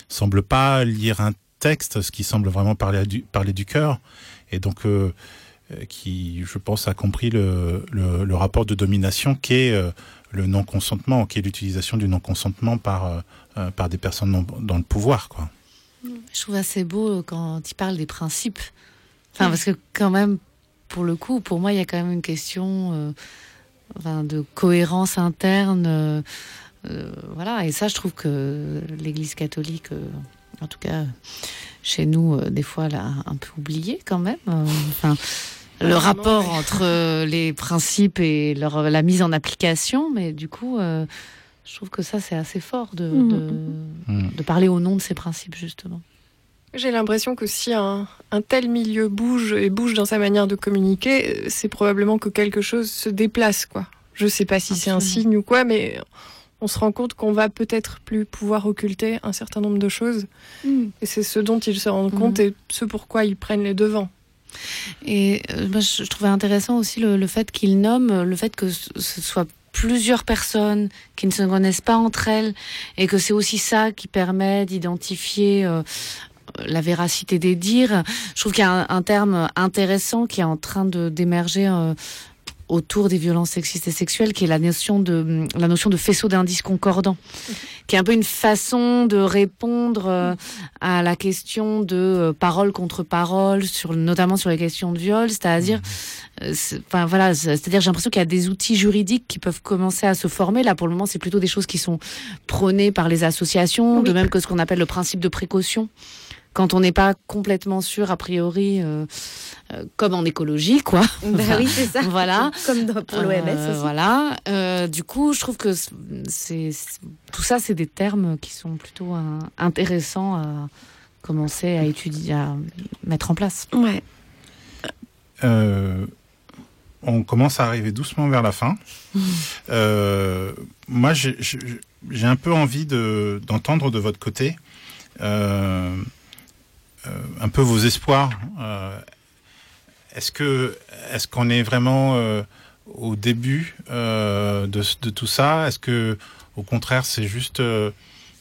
Speaker 1: semble pas lire un texte, ce qui semble vraiment parler du, parler du cœur, et donc qui, je pense, a compris le, le, rapport de domination qu'est euh, le non-consentement, qui est l'utilisation du non-consentement par, euh, euh, par des personnes dans le pouvoir.
Speaker 4: Je trouve assez beau quand il parle des principes. Enfin, parce que quand même, pour le coup, pour moi, il y a quand même une question euh, de cohérence interne. euh, euh, voilà, et ça, je trouve que l'Église catholique, euh, en tout cas chez nous, euh, des fois, l'a un peu oublié quand même. Euh, le rapport entre euh, les principes et leur, la mise en application, mais du coup, euh, je trouve que ça, c'est assez fort de, de, de parler au nom de ces principes, justement.
Speaker 2: J'ai l'impression que si un, un tel milieu bouge et bouge dans sa manière de communiquer, c'est probablement que quelque chose se déplace, quoi. Je sais pas si c'est un signe ou quoi, mais on se rend compte qu'on va peut-être plus pouvoir occulter un certain nombre de choses. Et c'est ce dont ils se rendent compte et ce pourquoi ils prennent les devants.
Speaker 4: Et euh, moi, je, trouvais intéressant aussi le, fait qu'il nomme euh, le fait que ce soit plusieurs personnes qui ne se connaissent pas entre elles et que c'est aussi ça qui permet d'identifier euh, la véracité des dires. Je trouve qu'il y a un, terme intéressant qui est en train d'émerger autour des violences sexistes et sexuelles, qui est la notion de la notion de faisceau d'indices concordants, qui est un peu une façon de répondre euh, à la question de euh, parole contre parole, sur notamment sur les questions de viol, c'est-à-dire, euh, c'est- enfin voilà, c'est- c'est-à-dire j'ai l'impression qu'il y a des outils juridiques qui peuvent commencer à se former. Là, pour le moment, c'est plutôt des choses qui sont prônées par les associations, de même que ce qu'on appelle le principe de précaution quand on n'est pas complètement sûr a priori, euh, euh, comme en écologie, quoi.
Speaker 3: Bah oui, c'est ça.
Speaker 4: voilà.
Speaker 3: Comme dans- pour l'OMS
Speaker 4: Euh,
Speaker 3: aussi.
Speaker 4: Voilà. Euh, du coup, je trouve que c'est tout ça, c'est des termes qui sont plutôt euh, intéressants à commencer à étudier, à mettre en place.
Speaker 3: Ouais.
Speaker 1: Euh, on commence à arriver doucement vers la fin. Euh, moi, j'ai- un peu envie de- d'entendre de, votre côté euh, un peu vos espoirs. Euh, est-ce que est-ce qu'on est vraiment euh, au début euh, de, tout ça? Est-ce que au contraire, c'est juste euh,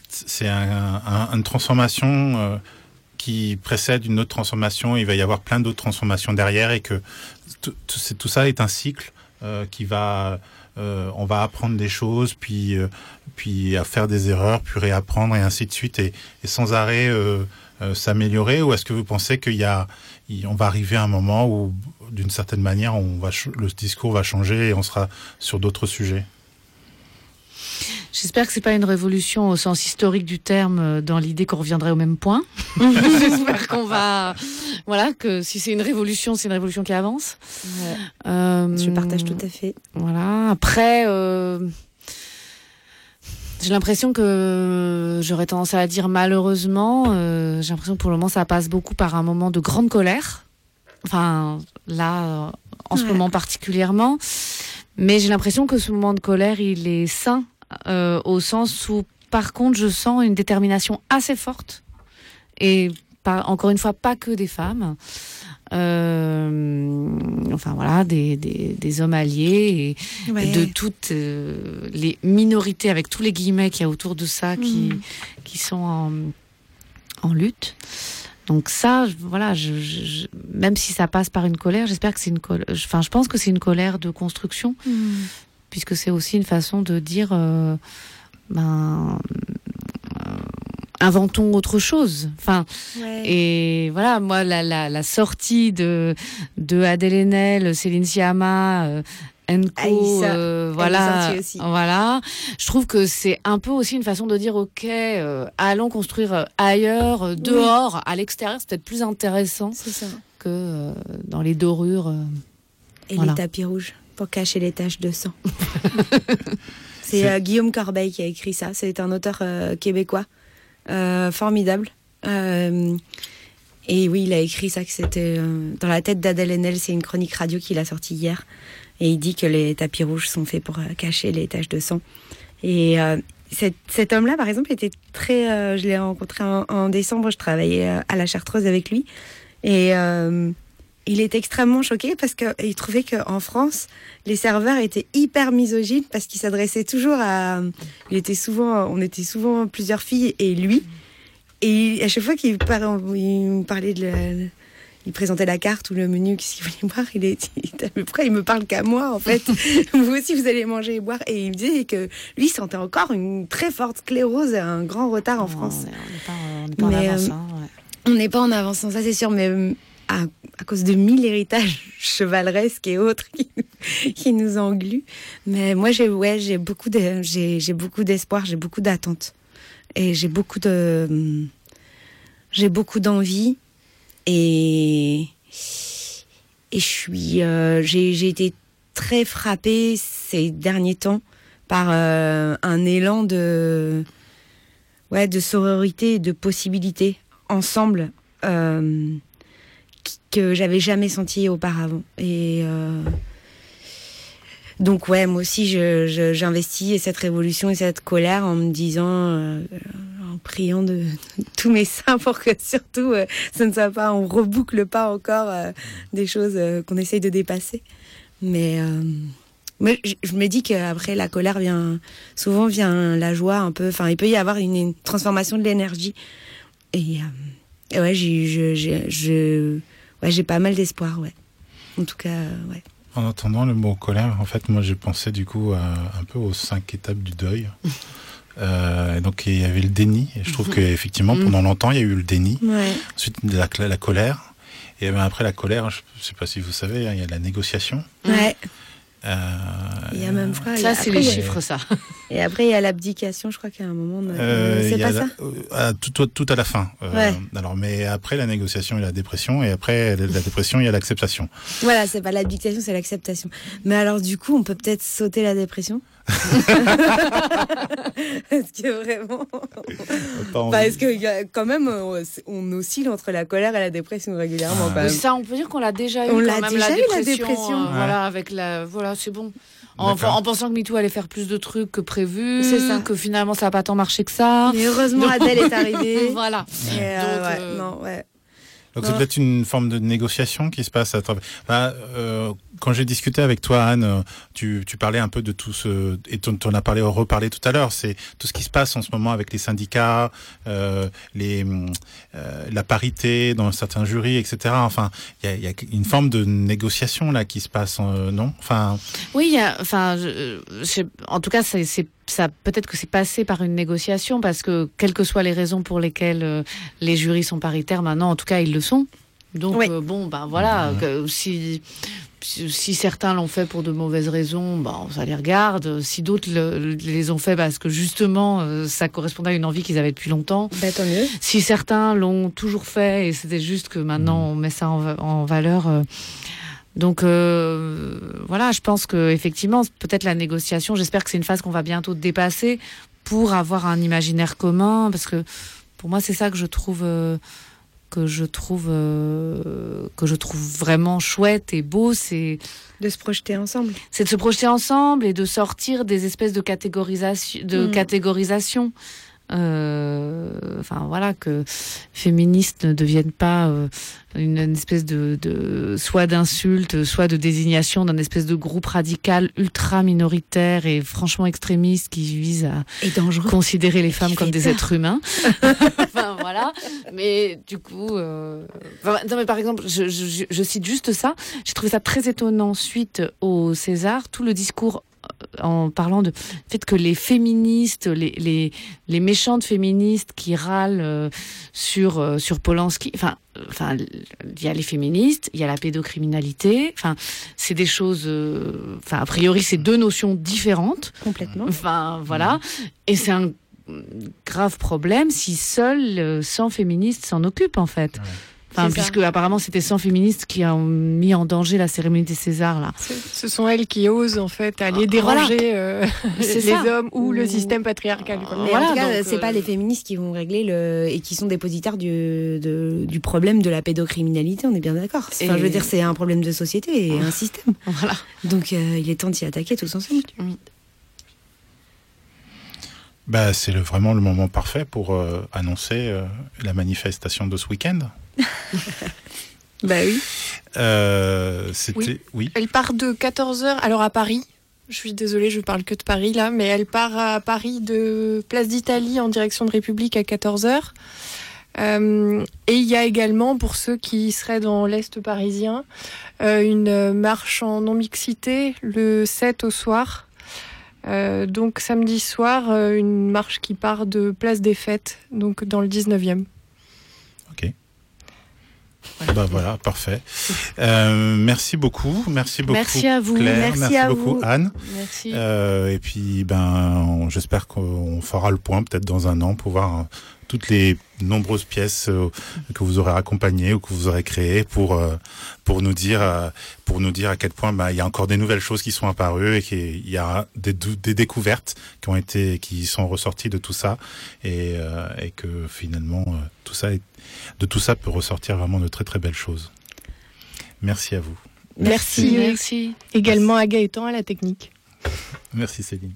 Speaker 1: c'est un- un- une transformation euh, qui précède une autre transformation. Il va y avoir plein d'autres transformations derrière et que tout, ça est un cycle euh, qui va. euh, on va apprendre des choses, puis euh, puis à faire des erreurs, puis réapprendre et ainsi de suite, et, sans arrêt euh, euh, s'améliorer. Ou est-ce que vous pensez qu'il y a, on va arriver à un moment où, d'une certaine manière, on va, le discours va changer et on sera sur d'autres sujets?
Speaker 4: J'espère que c'est pas une révolution au sens historique du terme, euh, dans l'idée qu'on reviendrait au même point. J'espère qu'on va, voilà, que si c'est une révolution, c'est une révolution qui avance. Euh,
Speaker 3: Je partage tout à fait.
Speaker 4: Voilà. Après, euh, j'ai l'impression que j'aurais tendance à dire malheureusement. euh, j'ai l'impression que pour le moment, ça passe beaucoup par un moment de grande colère. Enfin, là, euh, en ce
Speaker 3: Ouais.
Speaker 4: moment particulièrement. Mais j'ai l'impression que ce moment de colère, il est sain, euh, au sens où, par contre, je sens une détermination assez forte. Et pas, encore une fois, pas que des femmes. Euh, enfin voilà, des, des, des hommes alliés et
Speaker 3: Ouais.
Speaker 4: de toutes euh, les minorités, avec tous les guillemets qu'il y a autour de ça, qui,
Speaker 3: Mhm.
Speaker 4: qui sont en, en lutte. Donc ça, voilà, je, je- je- même si ça passe par une colère, j'espère que c'est une colère. Enfin, je pense que c'est une colère de construction, puisque c'est aussi une façon de dire, euh, ben, inventons autre chose. Enfin,
Speaker 3: Ouais.
Speaker 4: et voilà, moi, la, la, la sortie de de Adèle Haenel, Céline Sciamma. Euh, Enco,
Speaker 3: Aïssa,
Speaker 4: euh, voilà, voilà. Je trouve que c'est un peu aussi une façon de dire, ok, euh, allons construire euh, ailleurs, euh, dehors, à l'extérieur, c'est peut-être plus intéressant que euh, dans les dorures. euh,
Speaker 3: Et
Speaker 4: voilà.
Speaker 3: les tapis rouges pour cacher les taches de sang. c'est euh, Guillaume Corbeil qui a écrit ça. C'est un auteur euh, québécois formidable. Euh, et oui, il a écrit ça que c'était euh, dans la tête d'Adèle Haenel. C'est une chronique radio qu'il a sortie hier. Et il dit que les tapis rouges sont faits pour euh, cacher les taches de sang. Et euh, cet, cet homme-là, par exemple, était très. euh, je l'ai rencontré en, décembre. Je travaillais euh, à la Chartreuse avec lui. Et euh, il était extrêmement choqué parce qu'il trouvait qu'en France, les serveurs étaient hyper misogynes parce qu'ils s'adressaient toujours à. Il était souvent, on était souvent plusieurs filles et lui. Et à chaque fois qu'il parlait, de il présentait la carte ou le menu, qu'est-ce qu'il voulait boire, il est, était, mais pourquoi il me parle qu'à moi en fait Vous aussi vous allez manger et boire. Et il me disait que lui sentait encore une très forte sclérose et un grand retard en France.
Speaker 4: on n'est pas en
Speaker 3: Mais,
Speaker 4: avance,
Speaker 3: euh,
Speaker 4: hein, ouais.
Speaker 3: On n'est pas en avance, ça c'est sûr, mais euh, à, à cause de mille héritages chevaleresques et autres qui, qui nous engluent. Mais moi, j'ai ouais, j'ai beaucoup de, j'ai, beaucoup d'espoir, j'ai beaucoup d'attentes et j'ai beaucoup de, j'ai beaucoup d'envie et et je suis, euh, j'ai, été très frappée ces derniers temps par euh, un élan de ouais, de sororité et de possibilités ensemble qui- que j'avais jamais senti auparavant. Et euh, donc ouais, moi aussi, je- je- j'investis cette révolution et cette colère en me disant, euh, en priant de, tous mes saints pour que surtout euh, ça ne soit pas, on reboucle pas encore euh, des choses qu'on essaye de dépasser. Mais mais je, je me dis qu'après la colère vient souvent vient la joie un peu. Enfin, il peut y avoir une, transformation de l'énergie. Et, ouais, je, je- ouais, j'ai pas mal d'espoir, ouais. En tout cas, euh, ouais.
Speaker 1: En entendant le mot colère, en fait, moi j'ai pensé du coup à, un peu aux cinq étapes du deuil. Euh, donc il y avait le déni, et je trouve
Speaker 3: Mhm.
Speaker 1: qu'effectivement
Speaker 3: Mhm.
Speaker 1: pendant longtemps il y a eu le déni,
Speaker 3: Ouais.
Speaker 1: ensuite la, la colère, et ben, après la colère, je ne sais pas si vous savez, hein, il y a la négociation.
Speaker 3: Ouais.
Speaker 1: Euh,
Speaker 3: Il y a même,
Speaker 4: Ça, c'est les chiffres, ça.
Speaker 3: Et après, il y a l'abdication, je crois qu'à un moment,
Speaker 1: Euh,
Speaker 3: c'est pas
Speaker 1: la-
Speaker 3: ça
Speaker 1: euh, à tout, tout, tout à la fin. Euh,
Speaker 3: Ouais.
Speaker 1: Alors, mais après la négociation, il y a la dépression, et après la dépression, il y a l'acceptation.
Speaker 3: Voilà, c'est pas l'abdication, c'est l'acceptation. Mais alors, du coup, on peut peut-être sauter la dépression? Parce que vraiment?
Speaker 1: Envie.
Speaker 3: Parce que y a- quand même, on, on oscille entre la colère et la dépression régulièrement. quand même.
Speaker 4: ça, on peut dire qu'on l'a déjà eu.
Speaker 3: On l'a déjà
Speaker 4: la
Speaker 3: eu, la
Speaker 4: dépression. euh,
Speaker 3: Ouais.
Speaker 4: Voilà, avec la, voilà, c'est bon. En, pensant que MeToo allait faire plus de trucs que prévu,
Speaker 3: C'est ça.
Speaker 4: que finalement ça n'a pas tant marché que ça.
Speaker 3: Mais heureusement,
Speaker 4: Donc-
Speaker 3: Adèle est arrivée.
Speaker 4: voilà.
Speaker 3: Et, euh,
Speaker 4: Donc,
Speaker 3: ouais,
Speaker 4: euh,
Speaker 3: non, ouais.
Speaker 1: Donc
Speaker 3: Non.
Speaker 1: c'est peut-être une forme de négociation qui se passe à travers. Bah, euh, quand j'ai discuté avec toi, Anne, euh, tu, tu parlais un peu de tout ce et tu en as parlé, reparlé tout à l'heure. C'est tout ce qui se passe en ce moment avec les syndicats, euh, les euh, la parité dans certains jurys, etc. Enfin, il y a, il y a une forme de négociation là qui se passe, euh, non? Enfin,
Speaker 4: Oui, il y a, enfin, je- je sais- en tout cas, c'est, c'est- ça, peut-être que c'est passé par une négociation parce que quelles que soient les raisons pour lesquelles euh, les jurys sont paritaires maintenant, en tout cas, ils le sont. Donc euh, bon, ben voilà, que si, si certains l'ont fait pour de mauvaises raisons, ben ça les regarde. Si d'autres le- les ont fait parce que justement euh, ça correspondait à une envie qu'ils avaient depuis longtemps.
Speaker 3: Bah, tant mieux.
Speaker 4: Si certains l'ont toujours fait et c'était juste que maintenant on met ça en, va- en valeur. euh, donc euh, voilà, je pense que effectivement, peut-être la négociation. J'espère que c'est une phase qu'on va bientôt dépasser pour avoir un imaginaire commun, parce que pour moi, c'est ça que je trouve euh, que je trouve euh, que je trouve vraiment chouette et beau. C'est
Speaker 3: de se projeter ensemble.
Speaker 4: C'est de se projeter ensemble et de sortir des espèces de catégorisation, de
Speaker 3: Mm.
Speaker 4: catégorisation. Euh, enfin voilà que féministes ne deviennent pas euh, une, une espèce de, de soit d'insulte, soit de désignation d'un espèce de groupe radical ultra minoritaire et franchement extrémiste qui vise à
Speaker 3: Et dangereux.
Speaker 4: considérer les femmes comme des
Speaker 3: peur.
Speaker 4: êtres humains. enfin voilà. Mais du coup, euh, enfin, non mais par exemple, je, je- je cite juste ça. J'ai trouvé ça très étonnant suite au César, tout le discours en parlant de fait que les féministes, les, les, les méchantes féministes qui râlent euh, sur euh, sur Polanski, enfin enfin il y a les féministes, il y a la pédocriminalité, enfin c'est des choses, euh, enfin a priori c'est deux notions différentes.
Speaker 3: Complètement.
Speaker 4: Enfin voilà, et c'est un grave problème si seuls euh, 100 féministes s'en occupent en fait. Enfin,
Speaker 2: ça.
Speaker 4: puisque apparemment c'était 100 féministes qui ont mis en danger la cérémonie des Césars là.
Speaker 2: Ce sont elles qui osent en fait aller
Speaker 4: Ah, voilà.
Speaker 2: déranger euh, les
Speaker 4: ça.
Speaker 2: hommes ou le système patriarcal. quoi.
Speaker 3: Mais en tout cas, c'est pas les féministes qui vont régler le et qui sont dépositaires du, de- du problème de la pédocriminalité. On est bien d'accord. Enfin,
Speaker 4: Et-
Speaker 3: je veux dire, c'est un problème de société et un système.
Speaker 4: Voilà.
Speaker 3: Donc, euh, il est temps d'y attaquer tous ensemble.
Speaker 1: bah, c'est le- vraiment le moment parfait pour euh, annoncer euh, la manifestation de ce week-end.
Speaker 3: bah oui.
Speaker 1: Euh, C'était
Speaker 2: Oui.
Speaker 1: oui.
Speaker 2: Elle part de 14h, alors à Paris. Je suis désolée, je parle que de Paris là, mais elle part à Paris de Place d'Italie en direction de République à 14h. Euh, et il y a également, pour ceux qui seraient dans l'Est parisien, euh, une marche en non-mixité le 7 au soir. Euh, donc samedi soir, euh, une marche qui part de Place des Fêtes, donc dans le 19e.
Speaker 1: Bah voilà, parfait. Euh, merci beaucoup, merci beaucoup.
Speaker 4: Merci à vous.
Speaker 1: Claire,
Speaker 4: Merci
Speaker 1: merci,
Speaker 4: à
Speaker 1: beaucoup
Speaker 4: vous.
Speaker 1: Anne.
Speaker 4: Merci.
Speaker 1: Euh, et puis ben, j'espère qu'on fera le point peut-être dans un an pour voir toutes les nombreuses pièces euh, que vous aurez accompagnées ou que vous aurez créées pour euh, pour nous dire euh, pour nous dire à quel point bah, il y a encore des nouvelles choses qui sont apparues et qu'il y a des, découvertes qui ont été qui sont ressorties de tout ça et, et que finalement tout ça est- de tout ça peut ressortir vraiment de très très belles choses. Merci à vous.
Speaker 2: Merci.
Speaker 4: Merci.
Speaker 2: Également à Gaëtan à la technique.
Speaker 1: Merci Céline.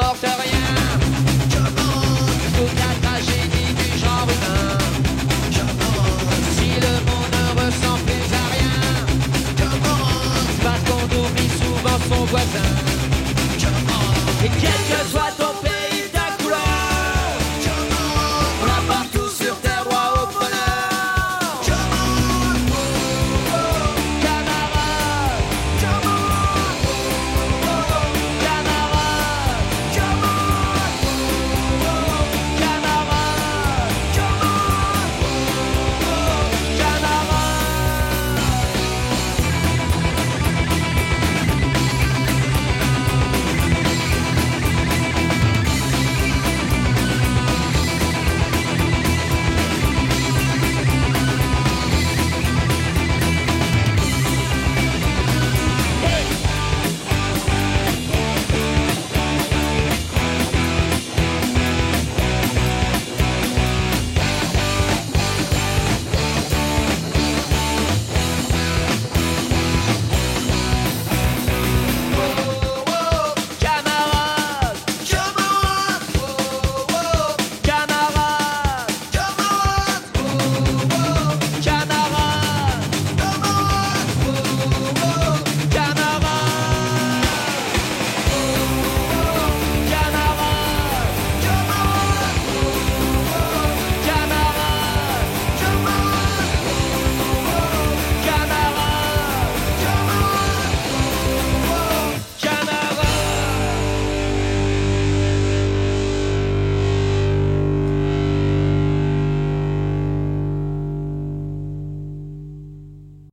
Speaker 22: N'importe rien. Toute la tragédie du genre humain. Si le monde ne ressent plus à rien, c'est parce qu'on oublie souvent son voisin. Et quel que soit